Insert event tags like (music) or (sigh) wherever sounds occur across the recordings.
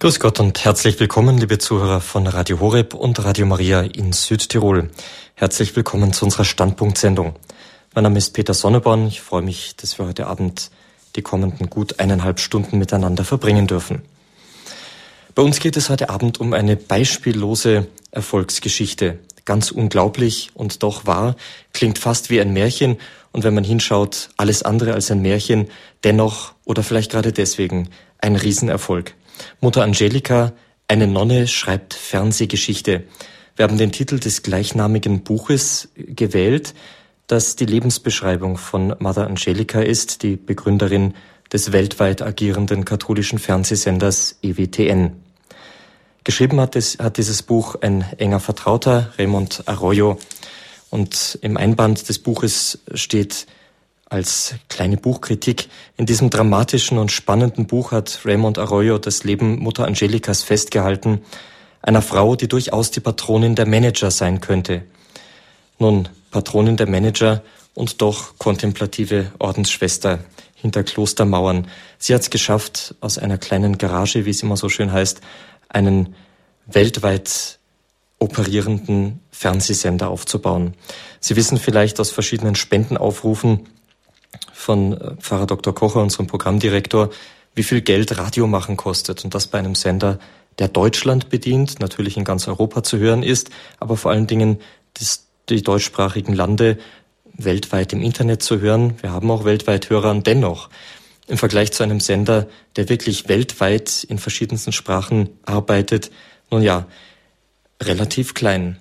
Grüß Gott und herzlich willkommen, liebe Zuhörer von Radio Horeb und Radio Maria in Südtirol. Herzlich willkommen zu unserer Standpunktsendung. Mein Name ist Peter Sonneborn. Ich freue mich, dass wir heute Abend die kommenden gut eineinhalb Stunden miteinander verbringen dürfen. Bei uns geht es heute Abend um eine beispiellose Erfolgsgeschichte. Ganz unglaublich und doch wahr, klingt fast wie ein Märchen und wenn man hinschaut, alles andere als ein Märchen, dennoch oder vielleicht gerade deswegen ein Riesenerfolg. Mutter Angelika, eine Nonne, schreibt Fernsehgeschichte. Wir haben den Titel des gleichnamigen Buches gewählt, das die Lebensbeschreibung von Mother Angelica ist, die Begründerin des weltweit agierenden katholischen Fernsehsenders EWTN. Geschrieben hat, es, hat dieses Buch ein enger Vertrauter, Raymond Arroyo. Und im Einband des Buches steht als kleine Buchkritik. In diesem dramatischen und spannenden Buch hat Raymond Arroyo das Leben Mutter Angelicas festgehalten, einer Frau, die durchaus die Patronin der Manager sein könnte. Nun, Patronin der Manager und doch kontemplative Ordensschwester hinter Klostermauern. Sie hat es geschafft, aus einer kleinen Garage, wie es immer so schön heißt, einen weltweit operierenden Fernsehsender aufzubauen. Sie wissen vielleicht aus verschiedenen Spendenaufrufen, von äh, Pfarrer Dr. Kocher, unserem Programmdirektor, wie viel Geld Radio machen kostet und das bei einem Sender, der Deutschland bedient, natürlich in ganz Europa zu hören ist, aber vor allen Dingen das, die deutschsprachigen Lande weltweit im Internet zu hören. Wir haben auch weltweit Hörer und dennoch im Vergleich zu einem Sender, der wirklich weltweit in verschiedensten Sprachen arbeitet, nun ja, relativ klein.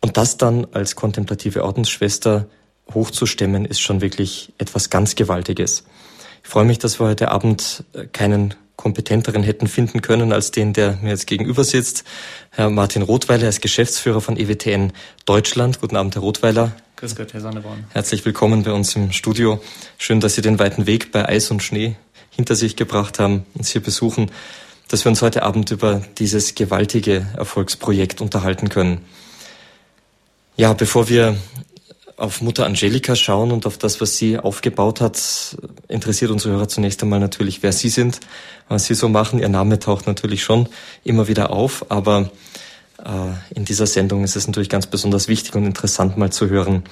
Und das dann als kontemplative Ordensschwester hochzustemmen, ist schon wirklich etwas ganz Gewaltiges. Ich freue mich, dass wir heute Abend äh, keinen kompetenteren hätten finden können als den, der mir jetzt gegenüber sitzt. Herr Martin Rothweiler, er ist Geschäftsführer von EWTN Deutschland. Guten Abend, Herr Rothweiler. Grüß Gott, Herr Sonneborn. Herzlich willkommen bei uns im Studio. Schön, dass Sie den weiten Weg bei Eis und Schnee hinter sich gebracht haben, uns hier besuchen, dass wir uns heute Abend über dieses gewaltige Erfolgsprojekt unterhalten können. Ja, bevor wir auf Mutter Angelika schauen und auf das, was sie aufgebaut hat, interessiert unsere Hörer zunächst einmal natürlich, wer sie sind, was sie so machen. Ihr Name taucht natürlich schon immer wieder auf, aber äh, in dieser Sendung ist es natürlich ganz besonders wichtig und interessant mal zu hören,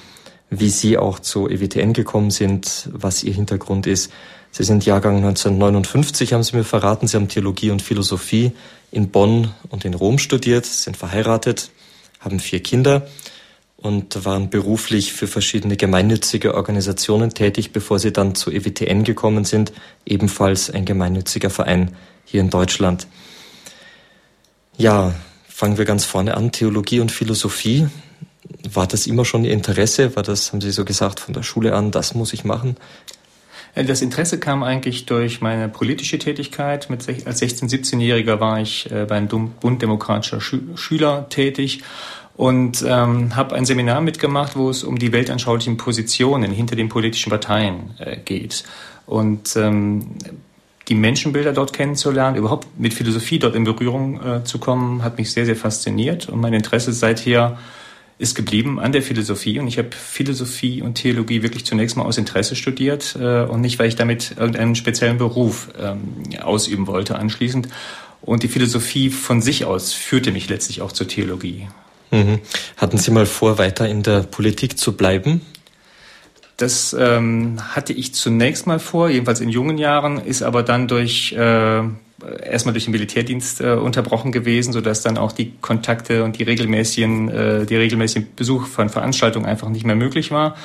wie Sie auch zu EWTN gekommen sind, was Ihr Hintergrund ist. Sie sind Jahrgang 1959, haben Sie mir verraten. Sie haben Theologie und Philosophie in Bonn und in Rom studiert, sind verheiratet, haben vier Kinder und waren beruflich für verschiedene gemeinnützige Organisationen tätig, bevor sie dann zu EWTN gekommen sind, ebenfalls ein gemeinnütziger Verein hier in Deutschland. Ja, fangen wir ganz vorne an. Theologie und Philosophie. War das immer schon Ihr Interesse? War das, haben Sie so gesagt, von der Schule an, das muss ich machen? Äh, das Interesse kam eigentlich durch meine politische Tätigkeit. Mit, als 16-, 17-Jähriger war ich äh, beim Bund demokratischer Schüler tätig und ähm, habe ein Seminar mitgemacht, wo es um die weltanschaulichen Positionen hinter den politischen Parteien äh, geht. Und ähm, die Menschenbilder dort kennenzulernen, überhaupt mit Philosophie dort in Berührung äh, zu kommen, hat mich sehr, sehr fasziniert. Und mein Interesse seither ist geblieben an der Philosophie. Und ich habe Philosophie und Theologie wirklich zunächst mal aus Interesse studiert äh, und nicht, weil ich damit irgendeinen speziellen Beruf ähm, ausüben wollte anschließend. Und die Philosophie von sich aus führte mich letztlich auch zur Theologie. Mhm. Hatten Sie mal vor, weiter in der Politik zu bleiben? Das ähm, hatte ich zunächst mal vor, jedenfalls in jungen Jahren, ist aber dann durch äh, erstmal durch den Militärdienst äh, unterbrochen gewesen, sodass dann auch die Kontakte und die regelmäßigen, äh, die regelmäßigen Besuch von Veranstaltungen einfach nicht mehr möglich war.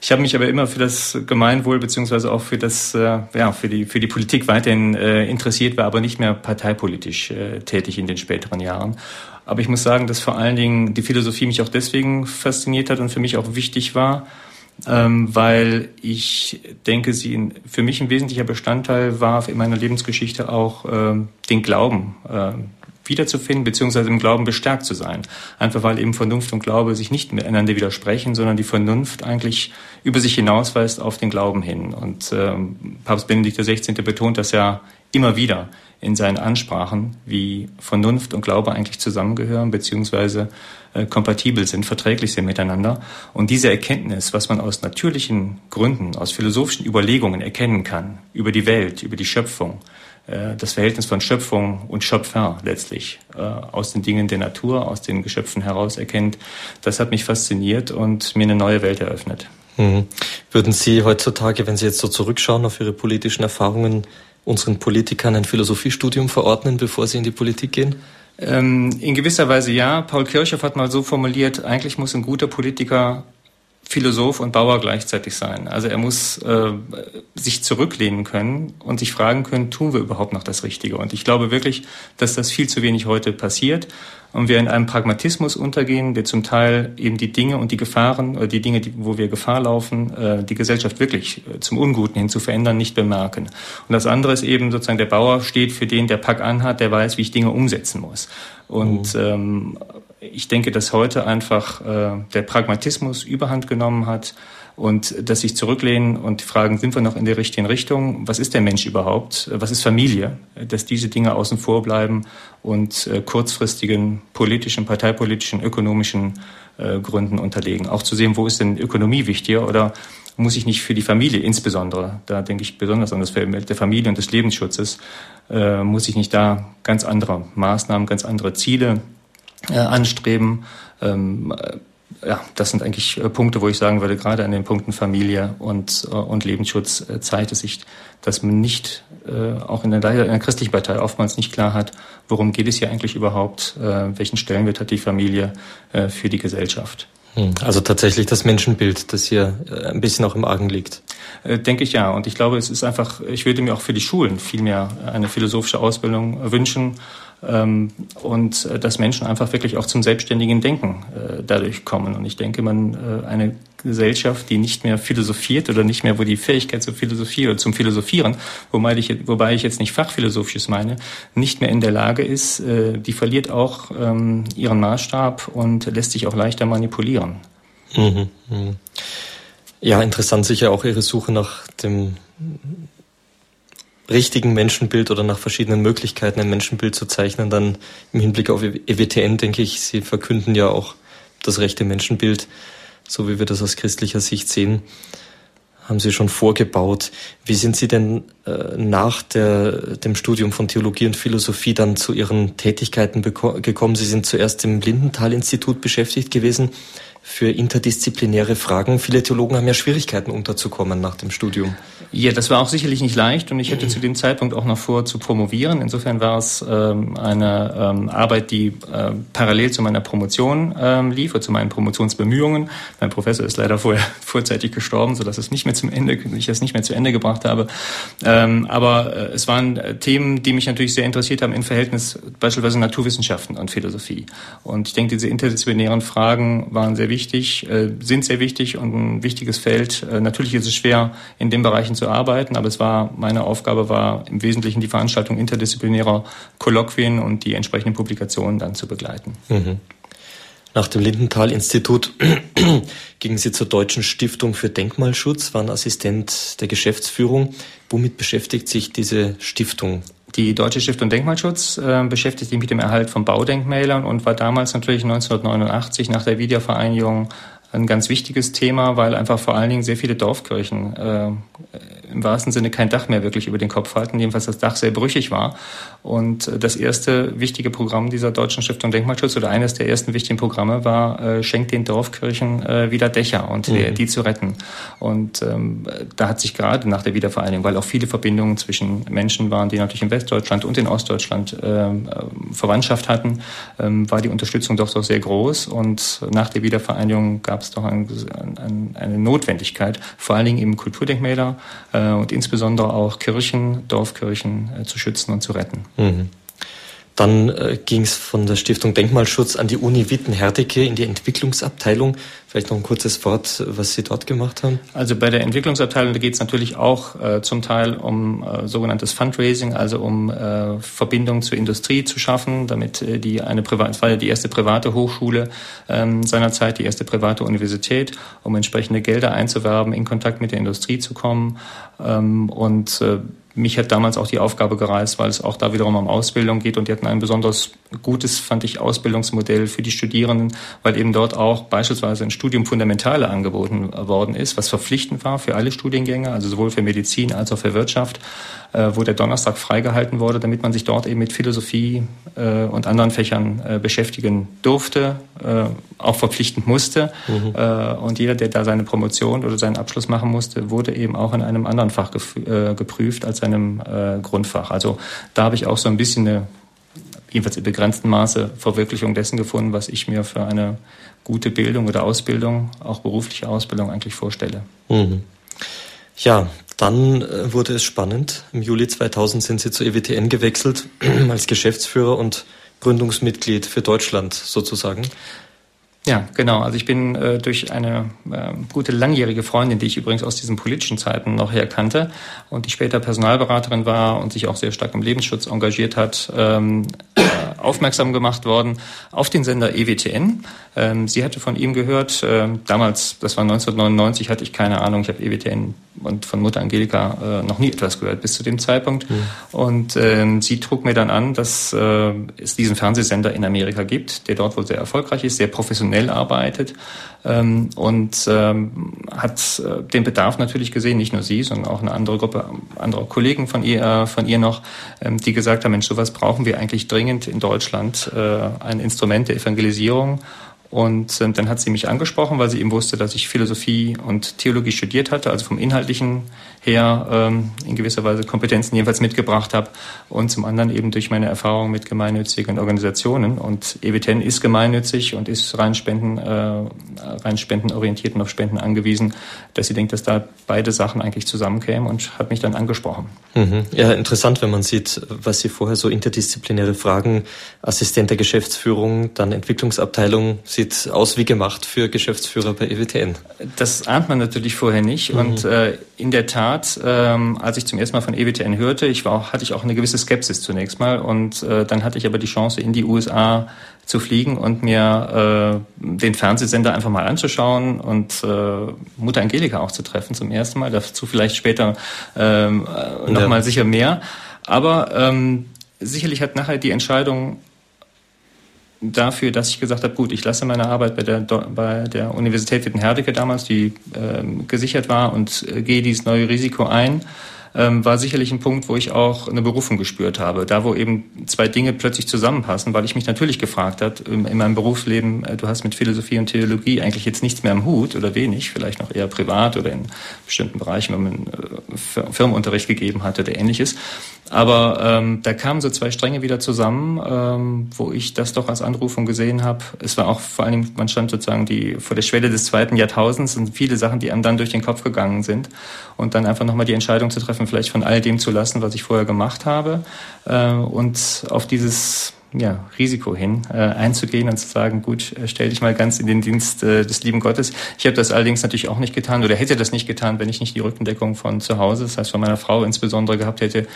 Ich habe mich aber immer für das Gemeinwohl beziehungsweise auch für das, äh, ja, für die für die Politik weiterhin äh, interessiert, war aber nicht mehr parteipolitisch äh, tätig in den späteren Jahren aber ich muss sagen, dass vor allen Dingen die Philosophie mich auch deswegen fasziniert hat und für mich auch wichtig war, ähm, weil ich denke, sie für mich ein wesentlicher Bestandteil war in meiner Lebensgeschichte auch ähm, den Glauben äh, wiederzufinden, beziehungsweise im Glauben bestärkt zu sein. Einfach weil eben Vernunft und Glaube sich nicht miteinander widersprechen, sondern die Vernunft eigentlich über sich hinausweist auf den Glauben hin. Und ähm, Papst Benedikt XVI. betont das ja immer wieder in seinen Ansprachen, wie Vernunft und Glaube eigentlich zusammengehören, beziehungsweise äh, kompatibel sind, verträglich sind miteinander. Und diese Erkenntnis, was man aus natürlichen Gründen, aus philosophischen Überlegungen erkennen kann, über die Welt, über die Schöpfung, äh, das Verhältnis von Schöpfung und Schöpfer letztlich äh, aus den Dingen der Natur, aus den Geschöpfen heraus erkennt. Das hat mich fasziniert und mir eine neue Welt eröffnet. Mhm. Würden Sie heutzutage, wenn Sie jetzt so zurückschauen auf Ihre politischen Erfahrungen, unseren Politikern ein Philosophiestudium verordnen, bevor sie in die Politik gehen? Ähm, in gewisser Weise ja. Paul Kirchhoff hat mal so formuliert, eigentlich muss ein guter Politiker Philosoph und Bauer gleichzeitig sein. Also er muss äh, sich zurücklehnen können und sich fragen können, tun wir überhaupt noch das Richtige? Und ich glaube wirklich, dass das viel zu wenig heute passiert und wir in einem Pragmatismus untergehen, der zum Teil eben die Dinge und die Gefahren oder die Dinge, die, wo wir Gefahr laufen, äh, die Gesellschaft wirklich äh, zum Unguten hin zu verändern, nicht bemerken. Und das andere ist eben sozusagen, der Bauer steht für den, der Pack anhat, der weiß, wie ich Dinge umsetzen muss. Und mhm. ähm, ich denke, dass heute einfach äh, der Pragmatismus überhand genommen hat und dass sich zurücklehnen und fragen, sind wir noch in der richtigen Richtung? Was ist der Mensch überhaupt? Was ist Familie? Dass diese Dinge außen vor bleiben und äh, kurzfristigen politischen, parteipolitischen, ökonomischen äh, Gründen unterlegen. Auch zu sehen, wo ist denn Ökonomie wichtiger oder muss ich nicht für die Familie insbesondere, da denke ich besonders an das Feld der Familie und des Lebensschutzes, äh, muss ich nicht da ganz andere Maßnahmen, ganz andere Ziele äh, anstreben. Ähm, äh, ja, das sind eigentlich äh, Punkte, wo ich sagen würde, gerade an den Punkten Familie und, äh, und Lebensschutz äh, zeigt es sich, dass man nicht, auch in der, in der christlichen Partei oftmals nicht klar hat, worum geht es hier eigentlich überhaupt, welchen Stellenwert hat die Familie für die Gesellschaft. Hm, also tatsächlich das Menschenbild, das hier ein bisschen auch im Argen liegt. Denke ich ja. Und ich glaube, es ist einfach, ich würde mir auch für die Schulen viel mehr eine philosophische Ausbildung wünschen und äh, dass Menschen einfach wirklich auch zum selbstständigen Denken äh, dadurch kommen. Und ich denke, man äh, eine Gesellschaft, die nicht mehr philosophiert oder nicht mehr, wo die Fähigkeit zur Philosophie oder zum Philosophieren, wobei ich, wobei ich jetzt nicht fachphilosophisches meine, nicht mehr in der Lage ist, die verliert auch ähm, ihren Maßstab und lässt sich auch leichter manipulieren. Mhm, mh. Ja, interessant sicher auch Ihre Suche nach dem richtigen Menschenbild oder nach verschiedenen Möglichkeiten ein Menschenbild zu zeichnen, dann im Hinblick auf EWTN denke ich, Sie verkünden ja auch das rechte Menschenbild, so wie wir das aus christlicher Sicht sehen, haben Sie schon vorgebaut. Wie sind Sie denn äh, nach der, dem Studium von Theologie und Philosophie dann zu Ihren Tätigkeiten gekommen? Sie sind zuerst im Lindenthal-Institut beschäftigt gewesen für interdisziplinäre Fragen. Viele Theologen haben ja Schwierigkeiten unterzukommen nach dem Studium. Ja, das war auch sicherlich nicht leicht und ich hatte zu dem Zeitpunkt auch noch vor zu promovieren. Insofern war es ähm, eine ähm, Arbeit, die äh, parallel zu meiner Promotion ähm, lief oder zu meinen Promotionsbemühungen. Mein Professor ist leider vorher (laughs) vorzeitig gestorben, sodass es nicht mehr zum Ende, ich es nicht mehr zu Ende gebracht habe. Ähm, aber äh, es waren äh, Themen, die mich natürlich sehr interessiert haben im Verhältnis beispielsweise Naturwissenschaften und Philosophie. Und ich denke, diese interdisziplinären Fragen waren sehr wichtig, äh, sind sehr wichtig und ein wichtiges Feld. Äh, natürlich ist es schwer, in den Bereichen zu arbeiten, aber es war, meine Aufgabe war im Wesentlichen die Veranstaltung interdisziplinärer Kolloquien und die entsprechenden Publikationen dann zu begleiten. Mhm. Nach dem Lindenthal-Institut (clears throat) gingen Sie zur Deutschen Stiftung für Denkmalschutz, waren Assistent der Geschäftsführung. Womit beschäftigt sich diese Stiftung? Die Deutsche Stiftung Denkmalschutz äh, beschäftigt sich mit dem Erhalt von Baudenkmälern und war damals natürlich 1989 nach der Wiedervereinigung ein ganz wichtiges Thema, weil einfach vor allen Dingen sehr viele Dorfkirchen äh, im wahrsten Sinne kein Dach mehr wirklich über den Kopf hatten, jedenfalls das Dach sehr brüchig war. Und äh, das erste wichtige Programm dieser Deutschen Stiftung Denkmalschutz oder eines der ersten wichtigen Programme war, äh, schenkt den Dorfkirchen äh, wieder Dächer und mhm. die, die zu retten. Und ähm, da hat sich gerade nach der Wiedervereinigung, weil auch viele Verbindungen zwischen Menschen waren, die natürlich in Westdeutschland und in Ostdeutschland ähm, äh, Verwandtschaft hatten, ähm, war die Unterstützung doch doch sehr groß. Und nach der Wiedervereinigung gab gab es doch ein, ein, eine Notwendigkeit, vor allen Dingen eben Kulturdenkmäler äh, und insbesondere auch Kirchen, Dorfkirchen äh, zu schützen und zu retten. Mhm. Dann äh, ging es von der Stiftung Denkmalschutz an die Uni Witten-Herdecke in die Entwicklungsabteilung. Vielleicht noch ein kurzes Wort, was Sie dort gemacht haben. Also bei der Entwicklungsabteilung geht es natürlich auch äh, zum Teil um äh, sogenanntes Fundraising, also um äh, Verbindungen zur Industrie zu schaffen, damit äh, die eine private, es war ja die erste private Hochschule ähm, seinerzeit, die erste private Universität, um entsprechende Gelder einzuwerben, in Kontakt mit der Industrie zu kommen. Ähm, und äh, mich hat damals auch die Aufgabe gereist, weil es auch da wiederum um Ausbildung geht. Und die hatten ein besonders gutes, fand ich, Ausbildungsmodell für die Studierenden, weil eben dort auch beispielsweise ein Studium Fundamentale angeboten worden ist, was verpflichtend war für alle Studiengänge, also sowohl für Medizin als auch für Wirtschaft, wo der Donnerstag freigehalten wurde, damit man sich dort eben mit Philosophie äh, und anderen Fächern äh, beschäftigen durfte, äh, auch verpflichtend musste. Mhm. Äh, und jeder, der da seine Promotion oder seinen Abschluss machen musste, wurde eben auch in einem anderen Fach äh, geprüft als einem äh, Grundfach. Also da habe ich auch so ein bisschen eine, jedenfalls in begrenztem Maße, Verwirklichung dessen gefunden, was ich mir für eine gute Bildung oder Ausbildung, auch berufliche Ausbildung eigentlich vorstelle. Mhm. Ja, dann äh, wurde es spannend. Im Juli 2000 sind Sie zur EWTN gewechselt (clears throat) als Geschäftsführer und Gründungsmitglied für Deutschland sozusagen. Ja, genau. Also ich bin äh, durch eine äh, gute langjährige Freundin, die ich übrigens aus diesen politischen Zeiten noch her kannte und die später Personalberaterin war und sich auch sehr stark im Lebensschutz engagiert hat, ähm, äh, aufmerksam gemacht worden auf den Sender EWTN. Ähm, sie hatte von ihm gehört, äh, damals, das war 1999, hatte ich keine Ahnung, ich habe EWTN und von Mutter Angelika äh, noch nie etwas gehört bis zu dem Zeitpunkt. Mhm. Und ähm, sie trug mir dann an, dass äh, es diesen Fernsehsender in Amerika gibt, der dort wohl sehr erfolgreich ist, sehr professionell arbeitet ähm, und ähm, hat äh, den Bedarf natürlich gesehen, nicht nur sie, sondern auch eine andere Gruppe anderer Kollegen von ihr, äh, von ihr noch, ähm, die gesagt haben, Mensch, sowas brauchen wir eigentlich dringend in Deutschland, äh, ein Instrument der Evangelisierung und ähm, dann hat sie mich angesprochen, weil sie eben wusste, dass ich Philosophie und Theologie studiert hatte, also vom Inhaltlichen her ähm, in gewisser Weise Kompetenzen jedenfalls mitgebracht habe und zum anderen eben durch meine Erfahrung mit gemeinnützigen Organisationen. Und EWTN ist gemeinnützig und ist rein, Spenden, äh, rein spendenorientiert und auf Spenden angewiesen, dass sie denkt, dass da beide Sachen eigentlich zusammenkämen und hat mich dann angesprochen. Mhm. Ja, interessant, wenn man sieht, was Sie vorher so interdisziplinäre Fragen, Assistent der Geschäftsführung, dann Entwicklungsabteilung, sieht aus wie gemacht für Geschäftsführer bei EWTN. Das ahnt man natürlich vorher nicht mhm. und äh, in der Tat Tat, ähm, als ich zum ersten Mal von EWTN hörte, ich war, hatte ich auch eine gewisse Skepsis zunächst mal und äh, dann hatte ich aber die Chance, in die USA zu fliegen und mir äh, den Fernsehsender einfach mal anzuschauen und äh, Mutter Angelika auch zu treffen zum ersten Mal. Dazu vielleicht später ähm, äh, nochmal ja. sicher mehr. Aber ähm, sicherlich hat nachher die Entscheidung dafür, dass ich gesagt habe, gut, ich lasse meine Arbeit bei der, bei der Universität Wittenherdecke damals, die äh, gesichert war, und äh, gehe dieses neue Risiko ein ähm, war sicherlich ein Punkt, wo ich auch eine Berufung gespürt habe. Da, wo eben zwei Dinge plötzlich zusammenpassen, weil ich mich natürlich gefragt habe, in, in meinem Berufsleben, äh, du hast mit Philosophie und Theologie eigentlich jetzt nichts mehr am Hut oder wenig, vielleicht noch eher privat oder in bestimmten Bereichen, wenn man äh, Firmenunterricht gegeben hat oder ähnliches. Aber ähm, da kamen so zwei Stränge wieder zusammen, ähm, wo ich das doch als Anrufung gesehen habe. Es war auch vor allen Dingen, man stand sozusagen die vor der Schwelle des zweiten Jahrtausends und viele Sachen, die einem dann durch den Kopf gegangen sind. Und dann einfach nochmal die Entscheidung zu treffen, vielleicht von all dem zu lassen, was ich vorher gemacht habe äh, und auf dieses ja, Risiko hin äh, einzugehen und zu sagen, gut, äh, stell dich mal ganz in den Dienst äh, des lieben Gottes. Ich habe das allerdings natürlich auch nicht getan oder hätte das nicht getan, wenn ich nicht die Rückendeckung von zu Hause, das heißt von meiner Frau insbesondere gehabt hätte,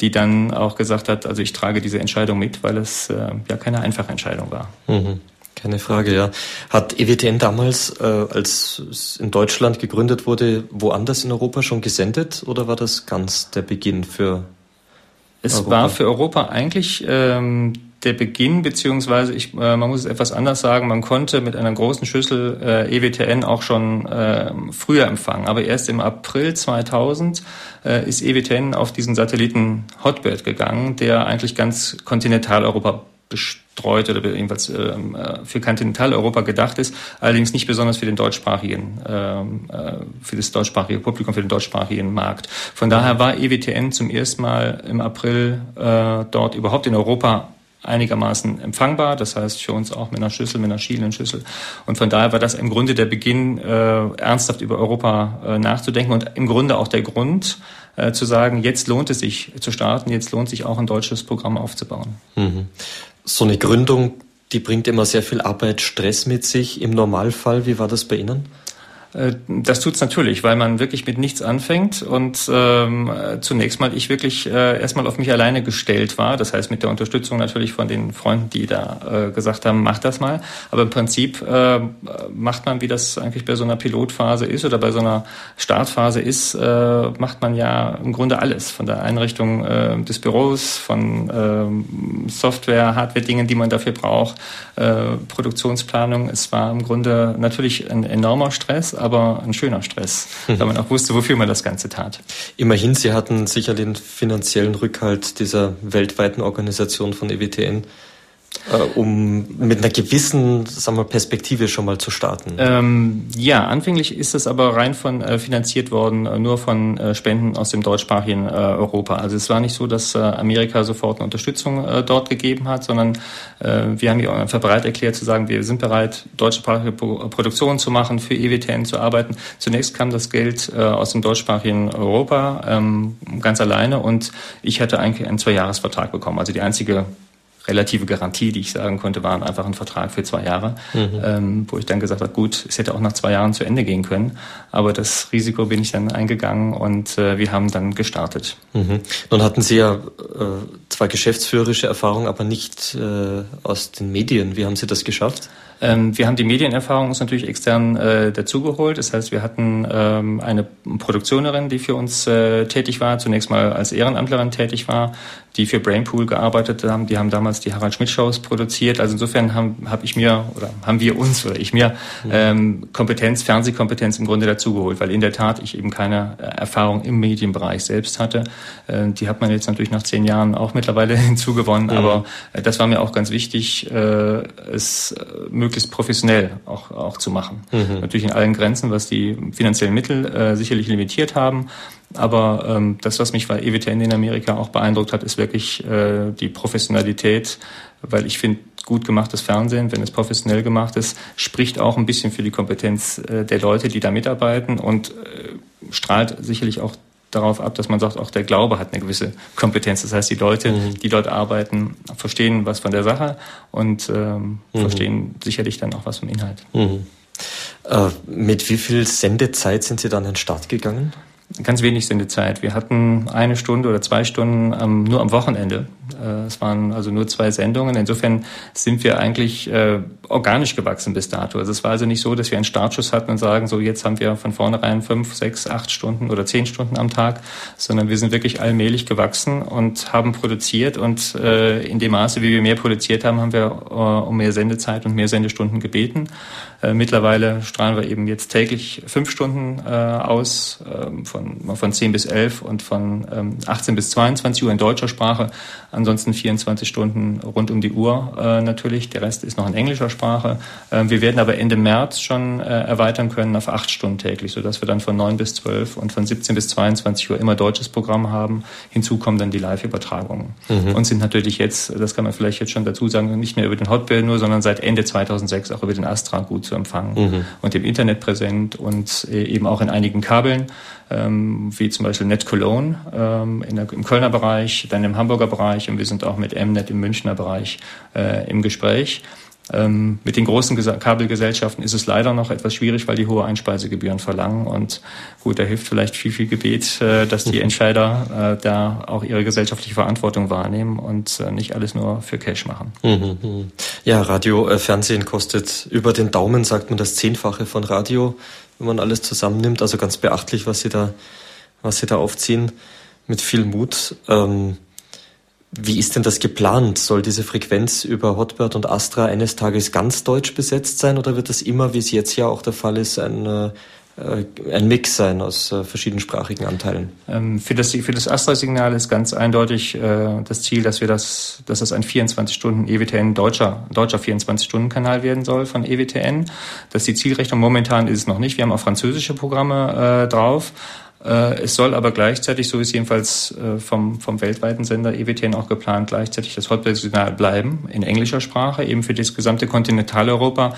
die dann auch gesagt hat, also ich trage diese Entscheidung mit, weil es äh, ja keine einfache Entscheidung war. Mhm. Keine Frage, ja. Hat EWTN damals, äh, als es in Deutschland gegründet wurde, woanders in Europa schon gesendet oder war das ganz der Beginn für es Europa? war für Europa eigentlich ähm, der Beginn, beziehungsweise ich, äh, man muss es etwas anders sagen, man konnte mit einer großen Schüssel äh, EWTN auch schon äh, früher empfangen. Aber erst im April 2000 äh, ist EWTN auf diesen Satelliten Hotbird gegangen, der eigentlich ganz Kontinentaleuropa bestreut oder jedenfalls ähm, äh, für Kontinentaleuropa gedacht ist, allerdings nicht besonders für den deutschsprachigen, ähm, äh, für das deutschsprachige Publikum, für den deutschsprachigen Markt. Von daher war EWTN zum ersten Mal im April äh, dort überhaupt in Europa einigermaßen empfangbar. Das heißt für uns auch mit einer Schüssel, mit einer schielenden Schüssel. Und von daher war das im Grunde der Beginn, äh, ernsthaft über Europa äh, nachzudenken und im Grunde auch der Grund, äh, zu sagen, jetzt lohnt es sich zu starten, jetzt lohnt sich auch ein deutsches Programm aufzubauen. Mhm. So eine Gründung, die bringt immer sehr viel Arbeit, Stress mit sich im Normalfall. Wie war das bei Ihnen? Äh, das tut's natürlich, weil man wirklich mit nichts anfängt und ähm, zunächst mal ich wirklich äh, erstmal auf mich alleine gestellt war. Das heißt mit der Unterstützung natürlich von den Freunden, die da äh, gesagt haben, mach das mal. Aber im Prinzip äh, macht man, wie das eigentlich bei so einer Pilotphase ist oder bei so einer Startphase ist, äh, macht man ja im Grunde alles. Von der Einrichtung äh, des Büros, von äh, Software, Hardware-Dingen, die man dafür braucht, äh, Produktionsplanung. Es war im Grunde natürlich ein enormer Stress, aber ein schöner Stress, mhm. weil man auch wusste, wofür man das Ganze tat. Immerhin, Sie hatten sicher den finanziellen Rückhalt dieser weltweiten Organisation von EWTN um mit einer gewissen sagen wir, Perspektive schon mal zu starten? Ähm, ja, anfänglich ist es aber rein von äh, finanziert worden, äh, nur von äh, Spenden aus dem deutschsprachigen äh, Europa. Also es war nicht so, dass äh, Amerika sofort eine Unterstützung dort gegeben hat, sondern wir haben hier einfach bereit erklärt zu sagen, wir sind bereit, deutschsprachige Produktionen zu machen, für EWTN zu arbeiten. Zunächst kam das Geld aus dem deutschsprachigen Europa ähm, ganz alleine und ich hatte eigentlich einen Zweijahresvertrag bekommen. Also die einzige relative Garantie, die ich sagen konnte, war einfach ein Vertrag für zwei Jahre, mhm. ähm, wo ich dann gesagt habe, gut, es hätte auch nach zwei Jahren zu Ende gehen können, aber das Risiko bin ich dann eingegangen und äh, wir haben dann gestartet. Mhm. Nun hatten Sie ja äh, zwar geschäftsführerische Erfahrung, aber nicht äh, aus den Medien. Wie haben Sie das geschafft? Ähm, wir haben die Medienerfahrung uns natürlich extern äh, dazugeholt. Das heißt, wir hatten ähm, eine Produktionerin, die für uns äh, tätig war, zunächst mal als Ehrenamtlerin tätig war, die für Brainpool gearbeitet haben. Die haben damals die Harald Schmidt Shows produziert. Also insofern haben hab ich mir oder haben wir uns oder ich mir ähm, Kompetenz, Fernsehkompetenz im Grunde dazugeholt, weil in der Tat ich eben keine äh, Erfahrung im Medienbereich selbst hatte. Äh, die hat man jetzt natürlich nach zehn Jahren auch mittlerweile (laughs) hinzugewonnen, mhm. aber äh, das war mir auch ganz wichtig, äh, es äh, möglichst professionell auch, auch zu machen. Mhm. Natürlich in allen Grenzen, was die finanziellen Mittel äh, sicherlich limitiert haben. Aber ähm, das, was mich bei EWTN in Amerika auch beeindruckt hat, ist wirklich äh, die Professionalität, weil ich finde, gut gemachtes Fernsehen, wenn es professionell gemacht ist, spricht auch ein bisschen für die Kompetenz äh, der Leute, die da mitarbeiten und äh, strahlt sicherlich auch darauf ab, dass man sagt, auch der Glaube hat eine gewisse Kompetenz. Das heißt, die Leute, mhm. die dort arbeiten, verstehen was von der Sache und ähm, mhm. verstehen sicherlich dann auch was vom Inhalt. Mhm. Äh, mit wie viel Sendezeit sind Sie dann in den Start gegangen? Ganz wenig Sendezeit. Wir hatten eine Stunde oder zwei Stunden ähm, nur am Wochenende. Äh, es waren also nur zwei Sendungen. Insofern sind wir eigentlich äh, organisch gewachsen bis dato. Also es war also nicht so, dass wir einen Startschuss hatten und sagen, so jetzt haben wir von vornherein fünf, sechs, acht Stunden oder zehn Stunden am Tag, sondern wir sind wirklich allmählich gewachsen und haben produziert und äh, in dem Maße, wie wir mehr produziert haben, haben wir äh, um mehr Sendezeit und mehr Sendestunden gebeten. Äh, mittlerweile strahlen wir eben jetzt täglich fünf Stunden äh, aus, äh, von, von 10 bis 11 und von ähm, 18 bis 22 Uhr in deutscher Sprache. Ansonsten 24 Stunden rund um die Uhr äh, natürlich. Der Rest ist noch in englischer Sprache. Äh, wir werden aber Ende März schon äh, erweitern können auf acht Stunden täglich, sodass wir dann von 9 bis 12 und von 17 bis 22 Uhr immer deutsches Programm haben. Hinzu kommen dann die Live-Übertragungen. Mhm. Und sind natürlich jetzt, das kann man vielleicht jetzt schon dazu sagen, nicht mehr über den Hotbird nur, sondern seit Ende 2006 auch über den Astra gut zu empfangen mhm. und im Internet präsent und äh, eben auch in einigen Kabeln, ähm, wie zum Beispiel Net Cologne ähm, der, im Kölner Bereich, dann im Hamburger Bereich und wir sind auch mit Mnet im Münchner Bereich äh, im Gespräch. Ähm, mit den großen Kabelgesellschaften ist es leider noch etwas schwierig, weil die hohe Einspeisegebühren verlangen. Und gut, da hilft vielleicht viel, viel Gebet, äh, dass die Entscheider äh, da auch ihre gesellschaftliche Verantwortung wahrnehmen und äh, nicht alles nur für Cash machen. Mhm, mhm. Ja, Radio, äh, Fernsehen kostet über den Daumen, sagt man, das Zehnfache von Radio, wenn man alles zusammennimmt. Also ganz beachtlich, was Sie da, was Sie da aufziehen, mit viel Mut. Ähm, wie ist denn das geplant? Soll diese Frequenz über Hotbird und Astra eines Tages ganz deutsch besetzt sein oder wird das immer, wie es jetzt ja auch der Fall ist, ein, äh, ein Mix sein aus äh, verschiedensprachigen Anteilen? Ähm, für das, für das Astra-Signal ist ganz eindeutig äh, das Ziel, dass wir das, dass das ein 24-Stunden EWTN deutscher, deutscher 24-Stunden-Kanal werden soll von EWTN. Das ist die Zielrechnung. Momentan ist es noch nicht. Wir haben auch französische Programme äh, drauf. Äh, es soll aber gleichzeitig, so ist jedenfalls äh, vom, vom weltweiten Sender EWTN auch geplant, gleichzeitig das Hotbird-Signal bleiben in englischer Sprache, eben für das gesamte Kontinentaleuropa,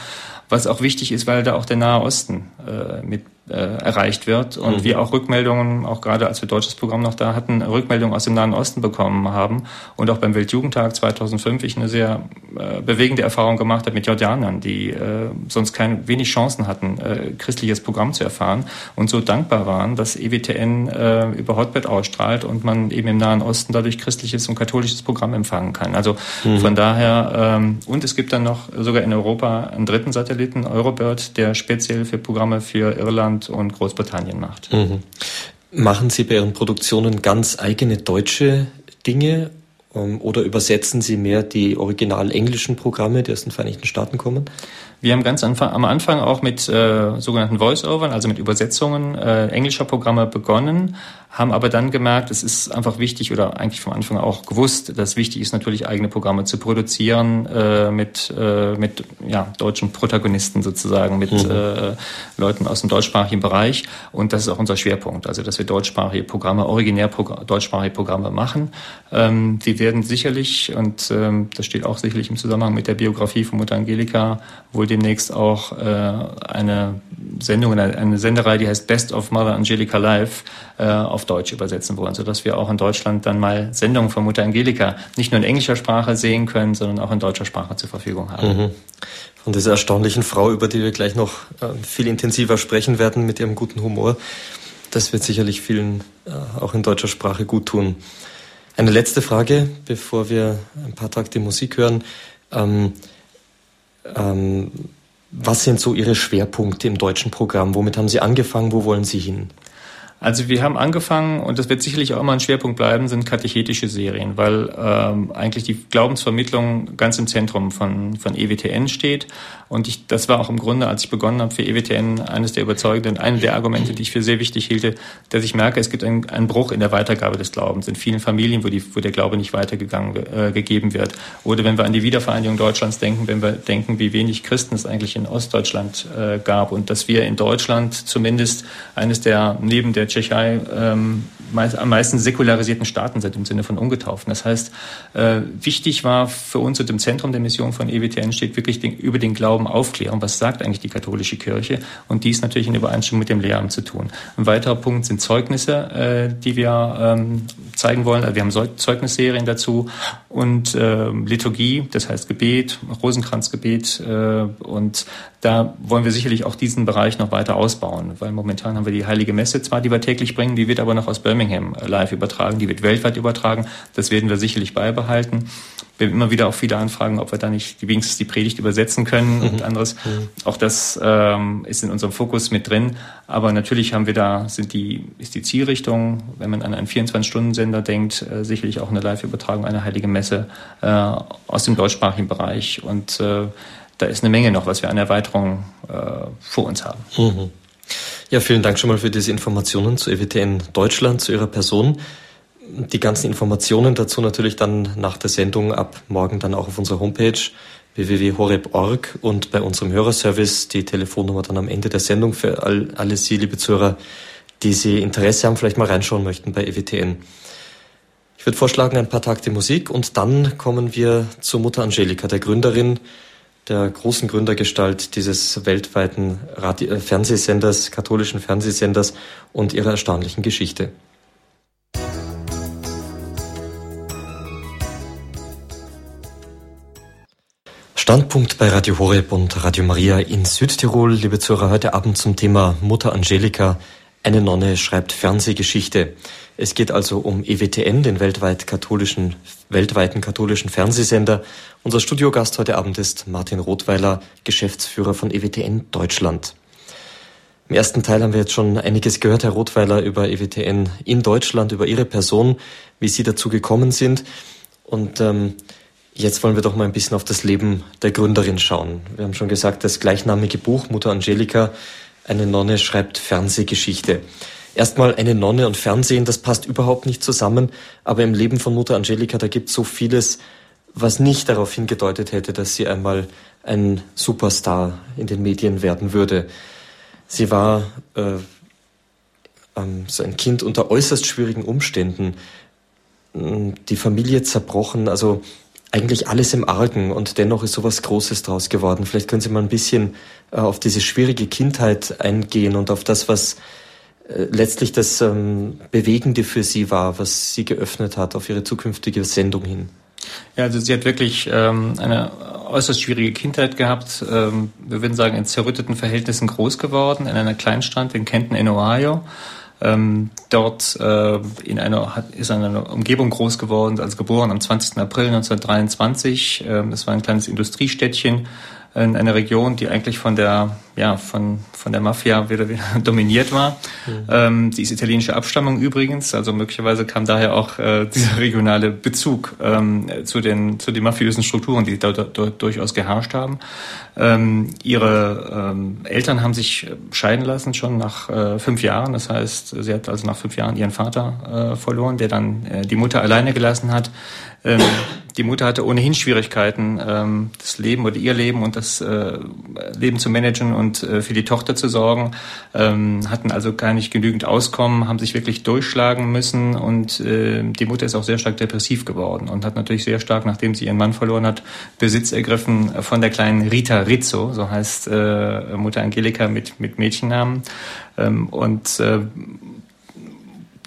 was auch wichtig ist, weil da auch der Nahe Osten äh, mit äh, erreicht wird. Und mhm. wir auch Rückmeldungen, auch gerade als wir deutsches Programm noch da hatten, Rückmeldungen aus dem Nahen Osten bekommen haben. Und auch beim Weltjugendtag 2005 ich eine sehr äh, bewegende Erfahrung gemacht habe mit Jordanern, die äh, sonst keine wenig Chancen hatten, äh, christliches Programm zu erfahren und so dankbar waren, dass EWTN äh, über Hotbed ausstrahlt und man eben im Nahen Osten dadurch christliches und katholisches Programm empfangen kann. Also mhm. von daher, ähm, und es gibt dann noch sogar in Europa einen dritten Satelliten, Eurobird, der speziell für Programme für Irland und Großbritannien macht. Mhm. Machen Sie bei Ihren Produktionen ganz eigene deutsche Dinge ähm, oder übersetzen Sie mehr die original englischen Programme, die aus den Vereinigten Staaten kommen? Wir haben ganz am Anfang auch mit äh, sogenannten Voice-Overn, also mit Übersetzungen äh, englischer Programme begonnen, haben aber dann gemerkt, es ist einfach wichtig oder eigentlich vom Anfang auch gewusst, dass wichtig ist natürlich eigene Programme zu produzieren äh, mit, äh, mit ja, deutschen Protagonisten sozusagen, mit mhm. äh, Leuten aus dem deutschsprachigen Bereich. Und das ist auch unser Schwerpunkt, also dass wir deutschsprachige Programme, originär Progr deutschsprachige Programme machen. Ähm, die werden sicherlich, und ähm, das steht auch sicherlich im Zusammenhang mit der Biografie von Mutter Angelika, wohl demnächst auch äh, eine Sendung, eine, Senderei, die heißt Best of Mother Angelica Live, äh, auf Deutsch übersetzen wollen, sodass wir auch in Deutschland dann mal Sendungen von Mutter Angelika nicht nur in englischer Sprache sehen können, sondern auch in deutscher Sprache zur Verfügung haben. Mhm. Von dieser erstaunlichen Frau, über die wir gleich noch äh, viel intensiver sprechen werden mit ihrem guten Humor. Das wird sicherlich vielen äh, auch in deutscher Sprache gut tun. Eine letzte Frage, bevor wir ein paar Takte Musik hören. Ähm, ähm, was sind so Ihre Schwerpunkte im deutschen Programm? Womit haben Sie angefangen? Wo wollen Sie hin? Also wir haben angefangen, und das wird sicherlich auch immer ein Schwerpunkt bleiben, sind katechetische Serien, weil ähm, eigentlich die Glaubensvermittlung ganz im Zentrum von, von EWTN steht. Und ich, das war auch im Grunde, als ich begonnen habe für EWTN, eines der überzeugenden, eine der Argumente, die ich für sehr wichtig hielte, dass ich merke, es gibt einen, einen Bruch in der Weitergabe des Glaubens in vielen Familien, wo, die, wo der Glaube nicht weitergegangen äh, gegeben wird. Oder wenn wir an die Wiedervereinigung Deutschlands denken, wenn wir denken, wie wenig Christen es eigentlich in Ostdeutschland äh, gab und dass wir in Deutschland zumindest eines der neben der Tschechei ähm, meist, am meisten säkularisierten Staaten sind im Sinne von Ungetauften. Das heißt, äh, wichtig war für uns und im Zentrum der Mission von EWTN steht wirklich den, über den Glauben aufklären. Was sagt eigentlich die katholische Kirche? Und dies natürlich in Übereinstimmung mit dem Lehramt zu tun. Ein weiterer Punkt sind Zeugnisse, äh, die wir ähm, zeigen wollen. Also wir haben Zeugnisserien dazu und äh, Liturgie, das heißt Gebet, Rosenkranzgebet äh, und da wollen wir sicherlich auch diesen Bereich noch weiter ausbauen, weil momentan haben wir die Heilige Messe zwar, die wir täglich bringen, die wird aber noch aus Birmingham live übertragen, die wird weltweit übertragen. Das werden wir sicherlich beibehalten. Wir haben immer wieder auch viele Anfragen, ob wir da nicht wenigstens die Predigt übersetzen können mhm. und anderes. Mhm. Auch das ähm, ist in unserem Fokus mit drin. Aber natürlich haben wir da, sind die, ist die Zielrichtung, wenn man an einen 24-Stunden-Sender denkt, äh, sicherlich auch eine Live-Übertragung einer Heilige Messe äh, aus dem deutschsprachigen Bereich. Und äh, da ist eine Menge noch, was wir an Erweiterung äh, vor uns haben. Mhm. Ja, vielen Dank schon mal für diese Informationen zu EWTN Deutschland, zu Ihrer Person. Die ganzen Informationen dazu natürlich dann nach der Sendung ab morgen dann auch auf unserer Homepage www.horeb.org und bei unserem Hörerservice die Telefonnummer dann am Ende der Sendung für all, alle Sie, liebe Zuhörer, die Sie Interesse haben, vielleicht mal reinschauen möchten bei EWTN. Ich würde vorschlagen, ein paar Takte Musik und dann kommen wir zur Mutter Angelika, der Gründerin der großen Gründergestalt dieses weltweiten Radio äh, Fernsehsenders, katholischen Fernsehsenders und ihrer erstaunlichen Geschichte. Standpunkt bei Radio Horeb und Radio Maria in Südtirol. Liebe Zuhörer, heute Abend zum Thema Mutter Angelika. Eine Nonne schreibt Fernsehgeschichte. Es geht also um EWTN, den weltweit katholischen, weltweiten katholischen Fernsehsender. Unser Studiogast heute Abend ist Martin Rothweiler, Geschäftsführer von EWTN Deutschland. Im ersten Teil haben wir jetzt schon einiges gehört, Herr Rothweiler, über EWTN in Deutschland, über Ihre Person, wie Sie dazu gekommen sind. Und ähm, jetzt wollen wir doch mal ein bisschen auf das Leben der Gründerin schauen. Wir haben schon gesagt, das gleichnamige Buch Mutter Angelika, eine Nonne schreibt Fernsehgeschichte. Erstmal eine Nonne und Fernsehen, das passt überhaupt nicht zusammen. Aber im Leben von Mutter Angelika, da gibt es so vieles, was nicht darauf hingedeutet hätte, dass sie einmal ein Superstar in den Medien werden würde. Sie war äh, ähm, so ein Kind unter äußerst schwierigen Umständen, die Familie zerbrochen. Also eigentlich alles im Argen und dennoch ist sowas Großes draus geworden. Vielleicht können Sie mal ein bisschen äh, auf diese schwierige Kindheit eingehen und auf das, was letztlich das ähm, Bewegende für Sie war, was Sie geöffnet hat auf Ihre zukünftige Sendung hin. Ja, also sie hat wirklich ähm, eine äußerst schwierige Kindheit gehabt. Ähm, wir würden sagen, in zerrütteten Verhältnissen groß geworden, in einer Kleinstadt in Kenton in Ohio. Ähm, dort äh, in einer, hat, ist in einer Umgebung groß geworden, also geboren am 20. April 1923. Ähm, das war ein kleines Industriestädtchen in einer Region, die eigentlich von der, ja, von, von der Mafia wieder, wieder (laughs) dominiert war. Mhm. Ähm, die ist italienische Abstammung übrigens, also möglicherweise kam daher auch äh, (laughs) dieser regionale Bezug ähm, zu den, zu den mafiösen Strukturen, die dort, dort durchaus geherrscht haben. Ähm, ihre ähm, Eltern haben sich scheiden lassen schon nach äh, fünf Jahren. Das heißt, sie hat also nach fünf Jahren ihren Vater äh, verloren, der dann äh, die Mutter alleine gelassen hat. Ähm, die Mutter hatte ohnehin Schwierigkeiten, ähm, das Leben oder ihr Leben und das äh, Leben zu managen und äh, für die Tochter zu sorgen, ähm, hatten also gar nicht genügend Auskommen, haben sich wirklich durchschlagen müssen und äh, die Mutter ist auch sehr stark depressiv geworden und hat natürlich sehr stark, nachdem sie ihren Mann verloren hat, Besitz ergriffen von der kleinen Rita Rizzo, so heißt äh, Mutter Angelika mit, mit Mädchennamen. Ähm, und äh,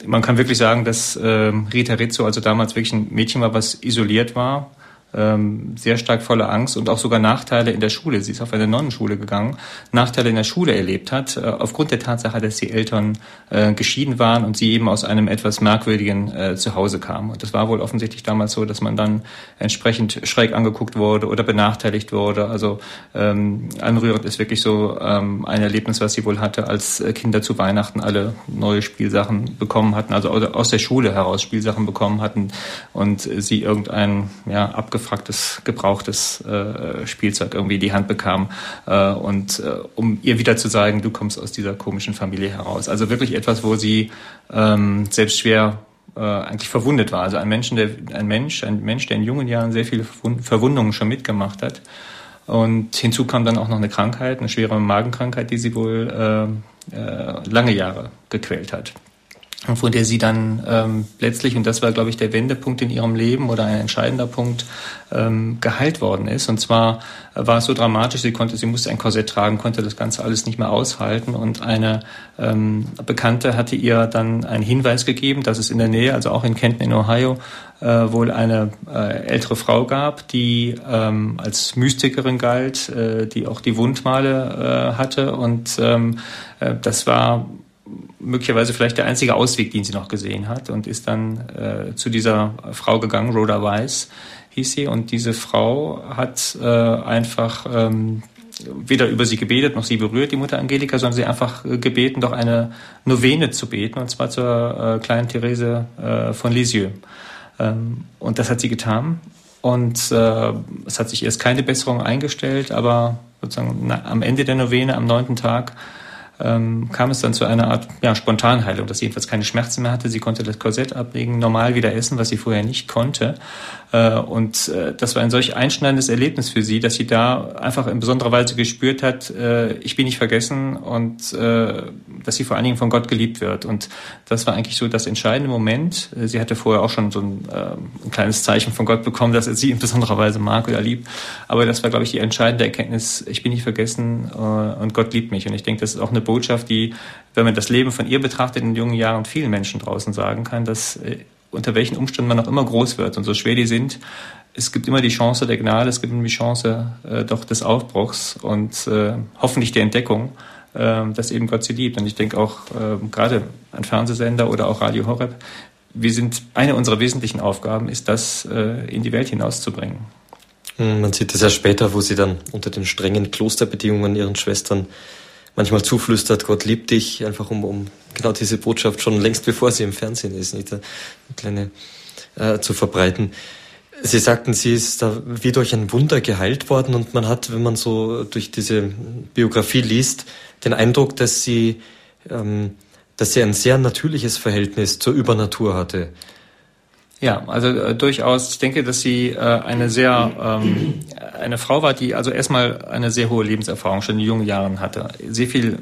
man kann wirklich sagen, dass äh, Rita Rizzo also damals wirklich ein Mädchen war, was isoliert war ähm, sehr stark voller Angst und auch sogar Nachteile in der Schule, sie ist auf eine Nonnenschule gegangen, Nachteile in der Schule erlebt hat, äh, aufgrund der Tatsache, dass die Eltern äh, geschieden waren und sie eben aus einem etwas merkwürdigen äh, Zuhause kam. Und das war wohl offensichtlich damals so, dass man dann entsprechend schräg angeguckt wurde oder benachteiligt wurde. Also ähm, anrührend ist wirklich so ähm, ein Erlebnis, was sie wohl hatte, als äh, Kinder zu Weihnachten alle neue Spielsachen bekommen hatten, also aus der Schule heraus Spielsachen bekommen hatten und sie irgendein ja, abgefallen abgefragtes, gebrauchtes äh, Spielzeug irgendwie in die Hand bekam. Äh, und äh, um ihr wieder zu sagen, du kommst aus dieser komischen Familie heraus. Also wirklich etwas, wo sie ähm, selbst schwer äh, eigentlich verwundet war. Also ein Mensch, der, ein Mensch, ein Mensch, der in jungen Jahren sehr viele Verwundungen schon mitgemacht hat. Und hinzu kam dann auch noch eine Krankheit, eine schwere Magenkrankheit, die sie wohl äh, äh, lange Jahre gequält hat von der sie dann ähm, letztlich, und das war, glaube ich, der Wendepunkt in ihrem Leben oder ein entscheidender Punkt, ähm, geheilt worden ist. Und zwar war es so dramatisch, sie konnte, sie musste ein Korsett tragen, konnte das Ganze alles nicht mehr aushalten. Und eine ähm, Bekannte hatte ihr dann einen Hinweis gegeben, dass es in der Nähe, also auch in Kenton in Ohio, äh, wohl eine äh, ältere Frau gab, die ähm, als Mystikerin galt, äh, die auch die Wundmale äh, hatte. Und ähm, äh, das war möglicherweise vielleicht der einzige Ausweg, den sie noch gesehen hat und ist dann äh, zu dieser Frau gegangen, Rhoda Weiss hieß sie und diese Frau hat äh, einfach ähm, weder über sie gebetet noch sie berührt, die Mutter Angelika, sondern sie einfach äh, gebeten, doch eine Novene zu beten und zwar zur äh, kleinen Therese äh, von Lisieux. Ähm, und das hat sie getan und äh, es hat sich erst keine Besserung eingestellt, aber sozusagen na, am Ende der Novene, am neunten Tag, ähm, kam es dann zu einer Art ja, Spontanheilung, dass sie jedenfalls keine Schmerzen mehr hatte. Sie konnte das Korsett ablegen, normal wieder essen, was sie vorher nicht konnte. Äh, und äh, das war ein solch einschneidendes Erlebnis für sie, dass sie da einfach in besonderer Weise gespürt hat, äh, ich bin nicht vergessen und dass sie vor allen Dingen von Gott geliebt wird. Und das war eigentlich so das entscheidende Moment. Sie hatte vorher auch schon so ein, äh, ein kleines Zeichen von Gott bekommen, dass er sie in besonderer Weise mag oder liebt. Aber das war, glaube ich, die entscheidende Erkenntnis, ich bin nicht vergessen und Gott liebt mich. Und ich denke, das ist auch eine Botschaft, die, wenn man das Leben von ihr betrachtet, in jungen Jahren vielen Menschen draußen sagen kann, dass unter welchen Umständen man auch immer groß wird und so schwer die sind, es gibt immer die Chance der Gnade, es gibt immer die Chance äh, doch des Aufbruchs und äh, hoffentlich der Entdeckung, äh, dass eben Gott sie liebt. Und ich denke auch äh, gerade an Fernsehsender oder auch Radio Horeb, wir sind eine unserer wesentlichen Aufgaben ist, das äh, in die Welt hinauszubringen. Hm, man sieht das ja später, wo sie dann unter den strengen Klosterbedingungen ihren Schwestern manchmal zuflüstert, Gott liebt dich, einfach um, um genau diese Botschaft schon längst bevor sie im Fernsehen ist, nicht eine kleine äh, zu verbreiten. Sie sagten, sie ist da wie durch ein Wunder geheilt worden und man hat, wenn man so durch diese Biografie liest, den Eindruck, dass sie, ähm, dass sie ein sehr natürliches Verhältnis zur Übernatur hatte. Ja, also äh, durchaus. Ich denke, dass sie äh, eine sehr ähm, eine Frau war, die also erstmal eine sehr hohe Lebenserfahrung schon in jungen Jahren hatte, sehr viel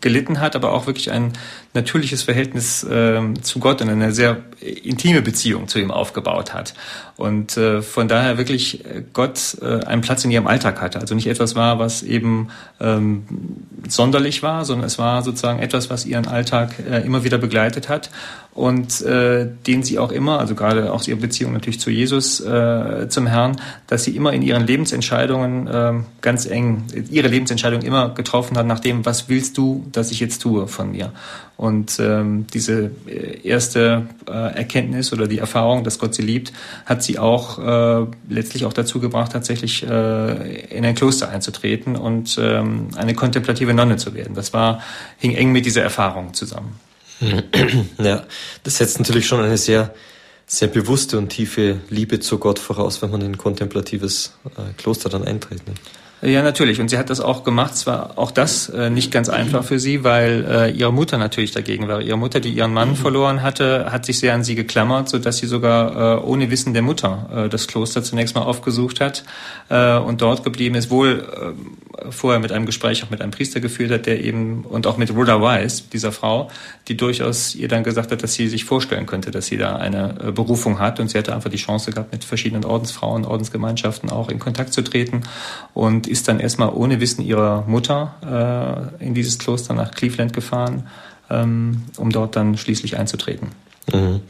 gelitten hat, aber auch wirklich ein natürliches Verhältnis äh, zu Gott und eine sehr intime Beziehung zu ihm aufgebaut hat. Und äh, von daher wirklich äh, Gott äh, einen Platz in ihrem Alltag hatte. Also nicht etwas war, was eben ähm, sonderlich war, sondern es war sozusagen etwas, was ihren Alltag äh, immer wieder begleitet hat und äh, den sie auch immer, also gerade auch ihre Beziehung natürlich zu Jesus, äh, zum Herrn, dass sie immer in ihren Lebensentscheidungen äh, ganz eng, ihre Lebensentscheidungen immer getroffen hat nach dem, was willst du, dass ich jetzt tue von mir. Und ähm, diese äh, erste äh, Erkenntnis oder die Erfahrung, dass Gott sie liebt, hat sie auch äh, letztlich auch dazu gebracht, tatsächlich äh, in ein Kloster einzutreten und ähm, eine kontemplative Nonne zu werden. Das war hing eng mit dieser Erfahrung zusammen. (clears throat) Ja, das setzt natürlich schon eine sehr, sehr bewusste und tiefe Liebe zu Gott voraus, wenn man in ein kontemplatives äh, Kloster dann eintritt. Ne? Ja, natürlich. Und sie hat das auch gemacht. Es war auch das äh, nicht ganz einfach für sie, weil äh, ihre Mutter natürlich dagegen war. Ihre Mutter, die ihren Mann verloren hatte, hat sich sehr an sie geklammert, so dass sie sogar äh, ohne Wissen der Mutter äh, das Kloster zunächst mal aufgesucht hat äh, und dort geblieben ist. Wohl äh, vorher mit einem Gespräch auch mit einem Priester geführt hat, der eben und auch mit Rhoda Wise, dieser Frau, die durchaus ihr dann gesagt hat, dass sie sich vorstellen könnte, dass sie da eine äh, Berufung hat. Und sie hatte einfach die Chance gehabt, mit verschiedenen Ordensfrauen, Ordensgemeinschaften auch in Kontakt zu treten und ist dann erstmal ohne Wissen ihrer Mutter äh, in dieses Kloster nach Cleveland gefahren, ähm, um dort dann schließlich einzutreten. Mhm.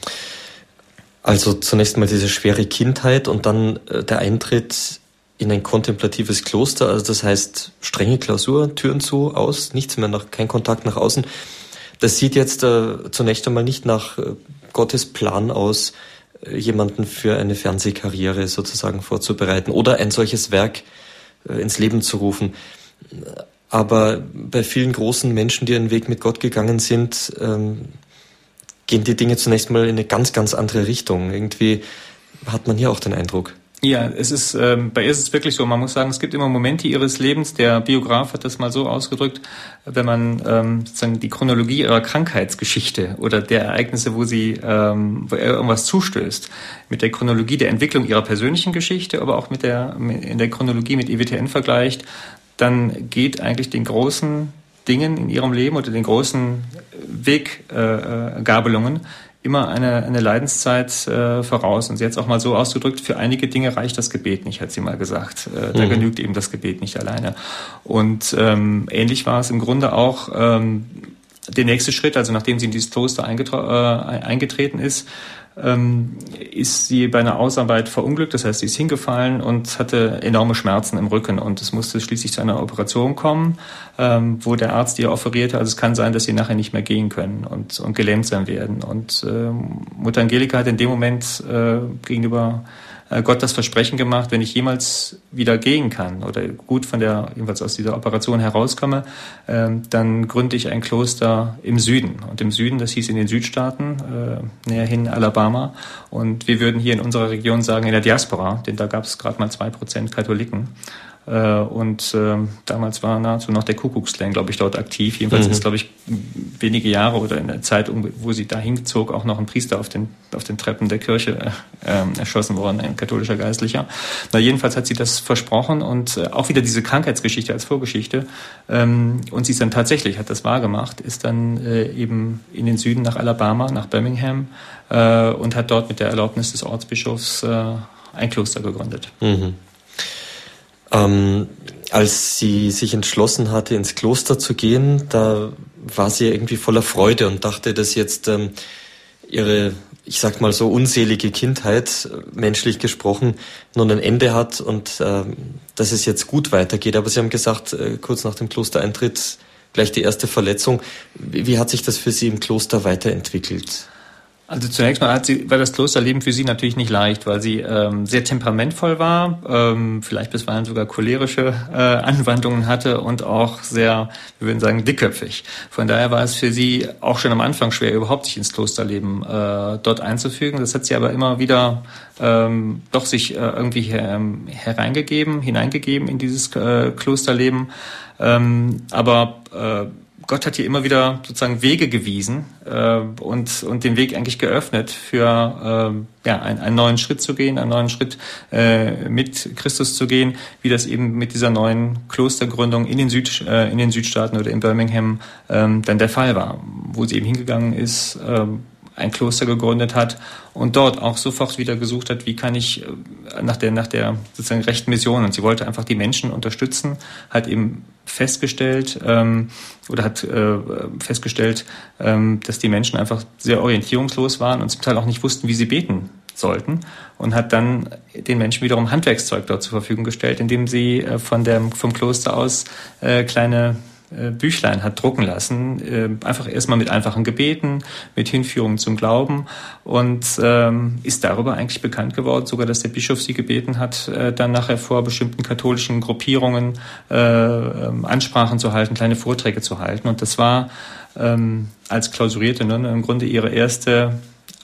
Also zunächst mal diese schwere Kindheit und dann äh, der Eintritt in ein kontemplatives Kloster, also das heißt strenge Klausur, Türen zu, aus, nichts mehr, nach, kein Kontakt nach außen. Das sieht jetzt äh, zunächst einmal nicht nach äh, Gottes Plan aus, äh, jemanden für eine Fernsehkarriere sozusagen vorzubereiten oder ein solches Werk ins Leben zu rufen. Aber bei vielen großen Menschen, die einen Weg mit Gott gegangen sind, ähm, gehen die Dinge zunächst mal in eine ganz, ganz andere Richtung. Irgendwie hat man hier auch den Eindruck. Ja, es ist, ähm, bei ihr ist es wirklich so. Man muss sagen, es gibt immer Momente ihres Lebens. Der Biograf hat das mal so ausgedrückt, wenn man ähm, sozusagen die Chronologie ihrer Krankheitsgeschichte oder der Ereignisse, wo sie, ähm, wo er irgendwas zustößt, mit der Chronologie der Entwicklung ihrer persönlichen Geschichte, aber auch mit der in der Chronologie mit EWTN vergleicht, dann geht eigentlich den großen Dingen in ihrem Leben oder den großen Weggabelungen äh, immer eine, eine Leidenszeit äh, voraus. Und sie hat es auch mal so ausgedrückt, für einige Dinge reicht das Gebet nicht, hat sie mal gesagt. Äh, da mhm. genügt eben das Gebet nicht alleine. Und ähm, ähnlich war es im Grunde auch ähm, der nächste Schritt, also nachdem sie in dieses Kloster äh, eingetreten ist, ähm, ist sie bei einer Ausarbeit verunglückt, das heißt, sie ist hingefallen und hatte enorme Schmerzen im Rücken und es musste schließlich zu einer Operation kommen, ähm, wo der Arzt ihr offerierte, also es kann sein, dass sie nachher nicht mehr gehen können und, und gelähmt sein werden. Und ähm, Mutter Angelika hat in dem Moment äh, gegenüber äh, Gott das Versprechen gemacht, wenn ich jemals wieder gehen kann oder gut von der, jedenfalls aus dieser Operation herauskomme, ähm, dann gründe ich ein Kloster im Süden. Und im Süden, das hieß in den Südstaaten, äh, näher hin Alabama. Und wir würden hier in unserer Region sagen, in der Diaspora, denn da gab es gerade mal zwei Prozent Katholiken. Äh, und äh, damals war nahezu noch der Kuckucksklan, glaube ich, dort aktiv. Jedenfalls mhm. ist, glaube ich, wenige Jahre oder in der Zeit, wo sie da hinzog, auch noch ein Priester auf den, auf den Treppen der Kirche äh, erschossen worden, ein katholischer Geistlicher. Na, jedenfalls hat sie das versprochen und äh, auch wieder diese Krankheitsgeschichte als Vorgeschichte. Ähm, und sie ist dann tatsächlich, hat das wahrgemacht, ist dann äh, eben in den Süden nach Alabama, nach Birmingham äh, und hat dort mit der Erlaubnis des Ortsbischofs ein Kloster gegründet. Mhm. Ähm, als sie sich entschlossen hatte, ins Kloster zu gehen, da war sie irgendwie voller Freude und dachte, dass jetzt ähm, ihre, ich sag mal so, unselige Kindheit, menschlich gesprochen, nun ein Ende hat und ähm, dass es jetzt gut weitergeht. Aber Sie haben gesagt, äh, kurz nach dem Klostereintritt gleich die erste Verletzung. Wie, wie hat sich das für Sie im Kloster weiterentwickelt? Also zunächst mal hat sie, war das Klosterleben für sie natürlich nicht leicht, weil sie ähm, sehr temperamentvoll war, ähm, vielleicht bisweilen sogar cholerische äh, Anwandlungen hatte und auch sehr, wir würden sagen, dickköpfig. Von daher war es für sie auch schon am Anfang schwer, überhaupt sich ins Klosterleben äh, dort einzufügen. Das hat sie aber immer wieder ähm, doch sich äh, irgendwie her, ähm, hereingegeben, hineingegeben in dieses äh, Klosterleben. Ähm, aber äh, Gott hat hier immer wieder sozusagen Wege gewiesen äh, und, und den Weg eigentlich geöffnet für äh, ja, einen, einen neuen Schritt zu gehen, einen neuen Schritt äh, mit Christus zu gehen, wie das eben mit dieser neuen Klostergründung in den, Süd, äh, in den Südstaaten oder in Birmingham ähm, dann der Fall war, wo sie eben hingegangen ist, äh, ein Kloster gegründet hat und dort auch sofort wieder gesucht hat, wie kann ich äh, nach der, nach der sozusagen rechten Mission. Und sie wollte einfach die Menschen unterstützen, hat eben festgestellt ähm, oder hat äh, festgestellt, ähm, dass die Menschen einfach sehr orientierungslos waren und zum Teil auch nicht wussten, wie sie beten sollten und hat dann den Menschen wiederum Handwerkszeug dort zur Verfügung gestellt, indem sie äh, von der, vom Kloster aus äh, kleine Büchlein hat drucken lassen, äh, einfach erstmal mit einfachen Gebeten, mit Hinführung zum Glauben und ähm, ist darüber eigentlich bekannt geworden, sogar dass der Bischof sie gebeten hat, äh, dann nachher vor bestimmten katholischen Gruppierungen äh, ähm, Ansprachen zu halten, kleine Vorträge zu halten. Und das war ähm, als klausurierte Nonne im Grunde ihre erste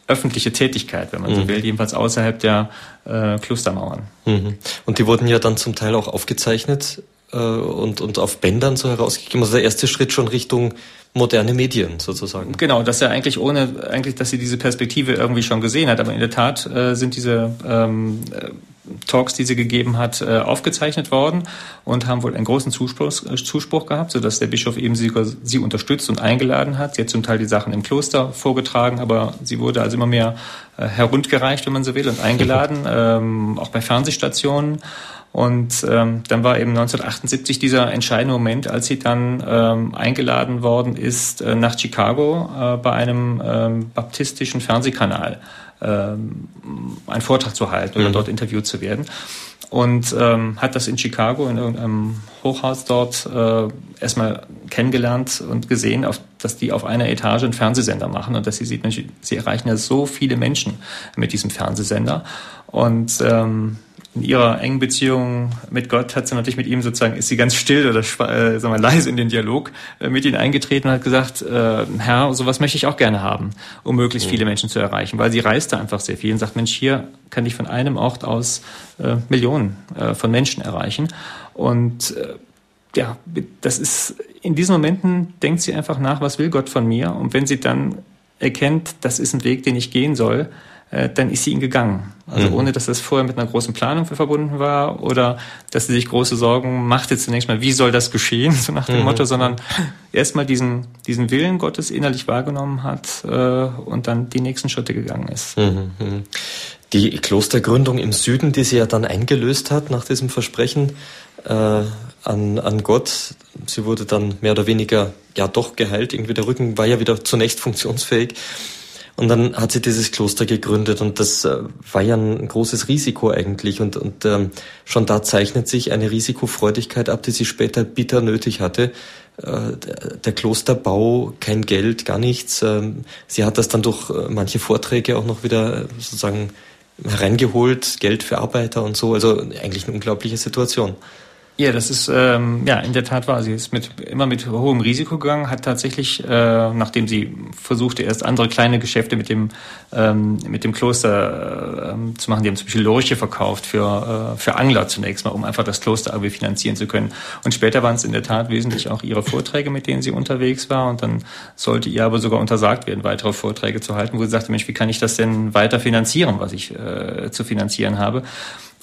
öffentliche Tätigkeit, wenn man so mhm. will, jedenfalls außerhalb der äh, Klostermauern. Mhm. Und die wurden ja dann zum Teil auch aufgezeichnet äh, und, und auf Bändern so herausgegeben. Also der erste Schritt schon Richtung moderne Medien sozusagen. Genau, dass er eigentlich ohne, eigentlich, dass sie diese Perspektive irgendwie schon gesehen hat. Aber in der Tat äh, sind diese ähm, äh, Talks, die sie gegeben hat, äh, aufgezeichnet worden und haben wohl einen großen Zuspruch, äh, Zuspruch gehabt, sodass der Bischof eben sie, sie unterstützt und eingeladen hat. Sie hat zum Teil die Sachen im Kloster vorgetragen, aber sie wurde also immer mehr äh, herundgereicht, wenn man so will, und eingeladen, (laughs) ähm, auch bei Fernsehstationen. Und ähm, dann war eben 1978 dieser entscheidende Moment, als sie dann ähm, eingeladen worden ist äh, nach Chicago äh, bei einem ähm, baptistischen Fernsehkanal ähm, einen Vortrag zu halten oder mhm. dort interviewt zu werden. Und ähm, hat das in Chicago in irgendeinem Hochhaus dort äh, erstmal kennengelernt und gesehen, auf, dass die auf einer Etage einen Fernsehsender machen und dass sie sieht, sie erreichen ja so viele Menschen mit diesem Fernsehsender. Und ähm, in ihrer engen Beziehung mit Gott hat sie natürlich mit ihm sozusagen, ist sie ganz still oder äh, sagen wir, (laughs) leise in den Dialog äh, mit ihm eingetreten und hat gesagt, äh, Herr, sowas möchte ich auch gerne haben, um möglichst viele Menschen zu erreichen, weil sie reiste einfach sehr viel und sagt, Mensch, hier kann ich von einem Ort aus äh, Millionen äh, von Menschen erreichen. Und äh, ja, das ist, in diesen Momenten denkt sie einfach nach, was will Gott von mir? Und wenn sie dann erkennt, das ist ein Weg, den ich gehen soll, äh, dann ist sie ihn gegangen. Also mhm. ohne, dass das vorher mit einer großen Planung verbunden war oder dass sie sich große Sorgen machte zunächst mal, wie soll das geschehen, (laughs) so nach dem mhm. Motto, sondern erstmal diesen, diesen Willen Gottes innerlich wahrgenommen hat äh, und dann die nächsten Schritte gegangen ist. Mhm. mhm. Die Klostergründung im Süden, die sie ja dann eingelöst hat nach diesem Versprechen äh, an, an Gott, sie wurde dann mehr oder weniger ja doch geheilt, irgendwie der Rücken war ja wieder zunächst funktionsfähig. Und dann hat sie dieses Kloster gegründet und das äh, war ja ein großes Risiko eigentlich. Und, und ähm, schon da zeichnet sich eine Risikofreudigkeit ab, die sie später bitter nötig hatte. Äh, der Klosterbau, kein Geld, gar nichts. Ähm, sie hat das dann durch äh, manche Vorträge auch noch wieder äh, sozusagen hereingeholt, Geld für Arbeiter und so. Also eigentlich eine unglaubliche Situation. Ja, das ist ähm, ja in der Tat wahr. Sie ist mit immer mit hohem Risiko gegangen, hat tatsächlich, äh, nachdem sie versuchte, erst andere kleine Geschäfte mit dem ähm, mit dem Kloster äh, zu machen. Die haben zum Beispiel Lorche verkauft für äh, für Angler zunächst mal, um einfach das Kloster irgendwie finanzieren zu können. Und später waren es in der Tat wesentlich auch ihre Vorträge, mit denen sie unterwegs war. Und dann sollte ihr aber sogar untersagt werden, weitere Vorträge zu halten, wo sie sagte, Mensch, wie kann ich das denn weiter finanzieren, was ich äh, zu finanzieren habe?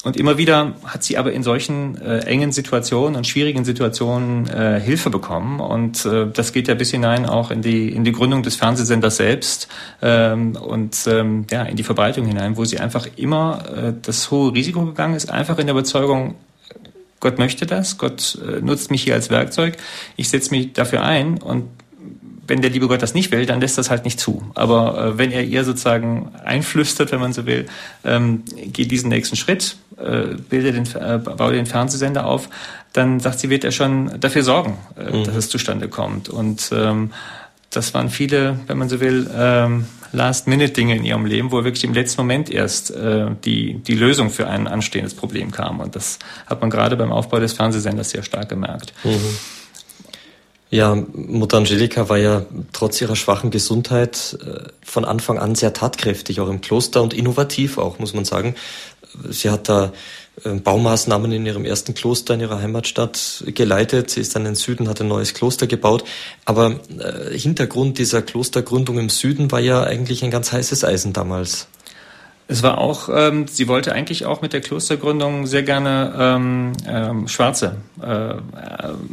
Und immer wieder hat sie aber in solchen äh, engen Situationen und schwierigen Situationen äh, Hilfe bekommen. Und äh, das geht ja bis hinein auch in die, in die Gründung des Fernsehsenders selbst ähm, und ähm, ja, in die Verbreitung hinein, wo sie einfach immer äh, das hohe Risiko gegangen ist, einfach in der Überzeugung, Gott möchte das, Gott äh, nutzt mich hier als Werkzeug, ich setze mich dafür ein und wenn der liebe Gott das nicht will, dann lässt das halt nicht zu. Aber äh, wenn er ihr sozusagen einflüstert, wenn man so will, ähm, geht diesen nächsten Schritt, äh, bildet den, äh, baut den Fernsehsender auf, dann sagt sie, wird er schon dafür sorgen, äh, mhm. dass es zustande kommt. Und ähm, das waren viele, wenn man so will, ähm, Last-Minute-Dinge in ihrem Leben, wo wirklich im letzten Moment erst äh, die, die Lösung für ein anstehendes Problem kam. Und das hat man gerade beim Aufbau des Fernsehsenders sehr stark gemerkt. Mhm. Ja, Mutter Angelika war ja trotz ihrer schwachen Gesundheit äh, von Anfang an sehr tatkräftig, auch im Kloster und innovativ auch, muss man sagen. Sie hat da äh, Baumaßnahmen in ihrem ersten Kloster in ihrer Heimatstadt geleitet. Sie ist dann in den Süden, hat ein neues Kloster gebaut. Aber äh, Hintergrund dieser Klostergründung im Süden war ja eigentlich ein ganz heißes Eisen damals. Es war auch, ähm, sie wollte eigentlich auch mit der Klostergründung sehr gerne ähm, ähm, schwarze äh,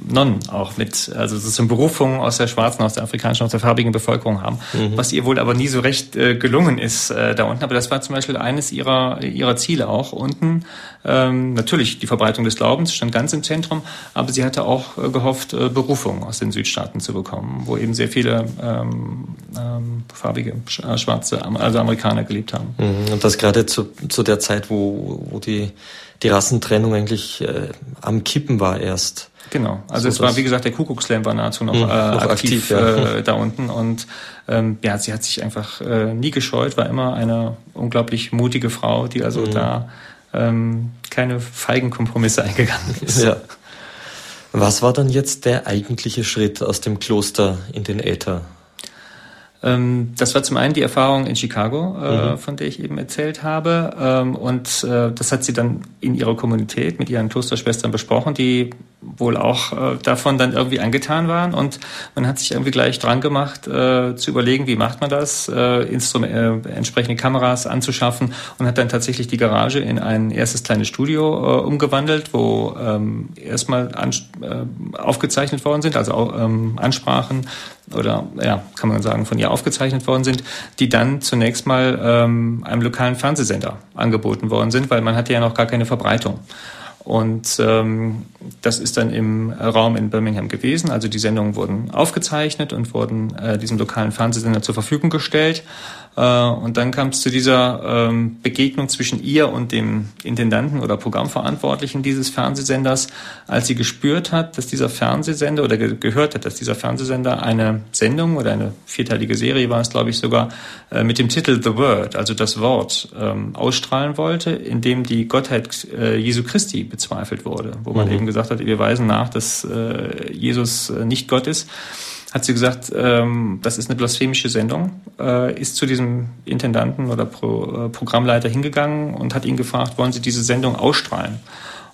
Nonnen auch mit, also sozusagen Berufungen aus der schwarzen, aus der afrikanischen, aus der farbigen Bevölkerung haben, mhm. was ihr wohl aber nie so recht äh, gelungen ist äh, da unten. Aber das war zum Beispiel eines ihrer ihrer Ziele auch unten. Ähm, natürlich die Verbreitung des Glaubens stand ganz im Zentrum, aber sie hatte auch äh, gehofft, äh, Berufungen aus den Südstaaten zu bekommen, wo eben sehr viele ähm, ähm, farbige, äh, schwarze, also Amerikaner gelebt haben. Mhm und das gerade zu, zu der Zeit, wo, wo die, die Rassentrennung eigentlich äh, am Kippen war erst. Genau, also so es war, wie gesagt, der Kuckuckslam war nahezu noch, mh, hm, äh, noch aktiv, aktiv ja. äh, (laughs) da unten und ähm, ja, sie hat sich einfach äh, nie gescheut, war immer eine unglaublich mutige Frau, die also mhm. da ähm, keine feigen Kompromisse eingegangen ist. Ja. Was war dann jetzt der eigentliche Schritt aus dem Kloster in den Äther? Ähm, das war zum einen die Erfahrung in Chicago, äh, mhm. von der ich eben erzählt habe. Ähm, und äh, das hat sie dann in ihrer Kommunität mit ihren Klosterschwestern besprochen, die wohl auch äh, davon dann irgendwie angetan waren. Und man hat sich irgendwie gleich dran gemacht, zu überlegen, wie macht man das, entsprechende Kameras anzuschaffen und hat dann tatsächlich die Garage in ein erstes kleines Studio umgewandelt, wo ähm, erstmal aufgezeichnet worden sind, also Ansprachen oder ja, kann man sagen, von ihr aufgezeichnet worden sind, die dann zunächst mal ähm, einem lokalen Fernsehsender angeboten worden sind, weil man hatte ja noch gar keine Verbreitung. Und ähm, das ist dann im Raum in Birmingham gewesen. Also die Sendungen wurden aufgezeichnet und wurden äh, diesem lokalen Fernsehsender zur Verfügung gestellt. Äh, und dann kam es zu dieser ähm, Begegnung zwischen ihr und dem Intendanten oder Programmverantwortlichen dieses Fernsehsenders, als sie gespürt hat, dass dieser Fernsehsender oder gehört hat, dass dieser Fernsehsender eine Sendung oder eine vierteilige Serie war es, glaube ich, sogar äh, mit dem Titel The Word, also das Wort, ähm, ausstrahlen wollte, in dem die Gottheit äh, Jesu Christi bezweifelt wurde, wo man mhm. eben gesagt hat, wir weisen nach, dass Jesus nicht Gott ist hat sie gesagt, ähm, das ist eine blasphemische Sendung, äh, ist zu diesem Intendanten oder Pro, äh, Programmleiter hingegangen und hat ihn gefragt, wollen Sie diese Sendung ausstrahlen?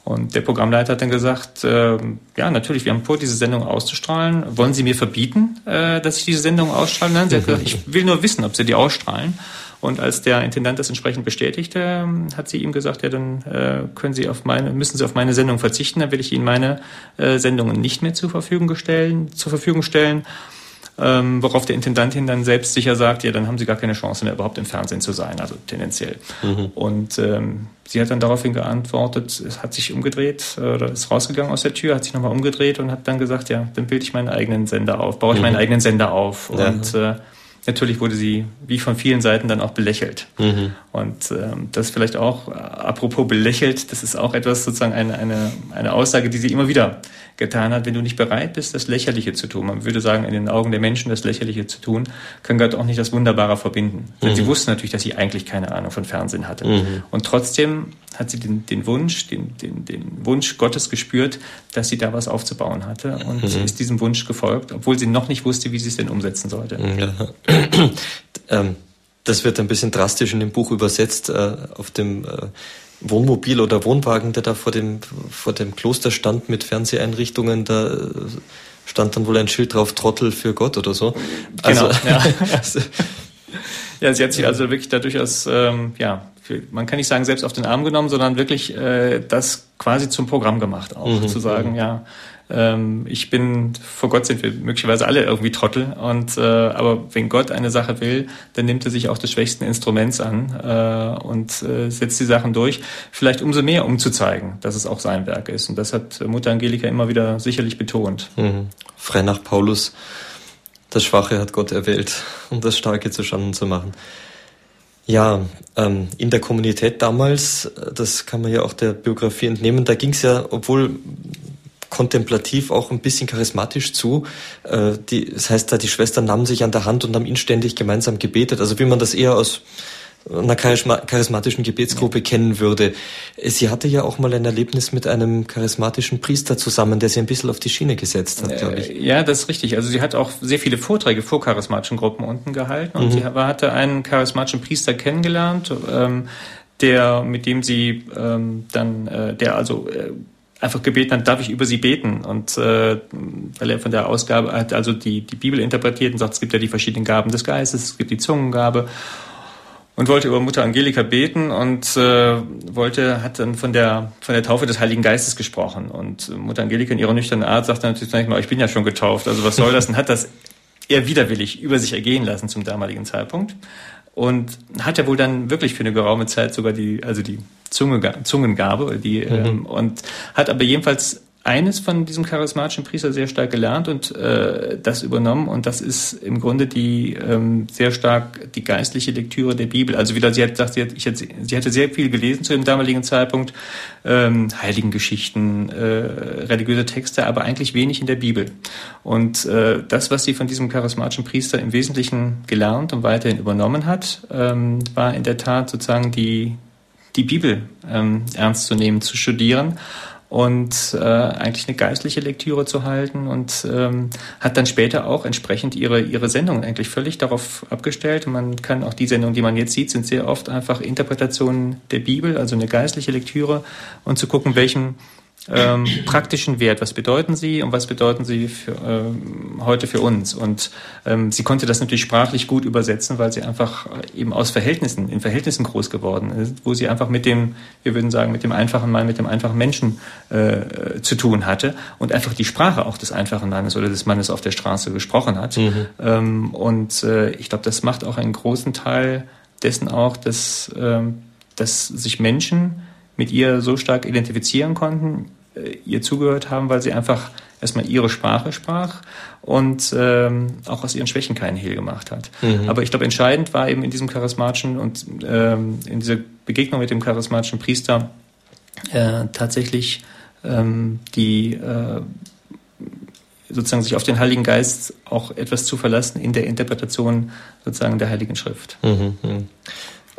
Und der Programmleiter hat dann gesagt, äh, ja, natürlich, wir haben vor, diese Sendung auszustrahlen. Wollen Sie mir verbieten, äh, dass ich diese Sendung ausstrahle? Nein, sie hat gesagt, ich will nur wissen, ob Sie die ausstrahlen. Und als der Intendant das entsprechend bestätigte, hat sie ihm gesagt, ja, dann äh, können Sie auf meine, müssen Sie auf meine Sendung verzichten, dann will ich Ihnen meine äh, Sendungen nicht mehr zur Verfügung stellen, zur Verfügung stellen. Ähm, worauf der Intendantin dann selbst sicher sagt, ja, dann haben Sie gar keine Chance mehr, überhaupt im Fernsehen zu sein, also tendenziell. Mhm. Und ähm, sie hat dann daraufhin geantwortet, es hat sich umgedreht, äh, oder ist rausgegangen aus der Tür, hat sich nochmal umgedreht und hat dann gesagt, ja, dann bilde ich meinen eigenen Sender auf, baue ich mhm. meinen eigenen Sender auf. Ja. Und äh, natürlich wurde sie wie von vielen Seiten dann auch belächelt. Mhm. Und ähm, das vielleicht auch, äh, apropos belächelt, das ist auch etwas sozusagen eine, eine, eine Aussage, die sie immer wieder getan hat. Wenn du nicht bereit bist, das Lächerliche zu tun, man würde sagen, in den Augen der Menschen das Lächerliche zu tun, kann Gott auch nicht das Wunderbare verbinden. Denn sie mhm. wusste natürlich, dass sie eigentlich keine Ahnung von Fernsehen hatte. Mhm. Und trotzdem hat sie den, den Wunsch, den, den, den Wunsch Gottes gespürt, dass sie da was aufzubauen hatte und mhm. ist diesem Wunsch gefolgt, obwohl sie noch nicht wusste, wie sie es denn umsetzen sollte. Ja. (clears throat) ähm, das wird ein bisschen drastisch in dem Buch übersetzt. Äh, auf dem äh, Wohnmobil oder Wohnwagen, der da vor dem, vor dem Kloster stand mit Fernseheinrichtungen, da äh, stand dann wohl ein Schild drauf, Trottel für Gott oder so. Genau, also, ja. (laughs) (laughs) ja, sie hat sich also wirklich da durchaus, ähm, ja, man kann nicht sagen, selbst auf den Arm genommen, sondern wirklich äh, das quasi zum Programm gemacht, auch mhm. zu sagen, ja, ähm, ich bin, vor Gott sind wir möglicherweise alle irgendwie Trottel, und äh, aber wenn Gott eine Sache will, dann nimmt er sich auch des schwächsten Instruments an äh, und äh, setzt die Sachen durch, vielleicht umso mehr, um zu zeigen, dass es auch sein Werk ist. Und das hat Mutter Angelika immer wieder sicherlich betont. Mhm. Frei nach Paulus, das Schwache hat Gott erwählt, (laughs) um das Starke zu Schanden zu machen. Ja, ähm, in der Kommunität damals, das kann man ja auch der Biografie entnehmen, da ging es ja, obwohl kontemplativ auch ein bisschen charismatisch zu. Äh, die, das heißt, da die Schwestern nahmen sich an der Hand und haben inständig gemeinsam gebetet. Also wie man das eher aus einer charismatischen Gebetsgruppe kennen würde. Sie hatte ja auch mal ein Erlebnis mit einem charismatischen Priester zusammen, der sie ein bisschen auf die Schiene gesetzt hat, glaube ich. Äh, ja, das ist richtig. Also sie hat auch sehr viele Vorträge vor charismatischen Gruppen unten gehalten und mhm. sie hatte einen charismatischen Priester kennengelernt. Ähm, der, mit dem sie ähm, dann, äh, der also äh, einfach gebeten hat, darf ich über sie beten? Und äh, weil er von der Ausgabe hat also die, die Bibel interpretiert und sagt, es gibt ja die verschiedenen Gaben des Geistes, es gibt die Zungengabe. Und wollte über Mutter Angelika beten und äh, wollte hat dann von der von der Taufe des Heiligen Geistes gesprochen. Und Mutter Angelika in ihrer nüchternen Art sagt dann natürlich zunächst mal ich bin ja schon getauft also was soll das? Und hat das eher widerwillig über sich ergehen lassen zum damaligen Zeitpunkt und hat ja wohl dann wirklich für eine geraume Zeit sogar die also die Zunge, Zungengabe die mhm. ähm, und hat aber jedenfalls eines von diesem charismatischen Priester sehr stark gelernt und äh, das übernommen. Und das ist im Grunde die ähm, sehr stark die geistliche Lektüre der Bibel. Also wieder, sie hat gesagt, sie, hat, ich hat, sie hatte sehr viel gelesen zu dem damaligen Zeitpunkt, ähm, Heiligengeschichten, äh, religiöse Texte, aber eigentlich wenig in der Bibel. Und äh, das, was sie von diesem charismatischen Priester im Wesentlichen gelernt und weiterhin übernommen hat, ähm, war in der Tat sozusagen die die Bibel ähm, ernst zu nehmen, zu studieren und äh, eigentlich eine geistliche Lektüre zu halten und ähm, hat dann später auch entsprechend ihre, ihre Sendungen eigentlich völlig darauf abgestellt. Und man kann auch die Sendungen, die man jetzt sieht, sind sehr oft einfach Interpretationen der Bibel, also eine geistliche Lektüre und zu gucken, welchen ähm, praktischen Wert. Was bedeuten sie und was bedeuten sie für, ähm, heute für uns? Und ähm, sie konnte das natürlich sprachlich gut übersetzen, weil sie einfach eben aus Verhältnissen, in Verhältnissen groß geworden ist, wo sie einfach mit dem, wir würden sagen, mit dem einfachen Mann, mit dem einfachen Menschen äh, zu tun hatte und einfach die Sprache auch des einfachen Mannes oder des Mannes auf der Straße gesprochen hat. Mhm. Ähm, und äh, ich glaube, das macht auch einen großen Teil dessen auch, dass, äh, dass sich Menschen mit ihr so stark identifizieren konnten, äh, ihr zugehört haben, weil sie einfach erstmal ihre Sprache sprach und ähm, auch aus ihren Schwächen keinen Hehl gemacht hat. Mhm. Aber ich glaube, entscheidend war eben in diesem charismatischen und ähm, in dieser Begegnung mit dem charismatischen Priester äh, tatsächlich ähm, die äh, sozusagen sich auf den Heiligen Geist auch etwas zu verlassen in der Interpretation sozusagen der Heiligen Schrift. Mhm.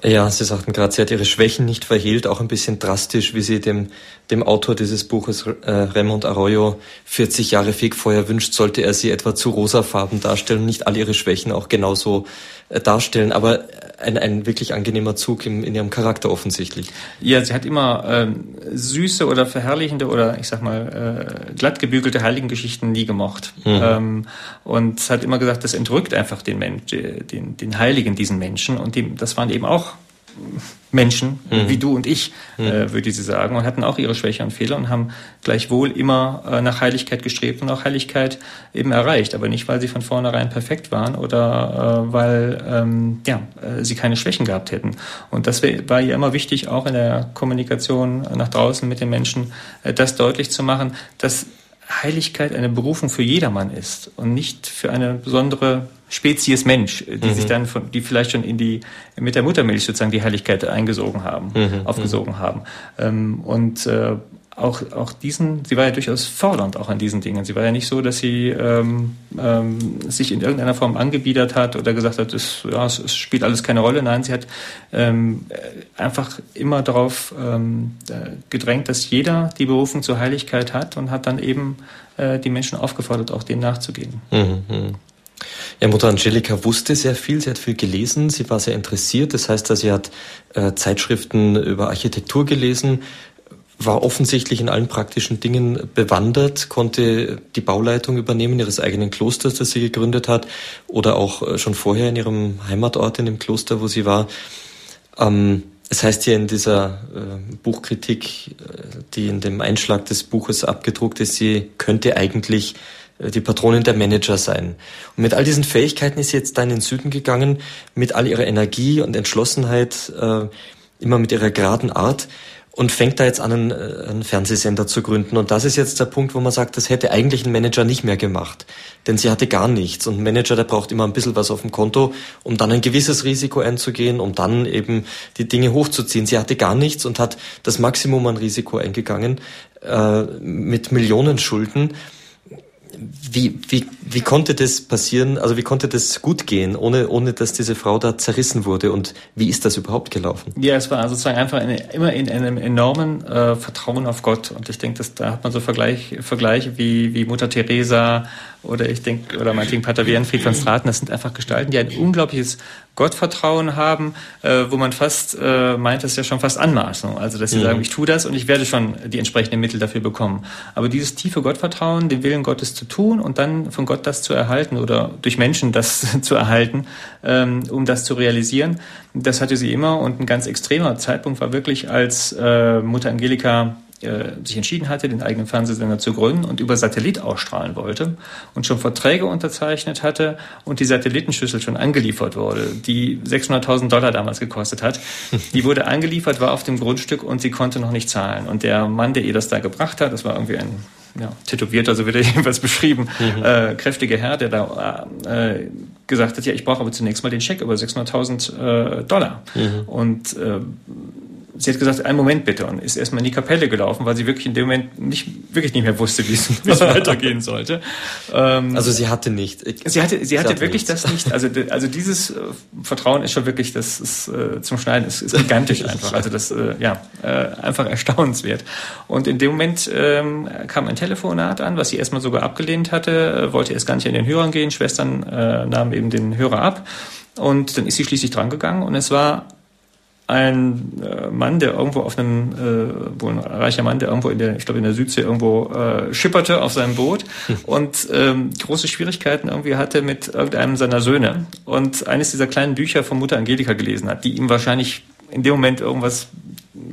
Ja, Sie sagten gerade, sie hat ihre Schwächen nicht verhehlt, auch ein bisschen drastisch, wie sie dem, dem Autor dieses Buches, äh, Raymond Arroyo, 40 Jahre Fegfeuer wünscht, sollte er sie etwa zu rosafarben darstellen und nicht all ihre Schwächen auch genauso darstellen. Aber ein, ein wirklich angenehmer Zug im, in ihrem Charakter offensichtlich. Ja, sie hat immer ähm, süße oder verherrlichende oder ich sag mal äh, glatt gebügelte Heiligengeschichten nie gemocht. Mhm. Ähm, und hat immer gesagt, das entrückt einfach den Mensch, den, den Heiligen, diesen Menschen. Und die, das waren eben auch Menschen, mhm. wie du und ich, mhm. äh, würde sie sagen, und hatten auch ihre Schwächen und Fehler und haben gleichwohl immer äh, nach Heiligkeit gestrebt und auch Heiligkeit eben erreicht, aber nicht, weil sie von vornherein perfekt waren oder äh, weil ähm, ja, äh, sie keine Schwächen gehabt hätten. Und das war ihr immer wichtig, auch in der Kommunikation nach draußen mit den Menschen, äh, das deutlich zu machen, dass Heiligkeit eine Berufung für jedermann ist und nicht für eine besondere Spezies Mensch, die mhm. sich dann von, die vielleicht schon in die, mit der Muttermilch sozusagen die Heiligkeit eingesogen haben, mhm. aufgesogen mhm. haben. Ähm, und äh, auch, auch diesen, sie war ja durchaus fordernd auch an diesen Dingen. Sie war ja nicht so, dass sie ähm, ähm, sich in irgendeiner Form angebiedert hat oder gesagt hat, es, ja, es, es spielt alles keine Rolle. Nein, sie hat ähm, einfach immer darauf ähm, äh, gedrängt, dass jeder die Berufung zur Heiligkeit hat und hat dann eben äh, die Menschen aufgefordert, auch dem nachzugehen. Mhm. mhm. Ja, Mutter Angelika wusste sehr viel, sie hat viel gelesen, sie war sehr interessiert. Das heißt, sie hat äh, Zeitschriften über Architektur gelesen, war offensichtlich in allen praktischen Dingen bewandert, konnte die Bauleitung übernehmen ihres eigenen Klosters, das sie gegründet hat, oder auch äh, schon vorher in ihrem Heimatort, in dem Kloster, wo sie war. Ähm, es heißt hier in dieser äh, Buchkritik, äh, die in dem Einschlag des Buches abgedruckt ist, sie könnte eigentlich äh, die Patronin der Manager sein. Und mit all diesen Fähigkeiten ist sie jetzt da in den Süden gegangen, mit all ihrer Energie und Entschlossenheit, äh, immer mit ihrer geraden Art und fängt da jetzt an, einen, äh, einen Fernsehsender zu gründen. Und das ist jetzt der Punkt, wo man sagt, das hätte eigentlich ein Manager nicht mehr gemacht. Denn sie hatte gar nichts. Und ein Manager, der braucht immer ein bisschen was auf dem Konto, um dann ein gewisses Risiko einzugehen, um dann eben die Dinge hochzuziehen. Sie hatte gar nichts und hat das Maximum an Risiko eingegangen äh, mit Millionen Schulden wie, wie, wie konnte das passieren, also wie konnte das gut gehen, ohne, ohne dass diese Frau da zerrissen wurde? Und wie ist das überhaupt gelaufen? Ja, es war sozusagen einfach eine, immer in einem enormen äh, Vertrauen auf Gott. Und ich denke, da hat man so Vergleich, Vergleiche wie, wie Mutter Teresa oder ich denke, oder meinetwegen Pater Wernfried von Straten, das sind einfach Gestalten, die ein unglaubliches Gottvertrauen haben, äh, wo man fast äh, meint, das ist ja schon fast Anmaßung. Also dass sie mhm. sagen, ich tue das und ich werde schon die entsprechenden Mittel dafür bekommen. Aber dieses tiefe Gottvertrauen, den Willen Gottes zu tun und dann von Gott das zu erhalten oder durch Menschen das (laughs) zu erhalten, ähm, um das zu realisieren, das hatte sie immer. Und ein ganz extremer Zeitpunkt war wirklich, als äh, Mutter Angelika äh, sich entschieden hatte, den eigenen Fernsehsender zu gründen und über Satellit ausstrahlen wollte und schon Verträge unterzeichnet hatte und die Satellitenschüssel schon angeliefert wurde, die 600.000 Dollar damals gekostet hat. (laughs) Die wurde angeliefert, war auf dem Grundstück und sie konnte noch nicht zahlen. Und der Mann, der ihr das da gebracht hat, das war irgendwie ein ja, tätowierter, so wird er (laughs) jedenfalls beschrieben, mhm. äh, kräftiger Herr, der da äh, gesagt hat, ja, ich brauche aber zunächst mal den Scheck über 600.000 äh, Dollar. Mhm. Und äh, sie hat gesagt, einen Moment bitte und ist erstmal in die Kapelle gelaufen, weil sie wirklich in dem Moment nicht, wirklich nicht mehr wusste, wie es, (laughs) weitergehen sollte. Ähm, also sie hatte nicht. Ich, sie hatte, sie hatte, hatte wirklich nichts. das nicht. Also, also dieses äh, Vertrauen ist schon wirklich, das ist äh, zum Schneiden, ist, ist gigantisch (laughs) einfach. Also das, äh, ja, äh, einfach erstaunenswert. Und in dem Moment ähm, kam ein Telefonat an, was sie erstmal sogar abgelehnt hatte, äh, wollte erst gar nicht in den Hörern gehen. Schwestern äh, nahmen eben den Hörer ab. Und dann ist sie schließlich drangegangen und es war ein äh, Mann, der irgendwo auf einem, äh, wohl ein reicher Mann, der irgendwo in der, ich glaube in der Südsee irgendwo äh, schipperte auf seinem Boot hm. und ähm, große Schwierigkeiten irgendwie hatte mit irgendeinem seiner Söhne und eines dieser kleinen Bücher von Mutter Angelika gelesen hat, die ihm wahrscheinlich in dem Moment irgendwas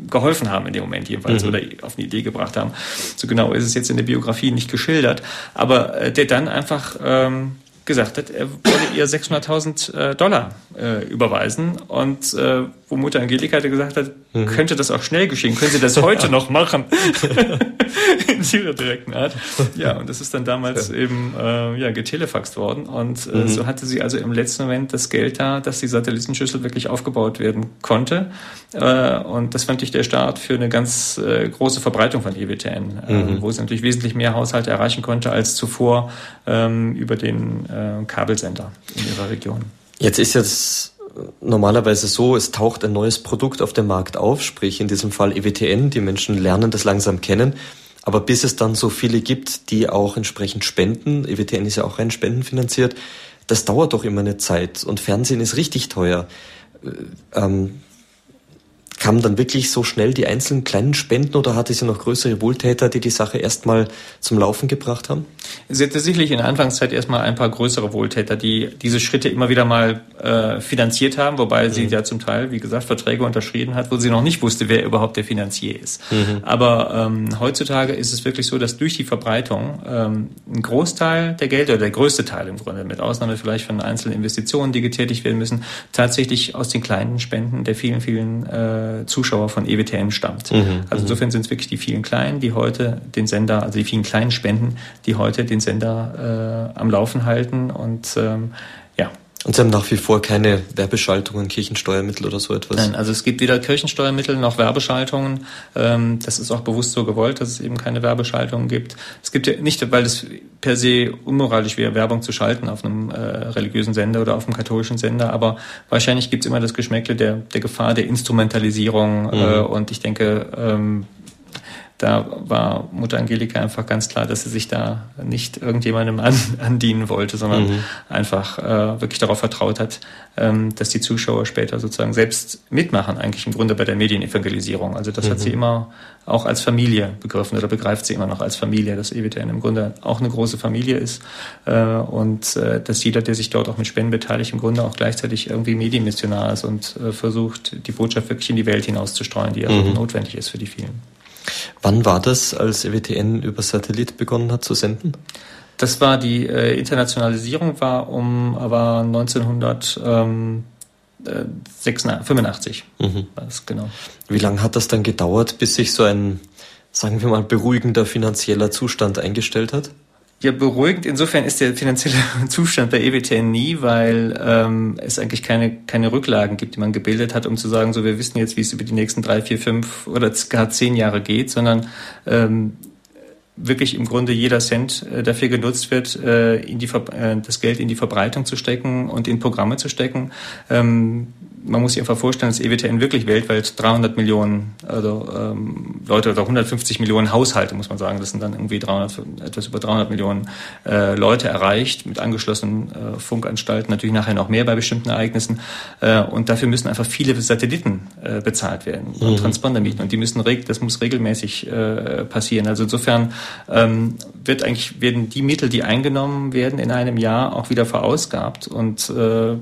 geholfen haben in dem Moment jedenfalls mhm. oder auf eine Idee gebracht haben. So genau ist es jetzt in der Biografie nicht geschildert, aber äh, der dann einfach ähm, gesagt hat, er wolle ihr 600.000 äh, Dollar äh, überweisen. Und äh, wo Mutter Angelika hatte gesagt hat, mhm. könnte das auch schnell geschehen, können Sie das heute noch machen? (laughs) In ihrer direkten Art. Ja, und das ist dann damals ja. eben äh, ja, getelefaxt worden. Und äh, mhm. so hatte sie also im letzten Moment das Geld da, dass die Satellitenschüssel wirklich aufgebaut werden konnte. Äh, und das fand ich der Start für eine ganz äh, große Verbreitung von EWTN, äh, mhm. wo es natürlich wesentlich mehr Haushalte erreichen konnte als zuvor ähm, über den äh, Kabelsender in ihrer Region. Jetzt ist jetzt normalerweise so, es taucht ein neues Produkt auf dem Markt auf, sprich in diesem Fall EWTN, die Menschen lernen das langsam kennen. Aber bis es dann so viele gibt, die auch entsprechend spenden, EWTN ist ja auch rein spendenfinanziert, das dauert doch immer eine Zeit und Fernsehen ist richtig teuer. Äh, ähm, kamen dann wirklich so schnell die einzelnen kleinen Spenden oder hatte sie noch größere Wohltäter, die die Sache erstmal zum Laufen gebracht haben? Sie hatte sicherlich in der Anfangszeit erstmal ein paar größere Wohltäter, die diese Schritte immer wieder mal äh, finanziert haben, wobei mhm. sie ja zum Teil, wie gesagt, Verträge unterschrieben hat, wo sie noch nicht wusste, wer überhaupt der Finanzier ist. Mhm. Aber ähm, heutzutage ist es wirklich so, dass durch die Verbreitung ähm, ein Großteil der Gelder, oder der größte Teil im Grunde, mit Ausnahme vielleicht von einzelnen Investitionen, die getätigt werden müssen, tatsächlich aus den kleinen Spenden der vielen, vielen äh, Zuschauer von EWTN stammt. Mhm. Also mhm. insofern sind es wirklich die vielen Kleinen, die heute den Sender, also die vielen kleinen Spenden, die heute den Sender äh, am Laufen halten und ähm. Und Sie haben nach wie vor keine Werbeschaltungen, Kirchensteuermittel oder so etwas? Nein, also es gibt weder Kirchensteuermittel noch Werbeschaltungen. Ähm, das ist auch bewusst so gewollt, dass es eben keine Werbeschaltungen gibt. Es gibt ja nicht, weil es per se unmoralisch wäre, Werbung zu schalten auf einem äh, religiösen Sender oder auf einem katholischen Sender, aber wahrscheinlich gibt es immer das Geschmäckle der, der Gefahr der Instrumentalisierung mhm. äh, und ich denke, ähm, da war Mutter Angelika einfach ganz klar, dass sie sich da nicht irgendjemandem an, (laughs) andienen wollte, sondern mhm. einfach äh, wirklich darauf vertraut hat, ähm, dass die Zuschauer später sozusagen selbst mitmachen, eigentlich im Grunde bei der Medienevangelisierung. Also das mhm. hat sie mhm. immer auch als Familie begriffen oder begreift sie immer noch als Familie, dass EWTN im Grunde auch eine große Familie ist äh, und äh, dass jeder, der sich dort auch mit Spenden beteiligt, im Grunde auch gleichzeitig irgendwie Medienmissionar ist und äh, versucht, die Botschaft wirklich in die Welt hinauszustreuen, die also mhm. notwendig ist für die vielen. Wann war das, als EWTN über Satellit begonnen hat zu senden? Das war die äh, Internationalisierung war um war 1985. Mhm. Das, genau. Wie lange hat das dann gedauert, bis sich so ein, sagen wir mal, beruhigender finanzieller Zustand eingestellt hat? Ja, beruhigend. Insofern ist der finanzielle (laughs) Zustand bei EWTN nie, weil ähm, es eigentlich keine, keine Rücklagen gibt, die man gebildet hat, um zu sagen, so wir wissen jetzt, wie es über die nächsten drei, vier, fünf oder gar zehn Jahre geht, sondern ähm, wirklich im Grunde jeder Cent äh, dafür genutzt wird, äh, in die, äh, das Geld in die Verbreitung zu stecken und in Programme zu stecken. Ähm, man muss sich einfach vorstellen, dass EWTN wirklich weltweit 300 Millionen also, ähm, Leute oder 150 Millionen Haushalte, muss man sagen, das sind dann irgendwie 300, etwas über 300 Millionen äh, Leute erreicht mit angeschlossenen äh, Funkanstalten, natürlich nachher noch mehr bei bestimmten Ereignissen. Äh, und dafür müssen einfach viele Satelliten äh, bezahlt werden und mhm. Transpondermieten und die müssen das muss regelmäßig äh, passieren. Also insofern ähm, wird eigentlich werden die Mittel, die eingenommen werden in einem Jahr, auch wieder verausgabt und äh,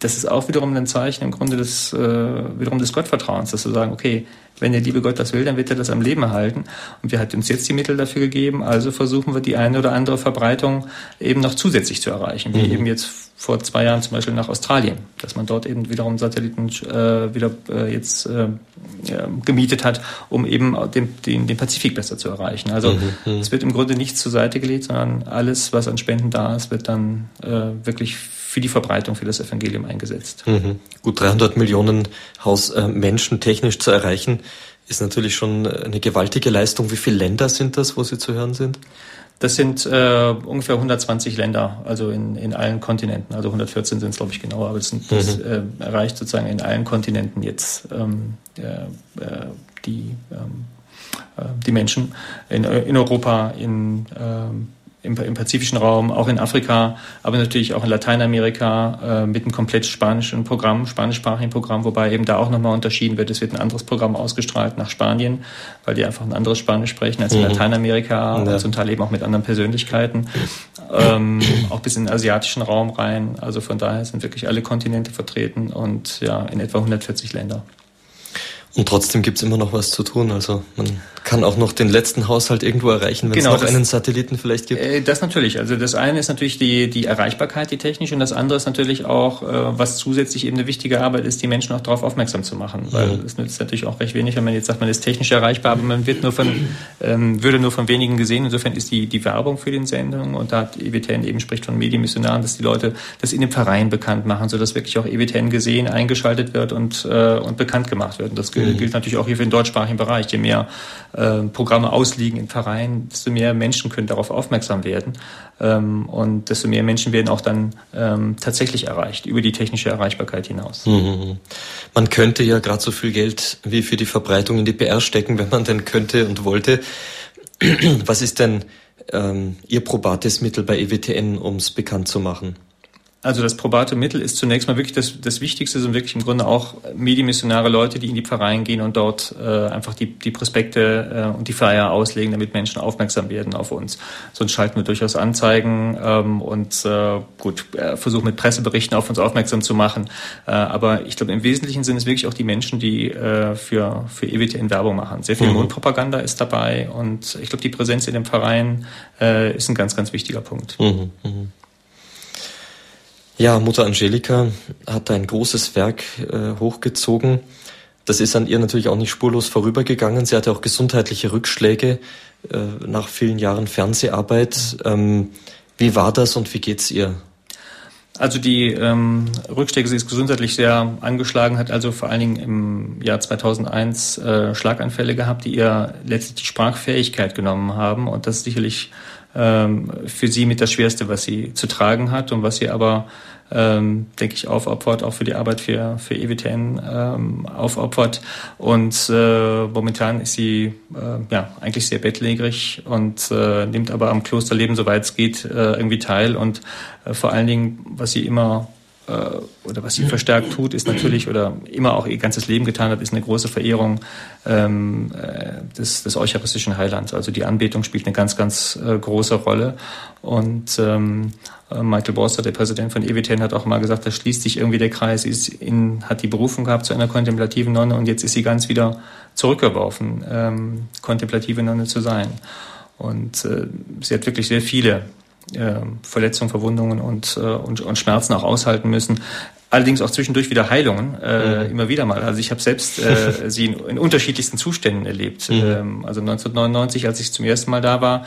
das ist auch wiederum ein Zeichen im Grunde des, äh, wiederum des Gottvertrauens, dass wir sagen, okay, wenn der liebe Gott das will, dann wird er das am Leben erhalten. Und wir hat uns jetzt die Mittel dafür gegeben, also versuchen wir die eine oder andere Verbreitung eben noch zusätzlich zu erreichen, wie mhm. eben jetzt vor zwei Jahren zum Beispiel nach Australien, dass man dort eben wiederum Satelliten äh, wieder äh, jetzt äh, gemietet hat, um eben den, den, den Pazifik besser zu erreichen. Also mhm, mhm. es wird im Grunde nichts zur Seite gelegt, sondern alles, was an Spenden da ist, wird dann äh, wirklich für die Verbreitung für das Evangelium eingesetzt. Mhm. Gut 300 Millionen Haus, äh, Menschen technisch zu erreichen, ist natürlich schon eine gewaltige Leistung. Wie viele Länder sind das, wo Sie zu hören sind? Das sind äh, ungefähr 120 Länder, also in, in allen Kontinenten. Also 114 sind es, glaube ich, genauer, aber das, sind, mhm. das äh, erreicht sozusagen in allen Kontinenten jetzt ähm, äh, die, ähm, äh, die Menschen in, in Europa, in ähm, im, im, pazifischen Raum, auch in Afrika, aber natürlich auch in Lateinamerika äh, mit einem komplett spanischen Programm, spanischsprachigen Programm, wobei eben da auch nochmal unterschieden wird. Es wird ein anderes Programm ausgestrahlt nach Spanien, weil die einfach ein anderes Spanisch sprechen als in mhm. Lateinamerika ja. und zum Teil eben auch mit anderen Persönlichkeiten. Ähm, auch bis in den asiatischen Raum rein. Also von daher sind wirklich alle Kontinente vertreten und ja, in etwa 140 Länder. Und trotzdem gibt's immer noch was zu tun. Also man kann auch noch den letzten Haushalt irgendwo erreichen, wenn genau, es noch das, einen Satelliten vielleicht gibt. Äh, das natürlich. Also das eine ist natürlich die, die Erreichbarkeit, die technische, und das andere ist natürlich auch, äh, was zusätzlich eben eine wichtige Arbeit ist, die Menschen auch darauf aufmerksam zu machen. Weil mhm. es nützt natürlich auch recht wenig, wenn man jetzt sagt, man ist technisch erreichbar, aber man wird nur von, ähm, würde nur von wenigen gesehen. Insofern ist die, die Werbung für den Sendungen und da hat EWTN eben spricht von Medienmissionaren, dass die Leute das in dem Verein bekannt machen, sodass wirklich auch EWTN gesehen, eingeschaltet wird und, äh, und bekannt gemacht wird. Und das mhm. gilt natürlich auch hier für den deutschsprachigen Bereich. Je mehr äh, Programme ausliegen in Vereinen, desto mehr Menschen können darauf aufmerksam werden. Ähm, und desto mehr Menschen werden auch dann ähm, tatsächlich erreicht, über die technische Erreichbarkeit hinaus. Mhm. Man könnte ja gerade so viel Geld wie für die Verbreitung in die PR stecken, wenn man denn könnte und wollte. Was ist denn ähm, Ihr probates Mittel bei EWTN, um es bekannt zu machen? Also das probate Mittel ist zunächst mal wirklich das, das Wichtigste, sind wirklich im Grunde auch medienmissionare Leute, die in die Pfarreien gehen und dort äh, einfach die, die Prospekte äh, und die Flyer auslegen, damit Menschen aufmerksam werden auf uns. Sonst schalten wir durchaus Anzeigen ähm, und äh, gut, äh, versuchen mit Presseberichten auf uns aufmerksam zu machen. Äh, aber ich glaube, im Wesentlichen sind es wirklich auch die Menschen, die äh, für, für EWTN Werbung machen. Sehr viel mhm. Mundpropaganda ist dabei und ich glaube, die Präsenz in den Pfarreien äh, ist ein ganz, ganz wichtiger Punkt. Mhm. Mhm. Ja, Mutter Angelika hat ein großes Werk äh, hochgezogen. Das ist an ihr natürlich auch nicht spurlos vorübergegangen. Sie hatte auch gesundheitliche Rückschläge äh, nach vielen Jahren Fernseharbeit. Ähm, wie war das und wie geht's ihr? Also die ähm, Rückschläge, sie ist gesundheitlich sehr angeschlagen, hat also vor allen Dingen im Jahr 2001 äh, Schlaganfälle gehabt, die ihr letztlich die Sprachfähigkeit genommen haben. Und das ist sicherlich ähm, für sie mit das Schwerste, was sie zu tragen hat und was sie aber, ähm, denke ich, aufopfert, auch für die Arbeit für, für EWTN ähm, aufopfert. Und äh, momentan ist sie äh, ja eigentlich sehr bettlägerig und äh, nimmt aber am Klosterleben, soweit es geht, äh, irgendwie teil. Und äh, vor allen Dingen, was sie immer äh, oder was sie verstärkt tut, ist natürlich oder immer auch ihr ganzes Leben getan hat, ist eine große Verehrung ähm, äh, des, des eucharistischen Heilands. Also die Anbetung spielt eine ganz, ganz äh, große Rolle. Und ähm, äh, Michael Borster, der Präsident von EWTN, hat auch mal gesagt, da schließt sich irgendwie der Kreis. Ist in, hat die Berufung gehabt zu einer kontemplativen Nonne und jetzt ist sie ganz wieder zurückgeworfen, ähm, kontemplative Nonne zu sein. Und äh, sie hat wirklich sehr viele äh, Verletzungen, Verwundungen und, äh, und, und Schmerzen auch aushalten müssen. Allerdings auch zwischendurch wieder Heilungen, äh, mhm. immer wieder mal. Also ich habe selbst äh, (laughs) sie in, in, unterschiedlichsten Zuständen erlebt. Mhm. Ähm, also 1999, als ich zum ersten Mal da war,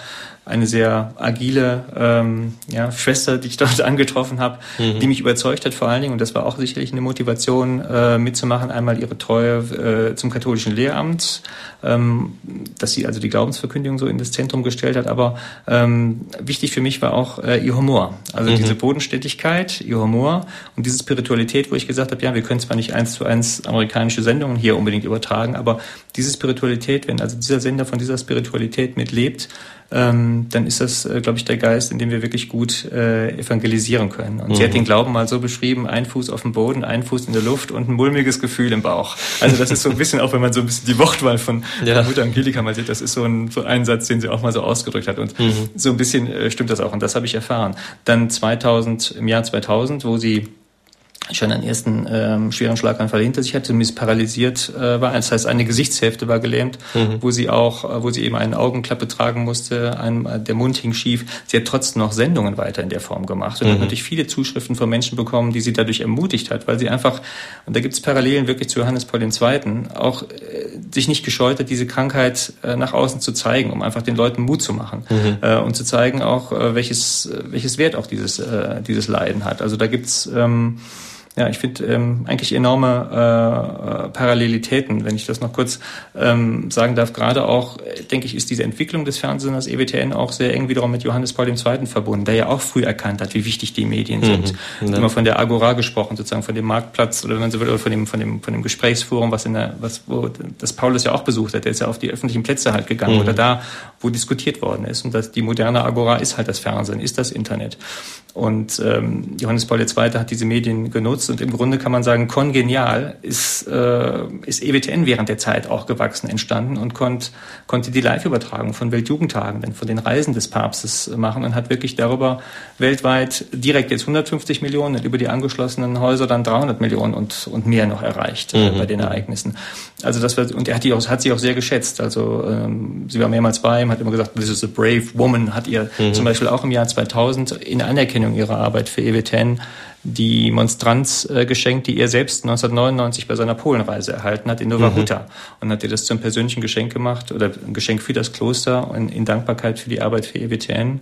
eine sehr agile ähm, ja, Schwester, die ich dort (laughs) angetroffen habe, mhm. die mich überzeugt hat vor allen Dingen, und das war auch sicherlich eine Motivation äh, mitzumachen, einmal ihre Treue äh, zum katholischen Lehramt, ähm, dass sie also die Glaubensverkündigung so in das Zentrum gestellt hat, aber ähm, wichtig für mich war auch äh, ihr Humor, also mhm. diese Bodenständigkeit, ihr Humor und diese Spiritualität, wo ich gesagt habe, ja, wir können zwar nicht eins zu eins amerikanische Sendungen hier unbedingt übertragen, aber diese Spiritualität, wenn also dieser Sender von dieser Spiritualität mitlebt, ähm, dann ist das, äh, glaube ich, der Geist, in dem wir wirklich gut äh, evangelisieren können. Und mhm. sie hat mhm. den Glauben mal so beschrieben, ein Fuß auf dem Boden, ein Fuß in der Luft und ein mulmiges Gefühl im Bauch. Also das ist so ein bisschen, auch wenn man so ein bisschen die Wortwahl von ja. Mutter Angelika mal sieht, das ist so ein, so ein Satz, den sie auch mal so ausgedrückt hat. Und mhm. so ein bisschen äh, stimmt das auch. Und das habe ich erfahren. Dann 2000, im Jahr 2000, wo sie schon einen ersten ähm, schweren Schlaganfall hinter sich hatte, zumindest paralysiert äh, war. Das heißt, eine Gesichtshälfte war gelähmt, mhm. wo sie auch, äh, wo sie eben eine Augenklappe tragen musste, ein, äh, der Mund hing schief. Sie hat trotzdem noch Sendungen weiter in der Form gemacht und mhm. hat natürlich viele Zuschriften von Menschen bekommen, die sie dadurch ermutigt hat, weil sie einfach, und da gibt es Parallelen wirklich zu Johannes Paul II., auch äh, sich nicht gescheut hat, diese Krankheit äh, nach außen zu zeigen, um einfach den Leuten Mut zu machen mhm. äh, und zu zeigen auch, äh, welches, welches Wert auch dieses, äh, dieses Leiden hat. Also da gibt's ähm, ja, ich finde ähm, eigentlich enorme äh, äh, Parallelitäten, wenn ich das noch kurz ähm, sagen darf. Gerade auch, äh, denke ich, ist diese Entwicklung des Fernsehens EWTN auch sehr eng wiederum mit Johannes Paul II. verbunden, der ja auch früh erkannt hat, wie wichtig die Medien sind. Mhm, Immer von der Agora gesprochen, sozusagen von dem Marktplatz oder wenn man so will, oder von dem, von dem, von dem Gesprächsforum, was in der, was, wo das Paulus ja auch besucht hat, der ist ja auf die öffentlichen Plätze halt gegangen mhm. oder da, wo diskutiert worden ist. Und das, die moderne Agora ist halt das Fernsehen, ist das Internet. Und ähm, Johannes Paul II. hat diese Medien genutzt und im Grunde kann man sagen, kongenial ist, äh, ist EWTN während der Zeit auch gewachsen, entstanden und konnt, konnte die Live-Übertragung von Weltjugendtagen, denn von den Reisen des Papstes machen und hat wirklich darüber weltweit direkt jetzt 150 Millionen und über die angeschlossenen Häuser dann 300 Millionen und, und mehr noch erreicht äh, mhm. bei den Ereignissen. Also das war, und er hat, die auch, hat sie auch sehr geschätzt. Also ähm, sie war mehrmals bei ihm, hat immer gesagt, this is a brave woman, hat ihr mhm. zum Beispiel auch im Jahr 2000 in Anerkennung ihrer Arbeit für EWTN die Monstranz äh, geschenkt, die er selbst 1999 bei seiner Polenreise erhalten hat in Nova mhm. Und hat ihr das zum persönlichen Geschenk gemacht oder ein Geschenk für das Kloster und in Dankbarkeit für die Arbeit für EWTN.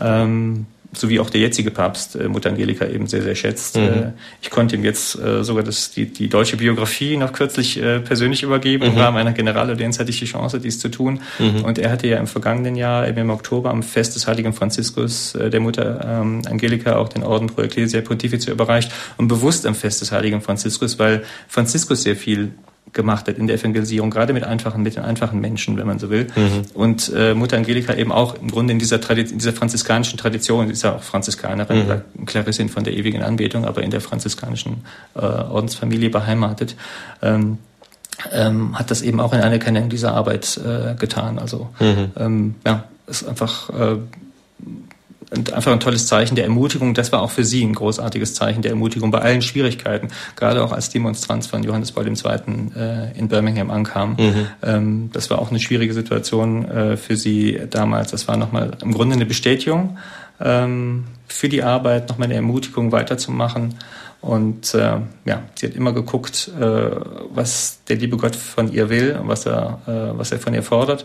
Ähm, so wie auch der jetzige Papst äh, Mutter Angelika eben sehr, sehr schätzt. Mhm. Äh, ich konnte ihm jetzt äh, sogar das, die, die deutsche Biografie noch kürzlich äh, persönlich übergeben. Mhm. Im Rahmen einer Generalaudienz hatte ich die Chance, dies zu tun. Mhm. Und er hatte ja im vergangenen Jahr, eben im Oktober, am Fest des heiligen Franziskus, äh, der Mutter ähm, Angelika, auch den Orden pro Ecclesia Pontifice überreicht. Und bewusst am Fest des heiligen Franziskus, weil Franziskus sehr viel gemacht hat in der Evangelisierung, gerade mit einfachen, mit den einfachen Menschen, wenn man so will. Mhm. Und äh, Mutter Angelika eben auch im Grunde in dieser, Tradition, in dieser franziskanischen Tradition, sie ist ja auch Franziskanerin, mhm. oder Clarissin von der ewigen Anbetung, aber in der franziskanischen äh, Ordensfamilie beheimatet. Ähm, ähm, hat das eben auch in Anerkennung dieser Arbeit äh, getan. Also mhm. ähm, ja, ist einfach äh, einfach ein tolles Zeichen der Ermutigung. Das war auch für sie ein großartiges Zeichen der Ermutigung bei allen Schwierigkeiten, gerade auch als Demonstranz von Johannes Paul II. Äh, in Birmingham ankam. Mhm. Ähm, das war auch eine schwierige Situation äh, für sie damals. Das war nochmal im Grunde eine Bestätigung ähm, für die Arbeit, nochmal eine Ermutigung weiterzumachen. Und äh, ja, sie hat immer geguckt, was der liebe Gott von ihr will und was er, was er von ihr fordert.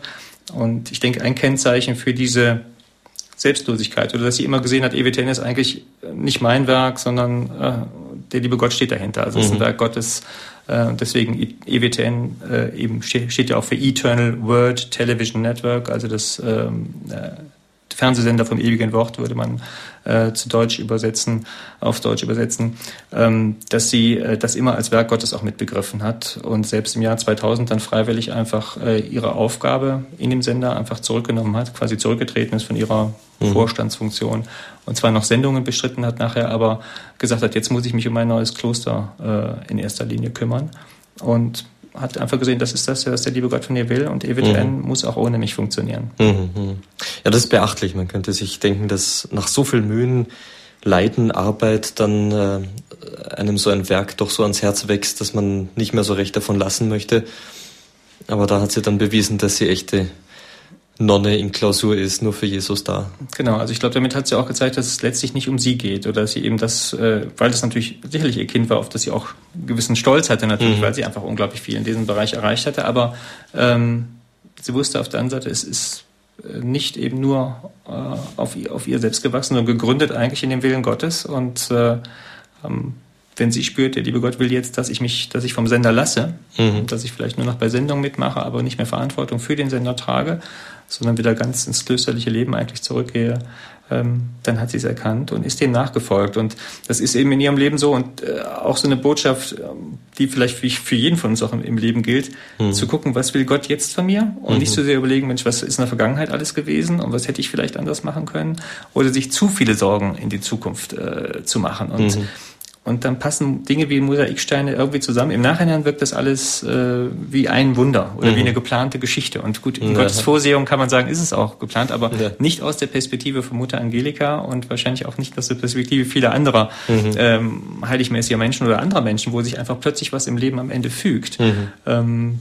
Und ich denke, ein Kennzeichen für diese Selbstlosigkeit oder dass sie immer gesehen hat, EWTN ist eigentlich nicht mein Werk, sondern äh, der liebe Gott steht dahinter. Also es ist ein mhm. Werk Gottes. Äh, deswegen EWTN äh, eben steht, steht ja auch für Eternal Word Television Network, also das ähm, äh, Fernsehsender vom ewigen Wort würde man äh, zu Deutsch übersetzen, auf Deutsch übersetzen, ähm, dass sie äh, das immer als Werk Gottes auch mitbegriffen hat und selbst im Jahr 2000 dann freiwillig einfach äh, ihre Aufgabe in dem Sender einfach zurückgenommen hat, quasi zurückgetreten ist von ihrer mhm. Vorstandsfunktion und zwar noch Sendungen bestritten hat nachher, aber gesagt hat, jetzt muss ich mich um mein neues Kloster äh, in erster Linie kümmern und hat einfach gesehen, das ist das, was der liebe Gott von ihr will und EWTN mhm. muss auch ohne mich funktionieren. Mhm. Ja, das ist beachtlich. Man könnte sich denken, dass nach so viel Mühen, Leiden, Arbeit dann äh, einem so ein Werk doch so ans Herz wächst, dass man nicht mehr so recht davon lassen möchte. Aber da hat sie dann bewiesen, dass sie echte Nonne in Klausur ist, nur für Jesus da. Genau, also ich glaube, damit hat sie auch gezeigt, dass es letztlich nicht um sie geht oder dass sie eben das, äh, weil das natürlich sicherlich ihr Kind war, auf das sie auch einen gewissen Stolz hatte natürlich, mhm. weil sie einfach unglaublich viel in diesem Bereich erreicht hatte, aber ähm, sie wusste auf der anderen Seite, es ist nicht eben nur äh, auf, ihr, auf ihr selbst gewachsen, sondern gegründet eigentlich in dem Willen Gottes. Und äh, ähm, wenn sie spürt, der liebe Gott will jetzt, dass ich mich, dass ich vom Sender lasse, mhm. dass ich vielleicht nur noch bei Sendung mitmache, aber nicht mehr Verantwortung für den Sender trage, sondern wieder ganz ins klösterliche Leben eigentlich zurückgehe, ähm, dann hat sie es erkannt und ist dem nachgefolgt. Und das ist eben in ihrem Leben so und äh, auch so eine Botschaft, ähm, die vielleicht für, jeden von uns auch im, im Leben gilt, mhm. zu gucken, was will Gott jetzt von mir und mhm. nicht so sehr überlegen, Mensch, was ist in der Vergangenheit alles gewesen und was hätte ich vielleicht anders machen können oder sich zu viele Sorgen in die Zukunft äh, zu machen. Und mhm. Und dann passen Dinge wie Mosaiksteine irgendwie zusammen. Im Nachhinein wirkt das alles äh, wie ein Wunder oder mhm. wie eine geplante Geschichte. Und gut, in ja. Gottes Vorsehung kann man sagen, ist es auch geplant, aber ja. nicht aus der Perspektive von Mutter Angelika und wahrscheinlich auch nicht aus der Perspektive vieler anderer mhm. ähm, heiligmäßiger Menschen oder anderer Menschen, wo sich einfach plötzlich was im Leben am Ende fügt. Mhm. Ähm,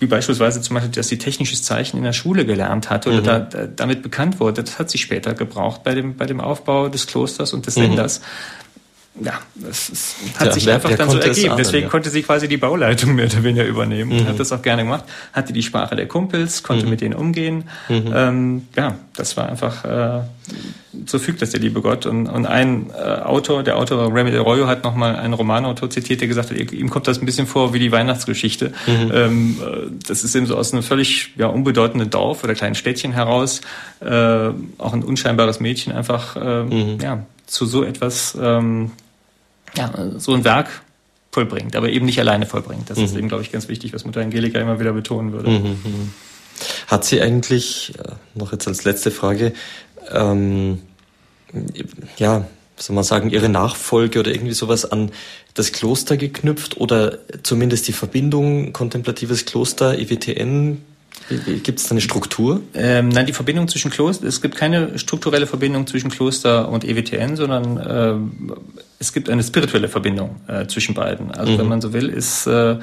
wie beispielsweise zum Beispiel, dass sie technisches Zeichen in der Schule gelernt hat oder mhm. da, da, damit bekannt wurde. Das hat sie später gebraucht bei dem, bei dem Aufbau des Klosters und des mhm. Ja, das ist, hat ja, sich wer, einfach wer dann so ergeben. Ahnen, Deswegen ja. konnte sie quasi die Bauleitung mehr oder weniger übernehmen mhm. und hat das auch gerne gemacht. Hatte die Sprache der Kumpels, konnte mhm. mit denen umgehen. Mhm. Ähm, ja, das war einfach, äh, so fügt das der liebe Gott. Und, und ein äh, Autor, der Autor Remy Del Royo hat nochmal einen Romanautor zitiert, der gesagt hat, ihm kommt das ein bisschen vor wie die Weihnachtsgeschichte. Mhm. Ähm, äh, das ist eben so aus einem völlig ja, unbedeutenden Dorf oder kleinen Städtchen heraus, äh, auch ein unscheinbares Mädchen einfach, äh, mhm. ja, zu so etwas ähm, ja, so ein Werk vollbringt, aber eben nicht alleine vollbringt. Das mhm. ist eben, glaube ich, ganz wichtig, was Mutter Angelika immer wieder betonen würde. Mhm. mhm. Hat sie eigentlich, äh, noch jetzt als letzte Frage, ähm, ja, soll man sagen, ihre Nachfolge oder irgendwie sowas an das Kloster geknüpft oder zumindest die Verbindung kontemplatives Kloster, EWTN Gibt es da eine Struktur? Ähm, nein, die Verbindung zwischen Kloster, es gibt keine strukturelle Verbindung zwischen Kloster und EWTN, sondern äh, es gibt eine spirituelle Verbindung äh, zwischen beiden. Also mhm. wenn man so will, ist äh, ähm,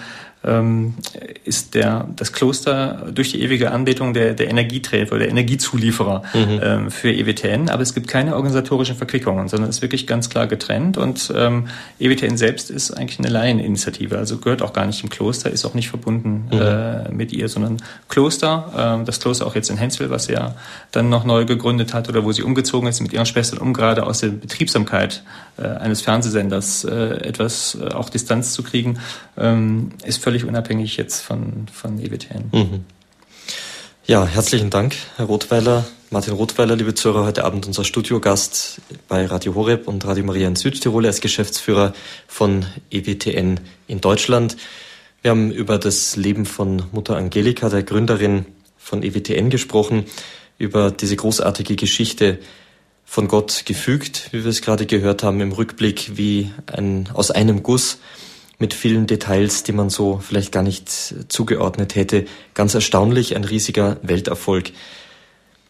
ist der, das Kloster durch die ewige Anbetung der, der Energieträger oder der Energiezulieferer mhm. ähm, für EWTN. Aber es gibt keine organisatorischen Verquickungen, sondern es ist wirklich ganz klar getrennt. Und ähm, EWTN selbst ist eigentlich eine Laieninitiative, also gehört auch gar nicht im Kloster, ist auch nicht verbunden mhm. äh, mit ihr, sondern Kloster, äh, das Kloster auch jetzt in Henswil, was ja dann noch neu gegründet hat oder wo sie umgezogen ist mit ihren Schwestern, um gerade aus der Betriebsamkeit äh, eines Fernsehsenders äh, etwas äh, auch Distanz zu kriegen, ähm, ist völlig völlig unabhängig jetzt von, von EWTN. Mhm. Ja, herzlichen Dank, Herr Rothweiler. Martin Rothweiler, liebe Zuhörer, heute Abend unser Studiogast bei Radio Horeb und Radio Maria in Südtirol als Geschäftsführer von EWTN in Deutschland. Wir haben über das Leben von Mutter Angelika, der Gründerin von EWTN, gesprochen, über diese großartige Geschichte von Gott gefügt, wie wir es gerade gehört haben, im Rückblick wie ein, aus einem Guss mit vielen Details, die man so vielleicht gar nicht zugeordnet hätte. Ganz erstaunlich, ein riesiger Welterfolg.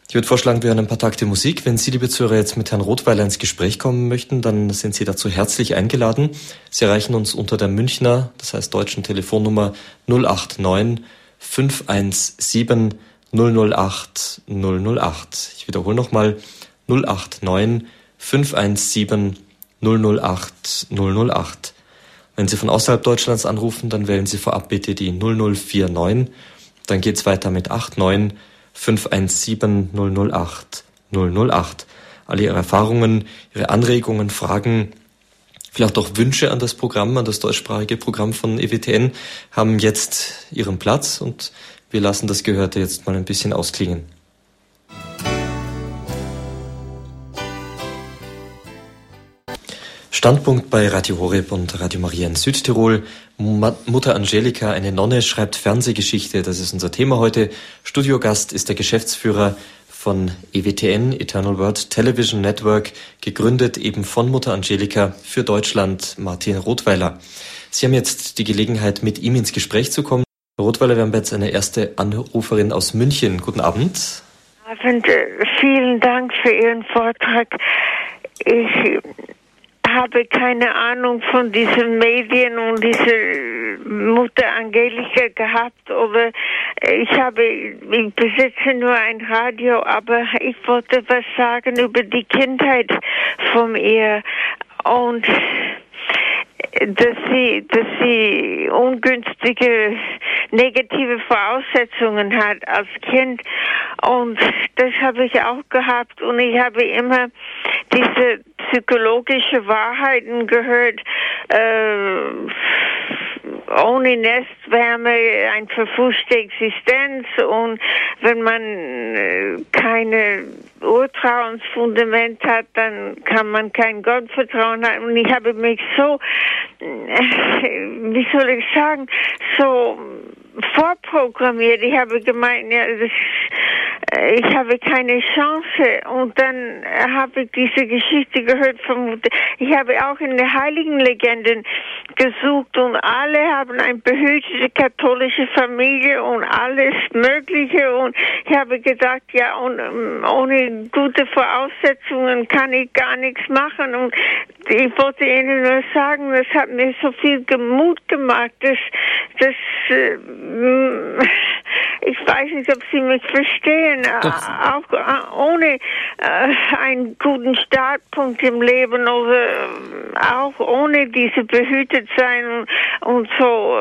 Ich würde vorschlagen, wir hören ein paar Takte Musik. Wenn Sie, liebe Zuhörer, jetzt mit Herrn Rothweiler ins Gespräch kommen möchten, dann sind Sie dazu herzlich eingeladen. Sie erreichen uns unter der Münchner, das heißt deutschen Telefonnummer 089 517 008 008. Ich wiederhole nochmal 089 517 008 008. Wenn Sie von außerhalb Deutschlands anrufen, dann wählen Sie vorab bitte die 0049. Dann geht's weiter mit 89 517 008 008. Alle Ihre Erfahrungen, Ihre Anregungen, Fragen, vielleicht auch Wünsche an das Programm, an das deutschsprachige Programm von EWTN haben jetzt ihren Platz und wir lassen das Gehörte jetzt mal ein bisschen ausklingen. Standpunkt bei Radio Horeb und Radio Maria in Südtirol. Mutter Angelika, eine Nonne, schreibt Fernsehgeschichte. Das ist unser Thema heute. Studiogast ist der Geschäftsführer von EWTN, Eternal World Television Network, gegründet eben von Mutter Angelika für Deutschland, Martin Rothweiler. Sie haben jetzt die Gelegenheit, mit ihm ins Gespräch zu kommen. Herr Rothweiler, wir haben jetzt eine erste Anruferin aus München. Guten Abend. Abend. Vielen Dank für Ihren Vortrag. Ich habe keine Ahnung von diesen Medien und dieser Mutter Angelika gehabt oder ich habe, ich besitze nur ein Radio, aber ich wollte was sagen über die Kindheit von ihr. Und dass sie, dass sie ungünstige negative Voraussetzungen hat als Kind. Und das habe ich auch gehabt. Und ich habe immer diese psychologische Wahrheiten gehört, äh, ohne Nestwärme ein verfuschte Existenz und wenn man äh, keine Urtrauensfundament hat, dann kann man kein Gottvertrauen haben. Und ich habe mich so, äh, wie soll ich sagen, so vorprogrammiert. Ich habe gemeint, ja, das, äh, ich habe keine Chance. Und dann habe ich diese Geschichte gehört Mutter. Ich habe auch in den heiligen Legenden gesucht und alle haben eine behütete katholische Familie und alles Mögliche. Und ich habe gedacht, ja, und, ähm, ohne gute Voraussetzungen kann ich gar nichts machen. Und ich wollte Ihnen nur sagen, das hat mir so viel Mut gemacht, dass, dass äh, ich weiß nicht, ob Sie mich verstehen, Doch. auch äh, ohne äh, einen guten Startpunkt im Leben oder äh, auch ohne diese behütet sein und so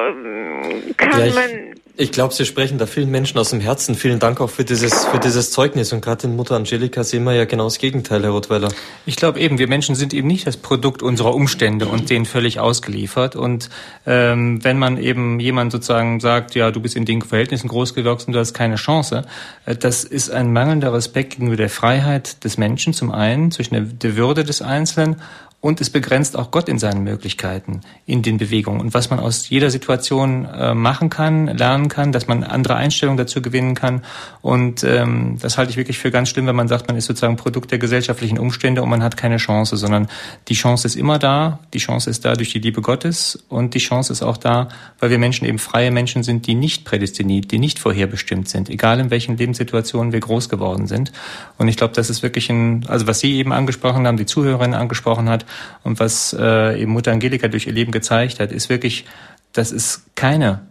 kann ja, man ich glaube, Sie sprechen da vielen Menschen aus dem Herzen. Vielen Dank auch für dieses, für dieses Zeugnis. Und gerade in Mutter Angelika sehen wir ja genau das Gegenteil, Herr Rottweiler. Ich glaube eben, wir Menschen sind eben nicht das Produkt unserer Umstände und denen völlig ausgeliefert. Und ähm, wenn man eben jemand sozusagen sagt, ja, du bist in den Verhältnissen groß gewachsen, du hast keine Chance, äh, das ist ein mangelnder Respekt gegenüber der Freiheit des Menschen zum einen, zwischen der, der Würde des Einzelnen und es begrenzt auch Gott in seinen Möglichkeiten, in den Bewegungen. Und was man aus jeder Situation äh, machen kann, lernen kann, dass man andere Einstellungen dazu gewinnen kann. Und ähm, das halte ich wirklich für ganz schlimm, wenn man sagt, man ist sozusagen Produkt der gesellschaftlichen Umstände und man hat keine Chance, sondern die Chance ist immer da. Die Chance ist da durch die Liebe Gottes und die Chance ist auch da, weil wir Menschen eben freie Menschen sind, die nicht prädestiniert, die nicht vorherbestimmt sind, egal in welchen Lebenssituationen wir groß geworden sind. Und ich glaube, das ist wirklich ein, also was Sie eben angesprochen haben, die Zuhörerin angesprochen hat, und was äh, eben Mutter Angelika durch ihr Leben gezeigt hat, ist wirklich, dass es keine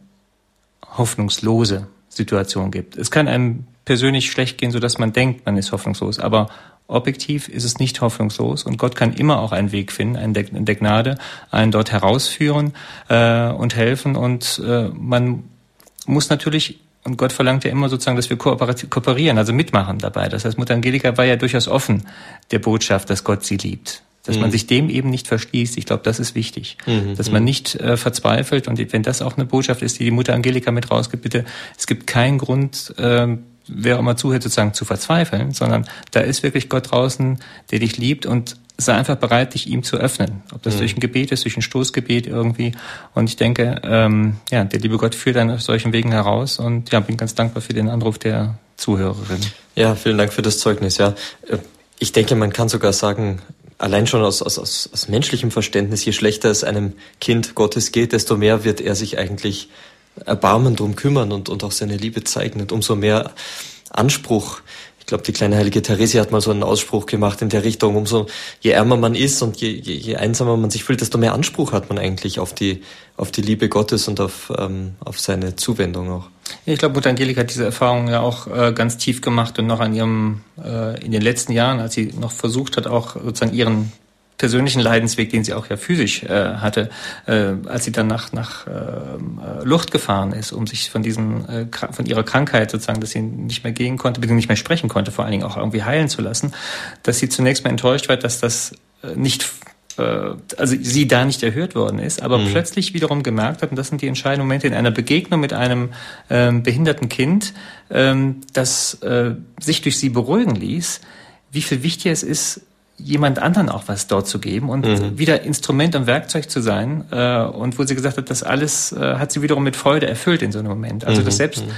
hoffnungslose Situation gibt. Es kann einem persönlich schlecht gehen, so dass man denkt, man ist hoffnungslos, aber objektiv ist es nicht hoffnungslos und Gott kann immer auch einen Weg finden, einen der, der Gnade, einen dort herausführen äh, und helfen und äh, man muss natürlich und Gott verlangt ja immer sozusagen, dass wir kooperieren, also mitmachen dabei. Das heißt, Mutter Angelika war ja durchaus offen der Botschaft, dass Gott sie liebt dass mhm. man sich dem eben nicht verschließt. Ich glaube, das ist wichtig, mhm. dass man mhm. nicht äh, verzweifelt. Und wenn das auch eine Botschaft ist, die die Mutter Angelika mit rausgibt, bitte, es gibt keinen Grund, äh, wer auch immer zuhört, sozusagen zu verzweifeln, sondern da ist wirklich Gott draußen, der dich liebt und sei einfach bereit, dich ihm zu öffnen. Ob das mhm. durch ein Gebet ist, durch ein Stoßgebet irgendwie. Und ich denke, ähm, ja, der liebe Gott führt dann auf solchen Wegen heraus und ja, bin ganz dankbar für den Anruf der Zuhörerin. Ja, vielen Dank für das Zeugnis, ja. Äh, ich denke, man kann sogar sagen, allein schon aus, aus, aus, aus menschlichem Verständnis, je schlechter es einem Kind Gottes geht, desto mehr wird er sich eigentlich erbarmen drum kümmern und, und auch seine Liebe zeigen und umso mehr Anspruch ich glaube, die kleine heilige Therese hat mal so einen Ausspruch gemacht in der Richtung, umso je ärmer man ist und je, je, je einsamer man sich fühlt, desto mehr Anspruch hat man eigentlich auf die, auf die Liebe Gottes und auf, ähm, auf seine Zuwendung auch. Ich glaube, Mutter Angelika hat diese Erfahrung ja auch äh, ganz tief gemacht und noch an ihrem, äh, in den letzten Jahren, als sie noch versucht hat, auch sozusagen ihren persönlichen Leidensweg, den sie auch ja physisch äh, hatte, äh, als sie dann nach, nach äh, Lucht gefahren ist, um sich von diesem, äh, von ihrer Krankheit sozusagen, dass sie nicht mehr gehen konnte, beziehungsweise nicht mehr sprechen konnte, vor allen Dingen auch irgendwie heilen zu lassen, dass sie zunächst mal enttäuscht war, dass das äh, nicht also sie da nicht erhört worden ist, aber mhm. plötzlich wiederum gemerkt hat, und das sind die entscheidenden Momente in einer Begegnung mit einem ähm, behinderten Kind, ähm, das äh, sich durch sie beruhigen ließ, wie viel wichtiger es ist, jemand anderen auch was dort zu geben und mhm. wieder Instrument und Werkzeug zu sein. Äh, und wo sie gesagt hat, das alles äh, hat sie wiederum mit Freude erfüllt in so einem Moment. Also mhm. dass selbst mhm.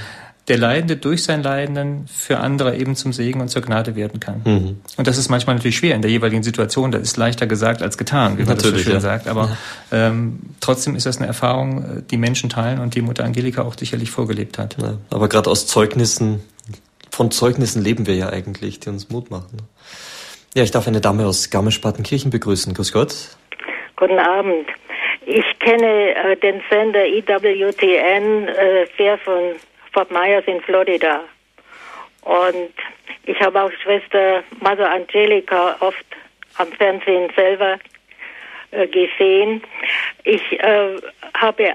Der Leidende durch sein Leidenden für andere eben zum Segen und zur Gnade werden kann. Mhm. Und das ist manchmal natürlich schwer in der jeweiligen Situation. Das ist leichter gesagt als getan, wie man natürlich, das so schön ja. sagt. Aber ja. ähm, trotzdem ist das eine Erfahrung, äh, die Menschen teilen und die Mutter Angelika auch sicherlich vorgelebt hat. Ja, aber gerade aus Zeugnissen, von Zeugnissen leben wir ja eigentlich, die uns Mut machen. Ja, ich darf eine Dame aus Garmisch-Partenkirchen begrüßen. Grüß Gott. Guten Abend. Ich kenne äh, den Sender IWTN äh, sehr von Fort Myers in Florida. Und ich habe auch Schwester Mother Angelica oft am Fernsehen selber äh, gesehen. ich äh, habe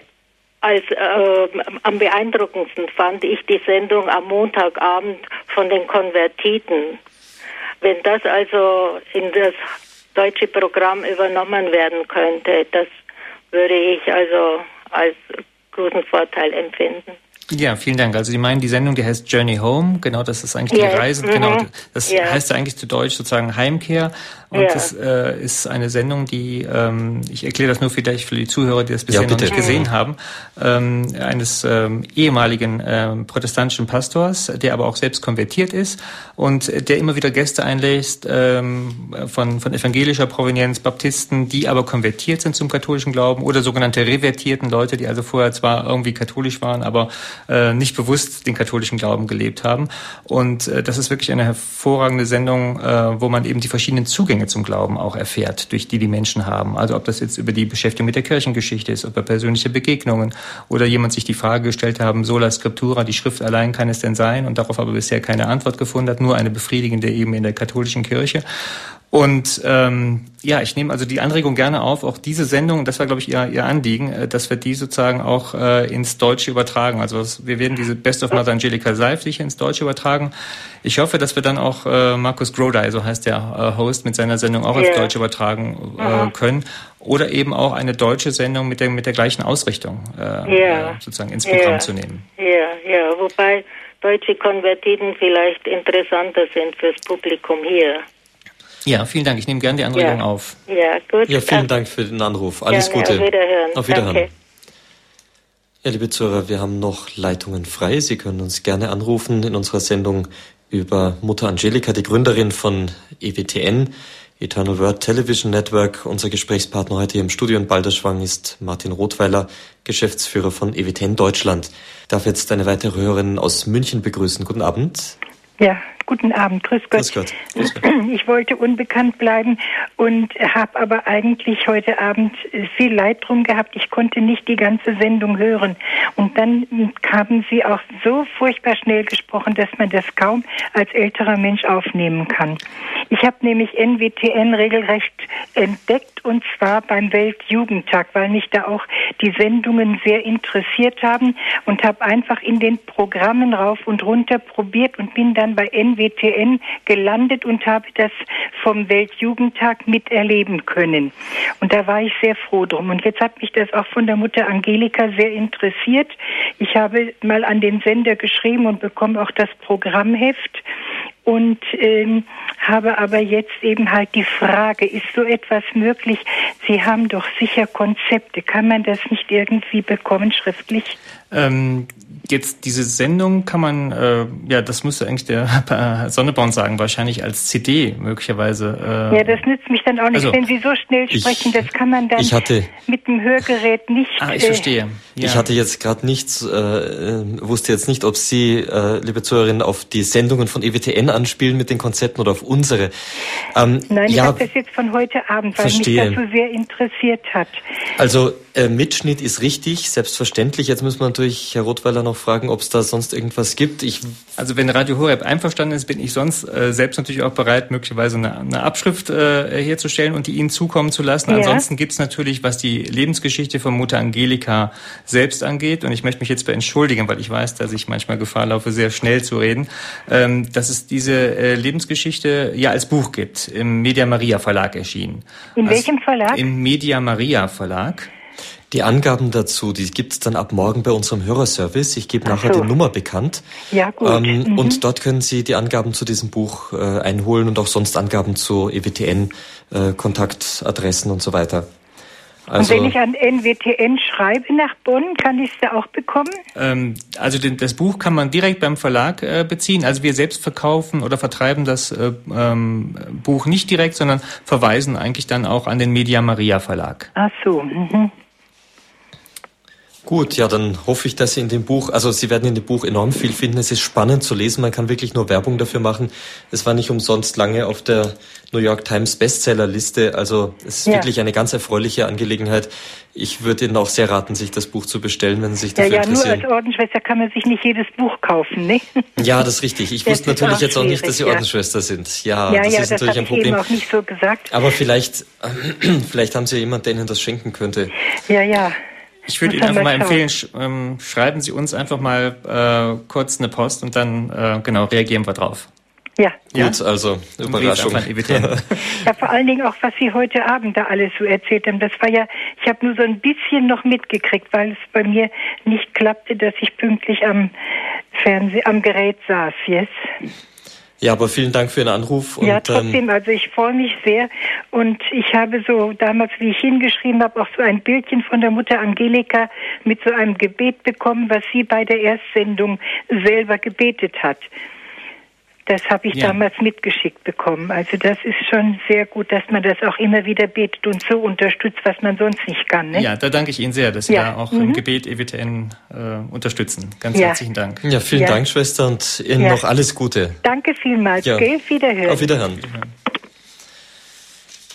als äh, am beeindruckendsten fand ich die Sendung am Montagabend von den Konvertiten. Wenn das also in das deutsche Programm übernommen werden könnte, das würde ich also als großen Vorteil empfinden. Ja, vielen Dank. Also Sie meinen die Sendung, die heißt Journey Home. Genau, das ist eigentlich yes. die Reise. Genau, mhm. Genau, das ja. heißt ja eigentlich zu Deutsch sozusagen Heimkehr. Und ja. das äh, ist eine Sendung, die, ähm, ich erkläre das nur vielleicht für die Zuhörer, die das bisher ja, noch nicht gesehen mhm. haben, ähm, eines ähm, ehemaligen ähm, protestantischen Pastors, der aber auch selbst konvertiert ist und der immer wieder Gäste einlässt ähm, von, von evangelischer Provenienz, Baptisten, die aber konvertiert sind zum katholischen Glauben oder sogenannte revertierten Leute, die also vorher zwar irgendwie katholisch waren, aber äh, nicht bewusst den katholischen Glauben gelebt haben. Und äh, das ist wirklich eine hervorragende Sendung, äh, wo man eben die verschiedenen Zugänge Zugänge zum Glauben auch erfährt, durch die die Menschen haben. Also ob das jetzt über die Beschäftigung mit der Kirchengeschichte ist, über persönliche Begegnungen oder jemand sich die Frage gestellt haben, sola scriptura, die Schrift allein kann es denn sein und darauf aber bisher keine Antwort gefunden hat, nur eine befriedigende eben in der katholischen Kirche. Und ähm, ja, ich nehme also die Anregung gerne auf, auch diese Sendung, das war, glaube ich, ihr, ihr Anliegen, äh, dass wir die sozusagen auch äh, ins Deutsche übertragen. Also wir werden diese Best of Mother Angelica Seif sicher ins Deutsche übertragen. Ich hoffe, dass wir dann auch äh, Markus Grodai, so heißt der äh, Host, mit seiner Sendung auch yeah. ins Deutsche übertragen äh, können. Oder eben auch eine deutsche Sendung mit der, mit der gleichen Ausrichtung äh, yeah. äh, sozusagen ins Programm yeah. zu nehmen. Ja, ja, wobei deutsche Konvertiten vielleicht interessanter sind fürs Publikum hier. Ja, vielen Dank. Ich nehme gerne die Anregung ja. auf. Ja, gut. Ja, vielen Dank für den Anruf. Alles gerne, Gute. Auf Wiederhören. Auf Wiederhören. Danke. Ja, liebe Zuhörer, wir haben noch Leitungen frei. Sie können uns gerne anrufen in unserer Sendung über Mutter Angelika, die Gründerin von EWTN, Eternal Word Television Network. Unser Gesprächspartner heute hier im Studio in Balderschwang ist Martin Rothweiler, Geschäftsführer von EWTN Deutschland. Ich darf jetzt eine weitere Hörerin aus München begrüßen. Guten Abend. Ja, Guten Abend, grüß Gott. Grüß Gott. Grüß Gott. (clears throat) Ich wollte unbekannt bleiben und habe aber eigentlich heute Abend viel Leid drum gehabt. Ich konnte nicht die ganze Sendung hören. Und dann haben Sie auch so furchtbar schnell gesprochen, dass man das kaum als älterer Mensch aufnehmen kann. Ich habe nämlich NWTN regelrecht entdeckt und zwar beim Weltjugendtag, weil mich da auch die Sendungen sehr interessiert haben und habe einfach in den Programmen rauf und runter probiert und bin dann bei NWTN WTN gelandet und habe das vom Weltjugendtag miterleben können. Und da war ich sehr froh drum. Und jetzt hat mich das auch von der Mutter Angelika sehr interessiert. Ich habe mal an den Sender geschrieben und bekomme auch das Programmheft und ähm, habe aber jetzt eben halt die Frage, ist so etwas möglich? Sie haben doch sicher Konzepte. Kann man das nicht irgendwie bekommen schriftlich? Ähm, jetzt diese Sendung kann man, äh, ja, das müsste eigentlich der (laughs) Sonneborn sagen, wahrscheinlich als CD möglicherweise. Äh, ja, das nützt mich dann auch nicht, also, wenn Sie so schnell sprechen. Ich, das kann man dann hatte, mit dem Hörgerät nicht. Ah, ich verstehe. Ja. Ich hatte jetzt gerade nichts, äh, wusste jetzt nicht, ob Sie, äh, liebe Zuhörerinnen, auf die Sendungen von EWTN anspielen mit den Konzepten oder auf unsere. Ähm, Nein, ich ja, habe das jetzt von heute Abend, weil verstehe. mich das so sehr interessiert hat. Also äh, Mitschnitt ist richtig, selbstverständlich. Jetzt müssen wir natürlich Herr Rothweiler noch fragen, ob es da sonst irgendwas gibt. Ich also wenn Radio Horeb einverstanden ist, bin ich sonst äh, selbst natürlich auch bereit, möglicherweise eine, eine Abschrift äh, herzustellen und die Ihnen zukommen zu lassen. Ja. Ansonsten gibt es natürlich, was die Lebensgeschichte von Mutter Angelika selbst angeht, und ich möchte mich jetzt entschuldigen, weil ich weiß, dass ich manchmal Gefahr laufe, sehr schnell zu reden, ähm, dass es diese äh, Lebensgeschichte ja als Buch gibt, im Media Maria Verlag erschienen. In also welchem Verlag? Im Media Maria Verlag. Die Angaben dazu, die gibt es dann ab morgen bei unserem Hörerservice. Ich gebe nachher so. die Nummer bekannt. Ja, gut. Ähm, mhm. Und dort können Sie die Angaben zu diesem Buch äh, einholen und auch sonst Angaben zu EWTN, äh, Kontaktadressen und so weiter. Also, und wenn ich an NWTN schreibe nach Bonn, kann ich es da auch bekommen? Ähm, also den, das Buch kann man direkt beim Verlag äh, beziehen. Also wir selbst verkaufen oder vertreiben das äh, ähm, Buch nicht direkt, sondern verweisen eigentlich dann auch an den Media Maria Verlag. Ach so. Mhm. Gut, ja, dann hoffe ich, dass Sie in dem Buch, also Sie werden in dem Buch enorm viel finden. Es ist spannend zu lesen. Man kann wirklich nur Werbung dafür machen. Es war nicht umsonst lange auf der New York Times Bestsellerliste. Also es ist ja. wirklich eine ganz erfreuliche Angelegenheit. Ich würde Ihnen auch sehr raten, sich das Buch zu bestellen, wenn Sie sich dafür ja, ja, interessieren. Ja, nur als Ordensschwester kann man sich nicht jedes Buch kaufen, ne? (laughs) Ja, das ist richtig. Ich das wusste natürlich jetzt auch nicht, dass Sie Ordensschwester sind. Ja, ja das ist das natürlich ein Problem. Ich eben auch nicht so gesagt. Aber vielleicht, (clears throat) vielleicht haben Sie ja jemanden, der Ihnen das schenken könnte. Ja, ja. Ich würde Ihnen einfach mal empfehlen, sch ähm, schreiben Sie uns einfach mal äh, kurz eine Post und dann äh, genau reagieren wir drauf. Ja. Gut, ja? also Überraschung. (laughs) ja, vor allen Dingen auch, was Sie heute Abend da alles so erzählt haben. Das war ja, ich habe nur so ein bisschen noch mitgekriegt, weil es bei mir nicht klappte, dass ich pünktlich am Fernseh, am Gerät saß jetzt. Ja, aber vielen Dank für Ihren Anruf. Und, ja, trotzdem, ähm, also ich freue mich sehr und ich habe so damals, wie ich hingeschrieben habe, auch so ein Bildchen von der Mutter Angelika mit so einem Gebet bekommen, was sie bei der Erstsendung selber gebetet hat. Das habe ich ja. damals mitgeschickt bekommen. Also das ist schon sehr gut, dass man das auch immer wieder betet und so unterstützt, was man sonst nicht kann. Ne? Ja, da danke ich Ihnen sehr, dass Sie ja. da auch mhm. im Gebet EWTN äh, unterstützen. Ganz ja. herzlichen Dank. Ja, vielen Dank, Schwester, und Ihnen noch alles Gute. Danke vielmals. Ja. Gell? Wiederhören. Auf Wiederhören.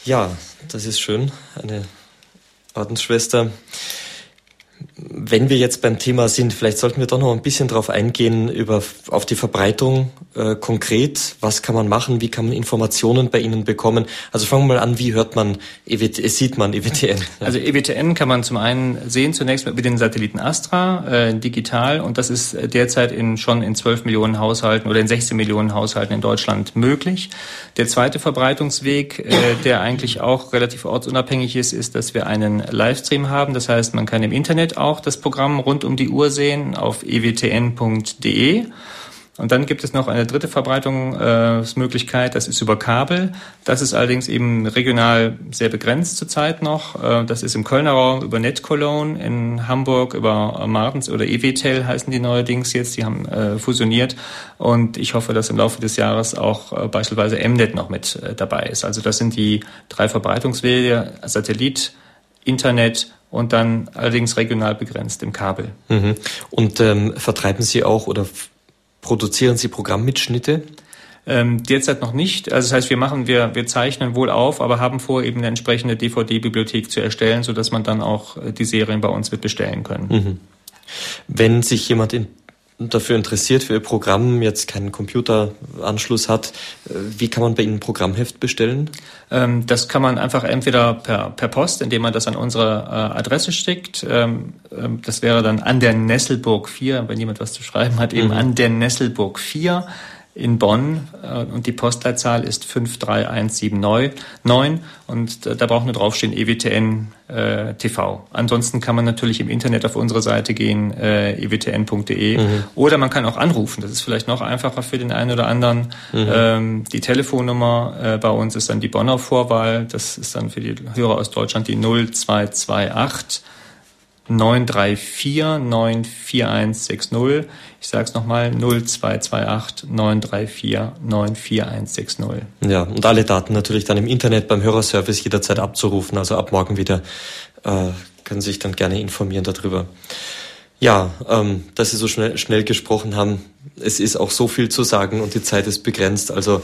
Ja, das ist schön. Eine Ordensschwester. Wenn wir jetzt beim Thema sind, vielleicht sollten wir doch noch ein bisschen darauf eingehen, über, auf die Verbreitung äh, konkret. Was kann man machen? Wie kann man Informationen bei Ihnen bekommen? Also fangen wir mal an, wie hört man, EWT, äh, sieht man EWTN? (laughs) Also EWTN kann man zum einen sehen, zunächst mit den Satelliten Astra, äh, digital, und das ist derzeit in, schon in 12 Millionen Haushalten oder in 16 Millionen Haushalten in Deutschland möglich. Der zweite Verbreitungsweg, äh, der eigentlich auch relativ ortsunabhängig ist, ist, dass wir einen Livestream haben. Das heißt, man kann im Internet auch das Programm rund um die Uhr sehen auf ewtn.de. Und dann gibt es noch eine dritte Verbreitungsmöglichkeit, das ist über Kabel. Das ist allerdings eben regional sehr begrenzt zurzeit noch. Äh, das ist im Kölner Raum über NetCologne, in Hamburg über Martens oder EWTEL heißen die neuerdings jetzt, die haben äh, fusioniert. Und ich hoffe, dass im Laufe des Jahres auch äh, beispielsweise MNET noch mit dabei ist. Also das sind die drei Verbreitungswege, Satellit, Internet und dann allerdings regional begrenzt im Kabel. Mhm. Und ähm, vertreiben Sie auch oder produzieren Sie Programmmitschnitte? Ähm, derzeit noch nicht. Also das heißt, wir machen, wir, wir zeichnen wohl auf, aber haben vor, eben eine entsprechende DVD-Bibliothek zu erstellen, sodass man dann auch äh, die Serien bei uns wird bestellen können. Mhm. Wenn sich jemand in dafür interessiert, für Ihr Programm jetzt keinen Computeranschluss hat, äh, wie kann man bei Ihnen ein Programmheft bestellen? Ähm, das kann man einfach entweder per, per Post, indem man das an unsere äh, Adresse schickt. Ähm, ähm, das wäre dann an der Nesselburg 4, wenn jemand was zu schreiben hat, eben mhm. an der Nesselburg 4 in Bonn äh, und die Postleitzahl ist 53179 und da braucht nur draufstehen EWTN äh, TV. Ansonsten kann man natürlich im Internet auf unsere Seite gehen, äh, ewtn.de mhm. oder man kann auch anrufen. Das ist vielleicht noch einfacher für den einen oder anderen. Mhm. Ähm, die Telefonnummer äh, bei uns ist dann die Bonner Vorwahl. Das ist dann für die Hörer aus Deutschland die 0228 934 94160. Ich sage es nochmal, 0228 934 94160. Ja, und alle Daten natürlich dann im Internet beim Hörerservice jederzeit abzurufen. Also ab morgen wieder äh, können Sie sich dann gerne informieren darüber. Ja, ähm, dass Sie so schnell, schnell gesprochen haben. Es ist auch so viel zu sagen und die Zeit ist begrenzt. Also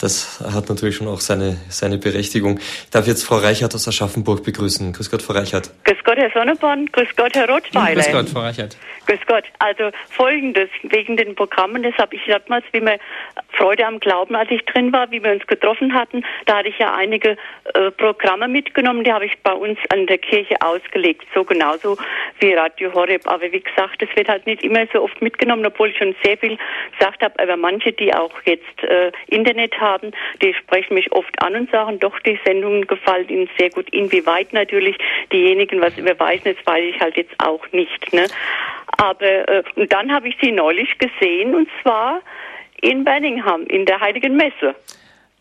das hat natürlich schon auch seine, seine Berechtigung. Ich darf jetzt Frau Reichert aus Aschaffenburg begrüßen. Grüß Gott, Frau Reichert. Grüß Gott, Herr Sonneborn. Grüß Gott, Herr Rothweiler. Grüß Gott, Frau Reichert. Grüß Gott. Also folgendes, wegen den Programmen, das habe ich damals, wie wir Freude am Glauben, als ich drin war, wie wir uns getroffen hatten, da hatte ich ja einige äh, Programme mitgenommen, die habe ich bei uns an der Kirche ausgelegt, so genauso wie Radio Horeb. Aber wie gesagt, das wird halt nicht immer so oft mitgenommen, obwohl ich schon sehr viel gesagt habe, aber manche, die auch jetzt äh, Internet haben, haben, die sprechen mich oft an und sagen, doch, die Sendungen gefallen ihnen sehr gut. Inwieweit natürlich diejenigen was überweisen, das weiß ich halt jetzt auch nicht. Ne? Aber äh, und dann habe ich sie neulich gesehen und zwar in Birmingham in der Heiligen Messe.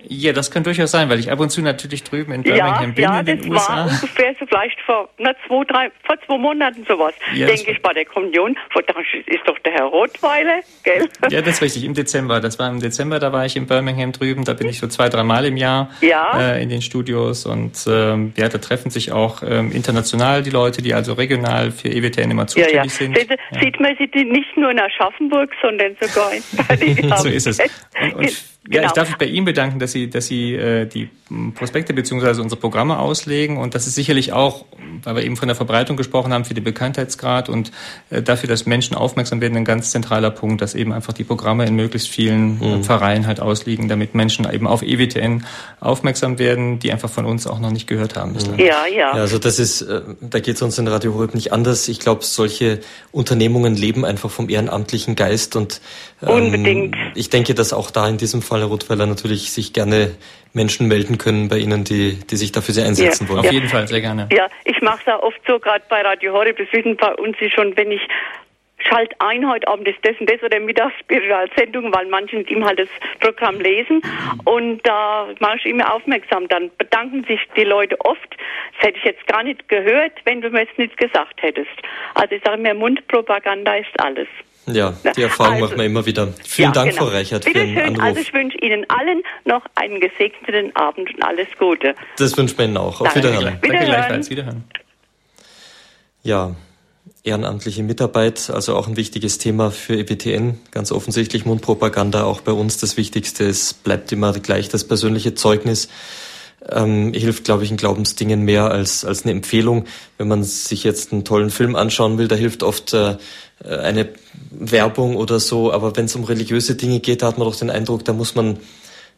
Ja, das kann durchaus sein, weil ich ab und zu natürlich drüben in Birmingham ja, bin ja, in den das USA. war ungefähr so vielleicht vor na, zwei, drei, vor zwei Monaten sowas. Ja, Denke ich bei der Kommunion, das ist doch der Herr Rottweiler, gell? Ja, das ist richtig, im Dezember. Das war im Dezember, da war ich in Birmingham drüben, da bin ich so zwei, drei Mal im Jahr ja. äh, in den Studios und ähm, ja, da treffen sich auch ähm, international die Leute, die also regional für EWTN immer zuständig ja, ja. sind. Sieht, ja. sieht man sie nicht nur in Aschaffenburg, sondern sogar in Berlin. (laughs) so ist es. Und, und ja, ich genau. darf mich bei Ihnen bedanken, dass Sie, dass Sie äh, die Prospekte beziehungsweise unsere Programme auslegen und das ist sicherlich auch, weil wir eben von der Verbreitung gesprochen haben, für den Bekanntheitsgrad und äh, dafür, dass Menschen aufmerksam werden, ein ganz zentraler Punkt, dass eben einfach die Programme in möglichst vielen äh, mhm. Vereinen halt ausliegen, damit Menschen eben auf EWTN aufmerksam werden, die einfach von uns auch noch nicht gehört haben bislang. Ja, ja. ja also das ist, äh, da geht es uns in Radio Horeb nicht anders. Ich glaube, solche Unternehmungen leben einfach vom ehrenamtlichen Geist und ähm, Unbedingt. Ich denke, dass auch da in diesem Fall, Herr Rottweiler, natürlich sich gerne Menschen melden können bei Ihnen, die, die sich dafür sehr einsetzen ja. wollen. Auf ja. jeden Fall, sehr gerne. Ja, ich mache es auch oft so, gerade bei Radio Horeb, das wissen bei uns schon, wenn ich schalt ein, heute Abend ist das und das oder mittags Spiritualsendung, weil manche mit ihm halt das Programm lesen und da mache ich immer aufmerksam. Dann bedanken sich die Leute oft. Das hätte ich jetzt gar nicht gehört, wenn du mir jetzt nicht gesagt hättest. Also ich sage mir, Mundpropaganda ist alles. Ja, die Erfahrung also, machen wir immer wieder. Vielen ja, Dank, genau. Frau Reichert, Bitte für den schön. Anruf. Also ich wünsche Ihnen allen noch einen gesegneten Abend und alles Gute. Das wünschen wir Ihnen auch. Auf Wiederhören. Wiederhören. Danke gleichfalls. Wiederhören. Ja, ehrenamtliche Mitarbeit, also auch ein wichtiges Thema für EBTN. Ganz offensichtlich Mundpropaganda auch bei uns das Wichtigste. Es bleibt immer gleich das persönliche Zeugnis. Ähm, hilft, glaube ich, in Glaubensdingen mehr als, als eine Empfehlung. Wenn man sich jetzt einen tollen Film anschauen will, da hilft oft äh, eine Werbung oder so. Aber wenn es um religiöse Dinge geht, da hat man doch den Eindruck, da muss man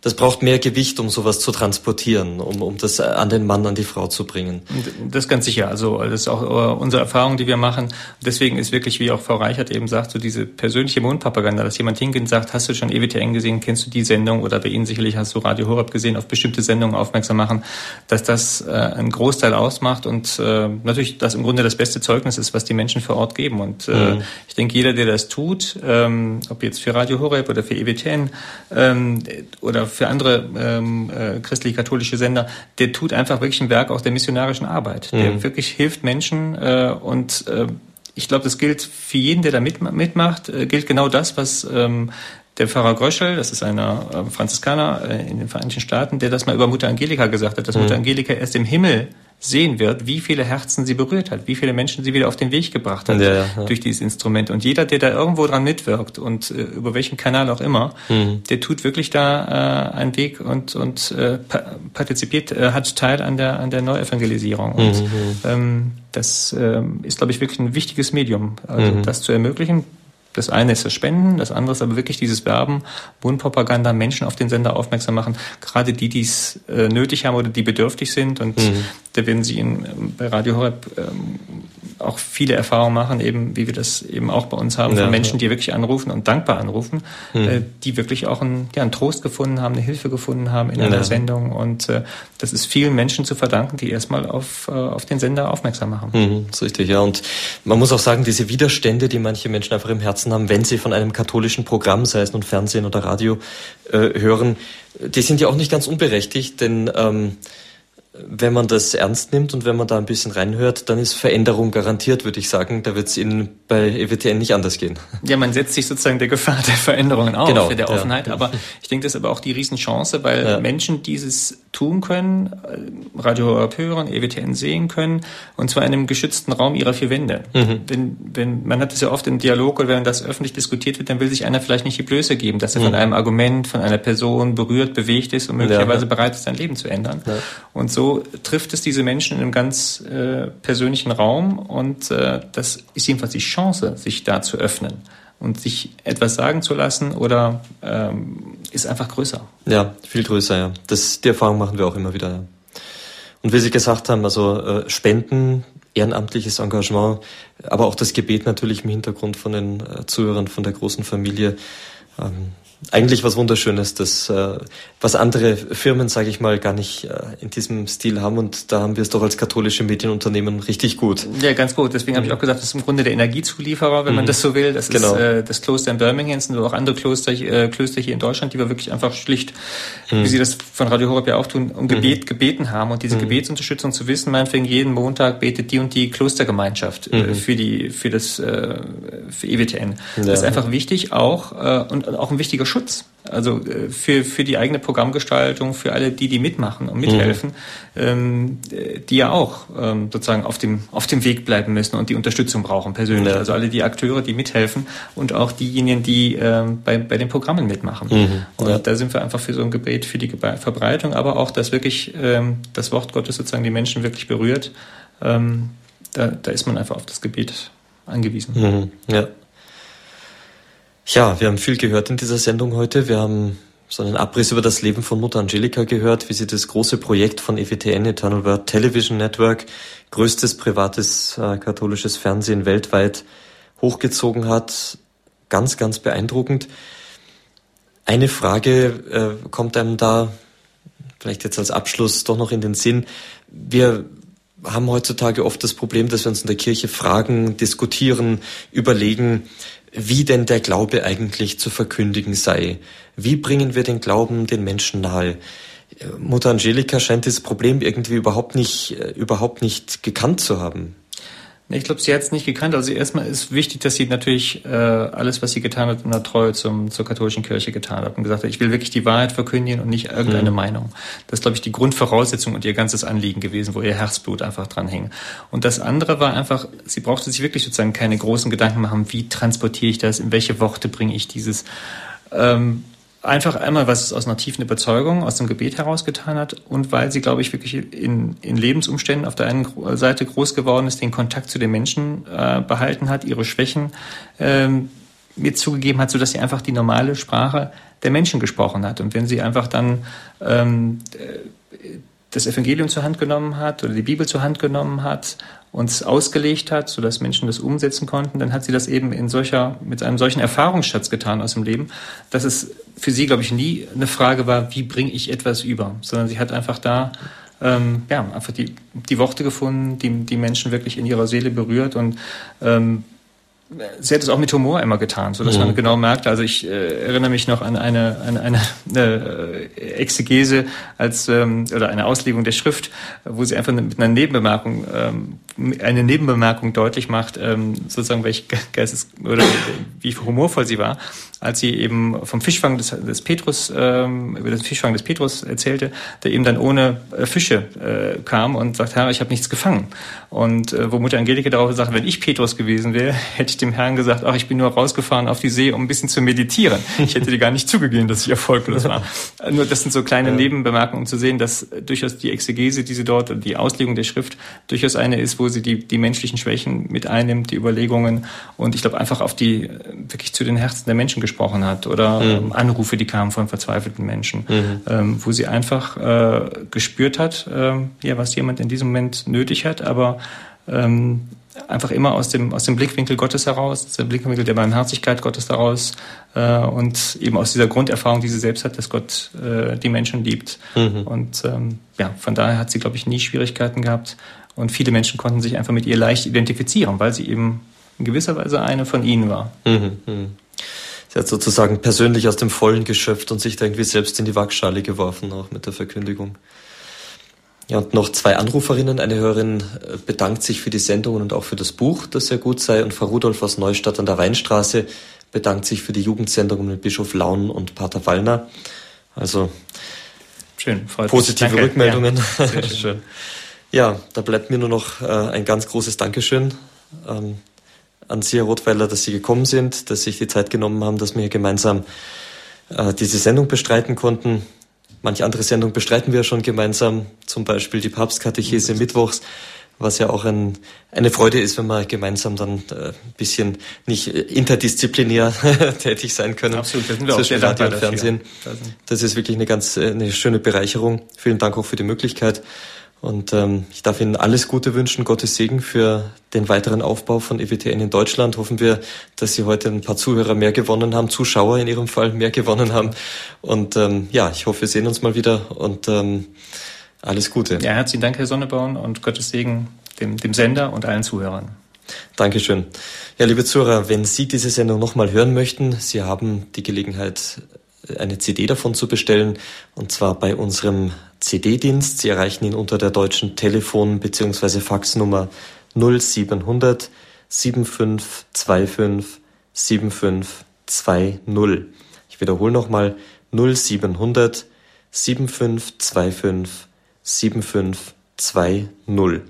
das braucht mehr Gewicht, um sowas zu transportieren, um, um das an den Mann, an die Frau zu bringen. Das ganz sicher. Also das ist auch äh, unsere Erfahrung, die wir machen. Deswegen ist wirklich, wie auch Frau Reichert eben sagt, so diese persönliche Mundpropaganda, dass jemand hingeht und sagt, hast du schon EWTN gesehen, kennst du die Sendung oder bei Ihnen sicherlich hast du Radio Horeb gesehen, auf bestimmte Sendungen aufmerksam machen, dass das äh, einen Großteil ausmacht und äh, natürlich das im Grunde das beste Zeugnis ist, was die Menschen vor Ort geben. Und äh, mhm. ich denke, jeder, der das tut, ähm, ob jetzt für Radio Horeb oder für EWTN ähm, oder für andere ähm, äh, christlich-katholische Sender, der tut einfach wirklich ein Werk auch der missionarischen Arbeit. Der mhm. wirklich hilft Menschen äh, und äh, ich glaube, das gilt für jeden, der da mit, mitmacht, äh, gilt genau das, was ähm, der Pfarrer Gröschel, das ist einer äh, Franziskaner äh, in den Vereinigten Staaten, der das mal über Mutter Angelika gesagt hat, dass mhm. Mutter Angelika erst im Himmel sehen wird, wie viele Herzen sie berührt hat, wie viele Menschen sie wieder auf den Weg gebracht hat ja, ja. durch dieses Instrument. Und jeder, der da irgendwo dran mitwirkt und äh, über welchen Kanal auch immer, mhm. der tut wirklich da äh, einen Weg und, und äh, partizipiert, äh, hat Teil an der, an der Neuevangelisierung. Und mhm. ähm, das äh, ist, glaube ich, wirklich ein wichtiges Medium, also mhm. das zu ermöglichen. Das eine ist das Spenden, das andere ist aber wirklich dieses Werben, Mundpropaganda, Menschen auf den Sender aufmerksam machen, gerade die, die es äh, nötig haben oder die bedürftig sind. Und mhm. Da werden Sie in, bei Radio Horeb ähm, auch viele Erfahrungen machen, eben wie wir das eben auch bei uns haben, ja, von Menschen, die wirklich anrufen und dankbar anrufen, mhm. äh, die wirklich auch einen, ja, einen Trost gefunden haben, eine Hilfe gefunden haben in ja, einer. Sendung. Und äh, das ist vielen Menschen zu verdanken, die erstmal auf, äh, auf den Sender aufmerksam machen. Mhm, das ist richtig, ja. Und man muss auch sagen, diese Widerstände, die manche Menschen einfach im Herzen haben, wenn sie von einem katholischen Programm, sei es nun Fernsehen oder Radio, äh, hören, die sind ja auch nicht ganz unberechtigt, denn ähm, wenn man das ernst nimmt und wenn man da ein bisschen reinhört, dann ist Veränderung garantiert, würde ich sagen. Da wird es Ihnen bei EWTN nicht anders gehen. Ja, man setzt sich sozusagen der Gefahr der Veränderungen auf, genau, der Offenheit. Ja. Aber ich denke, das ist aber auch die Riesenchance, weil ja. Menschen dieses tun können, Radio Horeb hören, EWTN sehen können, und zwar in einem geschützten Raum ihrer vier Wände. Mhm. Wenn, wenn, man hat es ja oft im Dialog, oder wenn das öffentlich diskutiert wird, dann will sich einer vielleicht nicht die Blöße geben, dass er mhm. von einem Argument, von einer Person berührt, bewegt ist und möglicherweise ja. bereit ist, sein Leben zu ändern. Und so trifft es diese Menschen in einem ganz äh, persönlichen Raum und äh, das ist jedenfalls die Chance, sich da zu öffnen und sich etwas sagen zu lassen oder ähm, ist einfach größer. Ja, viel größer, ja. Das, die Erfahrung machen wir auch immer wieder. Ja. Und wie Sie gesagt haben, also äh, Spenden, ehrenamtliches Engagement, aber auch das Gebet natürlich im Hintergrund von den äh, Zuhörern, von der großen Familie. Ähm, eigentlich was Wunderschönes, das äh, was andere Firmen, sage ich mal, gar nicht äh, in diesem Stil haben und da haben wir es doch als katholische Medienunternehmen richtig gut. Ja, ganz gut. Deswegen habe ich auch gesagt, das ist im Grunde der Energiezulieferer, wenn mhm. man das so will. Das genau. ist äh, das Kloster in Birmingham und auch andere Kloster, äh, Klöster hier in Deutschland, die wir wirklich einfach schlicht, mhm. wie Sie das von Radio Horeb ja auch tun, um Gebet mhm. gebeten haben und diese mhm. Gebetsunterstützung zu wissen, meinetwegen jeden Montag betet die und die Klostergemeinschaft äh, mhm. für die für das äh, für EWTN. Ja. Das ist einfach wichtig auch äh, und auch ein wichtiger Schutz. Also äh, für, für die eigene Programmgestaltung, für alle die, die mitmachen und mithelfen, mhm. ähm, die ja auch ähm, sozusagen auf dem, auf dem Weg bleiben müssen und die Unterstützung brauchen persönlich. Ja. Also alle die Akteure, die mithelfen und auch diejenigen, die ähm, bei, bei den Programmen mitmachen. Mhm. Und ja. da sind wir einfach für so ein Gebet, für die Verbreitung, aber auch, dass wirklich ähm, das Wort Gottes sozusagen die Menschen wirklich berührt. Ähm, da, da ist man einfach auf das Gebet angewiesen. Mhm. Ja. Ja, wir haben viel gehört in dieser Sendung heute. Wir haben so einen Abriss über das Leben von Mutter Angelika gehört, wie sie das große Projekt von EWTN, Eternal Word Television Network, größtes privates äh, katholisches Fernsehen weltweit, hochgezogen hat. Ganz, ganz beeindruckend. Eine Frage äh, kommt einem da vielleicht jetzt als Abschluss doch noch in den Sinn. Wir haben heutzutage oft das Problem, dass wir uns in der Kirche fragen, diskutieren, überlegen, wie denn der Glaube eigentlich zu verkündigen sei. Wie bringen wir den Glauben den Menschen nahe? Mutter Angelika scheint das Problem irgendwie überhaupt nicht, äh, überhaupt nicht gekannt zu haben. Ich glaube, sie hat es nicht gekannt. Also erstmal ist wichtig, dass sie natürlich äh, alles, was sie getan hat, in der Treue zum, zur katholischen Kirche getan hat und gesagt hat, ich will wirklich die Wahrheit verkündigen und nicht irgendeine mhm. Meinung. Das ist, glaube ich, die Grundvoraussetzung und ihr ganzes Anliegen gewesen, wo ihr Herzblut einfach dran hing. Und das andere war einfach, sie brauchte sich wirklich sozusagen keine großen Gedanken machen, wie transportiere ich das, in welche Worte bringe ich dieses. Ähm, Einfach einmal, was es aus einer tiefen Überzeugung, aus dem Gebet herausgetan hat und weil sie, glaube ich, wirklich in, in Lebensumständen auf der einen Seite groß geworden ist, den Kontakt zu den Menschen äh, behalten hat, ihre Schwächen ähm, mir zugegeben hat, so dass sie einfach die normale Sprache der Menschen gesprochen hat. Und wenn sie einfach dann ähm, das Evangelium zur Hand genommen hat oder die Bibel zur Hand genommen hat uns ausgelegt hat, sodass Menschen das umsetzen konnten, dann hat sie das eben in solcher, mit einem solchen Erfahrungsschatz getan aus dem Leben, dass es für sie, glaube ich, nie eine Frage war, wie bringe ich etwas über, sondern sie hat einfach da ähm, ja, einfach die, die Worte gefunden, die die Menschen wirklich in ihrer Seele berührt und ähm, sie hat es auch mit Humor immer getan, so dass mhm. man genau merkt. Also ich äh, erinnere mich noch an eine, an eine, eine (laughs) äh, Exegese als ähm, oder eine Auslegung der Schrift, wo sie einfach mit einer Nebenbemerkung ähm, eine Nebenbemerkung deutlich macht, ähm, sozusagen welch Geistes oder wie humorvoll sie war, als sie eben vom Fischfang des, des Petrus ähm, über den Fischfang des Petrus erzählte, der eben dann ohne äh, Fische äh, kam und sagt, Herr, ich habe nichts gefangen. Und äh, wo Mutter Angelika darauf sagt, wenn ich Petrus gewesen wäre, (laughs) hätte ich dem Herrn gesagt, ach, ich bin nur rausgefahren auf die See, um ein bisschen zu meditieren. Ich hätte dir gar nicht zugegeben, dass ich erfolglos war. (laughs) nur das sind so kleine ja. Nebenbemerkungen, um zu sehen, dass durchaus die Exegese, die sie dort, die Auslegung der Schrift, durchaus eine ist, wo sie die, die menschlichen Schwächen mit einnimmt, die Überlegungen und ich glaube einfach auf die, wirklich zu den Herzen der Menschen gesprochen hat oder mhm. ähm, Anrufe, die kamen von verzweifelten Menschen, mhm. ähm, wo sie einfach äh, gespürt hat, äh, ja, was jemand in diesem Moment nötig hat, aber ähm, einfach immer aus dem, aus dem Blickwinkel Gottes heraus, aus dem Blickwinkel der Barmherzigkeit Gottes heraus äh, und eben aus dieser Grunderfahrung, die sie selbst hat, dass Gott äh, die Menschen liebt. Mhm. Und ähm, ja, von daher hat sie, glaube ich, nie Schwierigkeiten gehabt. Und viele Menschen konnten sich einfach mit ihr leicht identifizieren, weil sie eben in gewisser Weise eine von ihnen war. Mhm. Mhm. Sie hat sozusagen persönlich aus dem Vollen geschöpft und sich da irgendwie selbst in die Waagschale geworfen, auch mit der Verkündigung. Ja, und noch zwei Anruferinnen. Eine Hörerin äh, bedankt sich für die Sendungen und auch für das Buch, das sehr gut sei. Und Frau Rudolf aus Neustadt an der Weinstraße bedankt sich für die Jugendsendungen mit Bischof Laun und Pater Wallner. Also schön, positive Danke. Rückmeldungen. Ja, sehr (laughs) schön. ja, da bleibt mir nur noch äh, ein ganz großes Dankeschön ähm, an Sie, Herr Rothweiler, dass Sie gekommen sind, dass Sie sich die Zeit genommen haben, dass wir hier gemeinsam äh, diese Sendung bestreiten konnten. Manche andere Sendung bestreiten wir schon gemeinsam, zum Beispiel die Papstkatechese mittwochs, was ja auch ein, eine Freude ist, wenn wir gemeinsam dann äh, ein bisschen nicht interdisziplinär (laughs) tätig sein können. Absolut, das sind wir auch Radio und Fernsehen. Das ist wirklich eine ganz eine schöne Bereicherung. Vielen Dank auch für die Möglichkeit. Und ähm, ich darf Ihnen alles Gute wünschen, Gottes Segen für den weiteren Aufbau von EWTN in Deutschland. Hoffen wir, dass Sie heute ein paar Zuhörer mehr gewonnen haben, Zuschauer in Ihrem Fall mehr gewonnen haben. Und ähm, ja, ich hoffe, wir sehen uns mal wieder und ähm, alles Gute. Ja, herzlichen Dank, Herr Sonneborn, und Gottes Segen dem, dem Sender und allen Zuhörern. Dankeschön. Ja, liebe Zuhörer, wenn Sie diese Sendung nochmal hören möchten, Sie haben die Gelegenheit, eine CD davon zu bestellen, und zwar bei unserem CD-Dienst. Sie erreichen ihn unter der deutschen Telefon- bzw. Faxnummer 0700 7525 7520. Ich wiederhole nochmal 0700 7525 7520.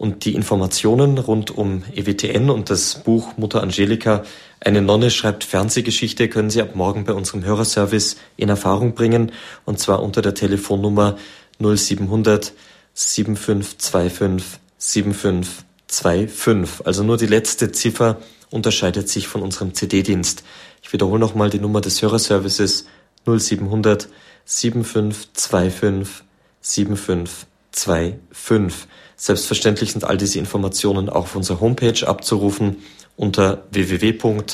Und die Informationen rund um EWTN und das Buch Mutter Angelika, eine Nonne schreibt Fernsehgeschichte, können Sie ab morgen bei unserem Hörerservice in Erfahrung bringen. Und zwar unter der Telefonnummer 0700 7525 7525. Also nur die letzte Ziffer unterscheidet sich von unserem CD-Dienst. Ich wiederhole nochmal die Nummer des Hörerservices 0700 7525 7525. Selbstverständlich sind all diese Informationen auch auf unserer Homepage abzurufen unter www.horeb.org.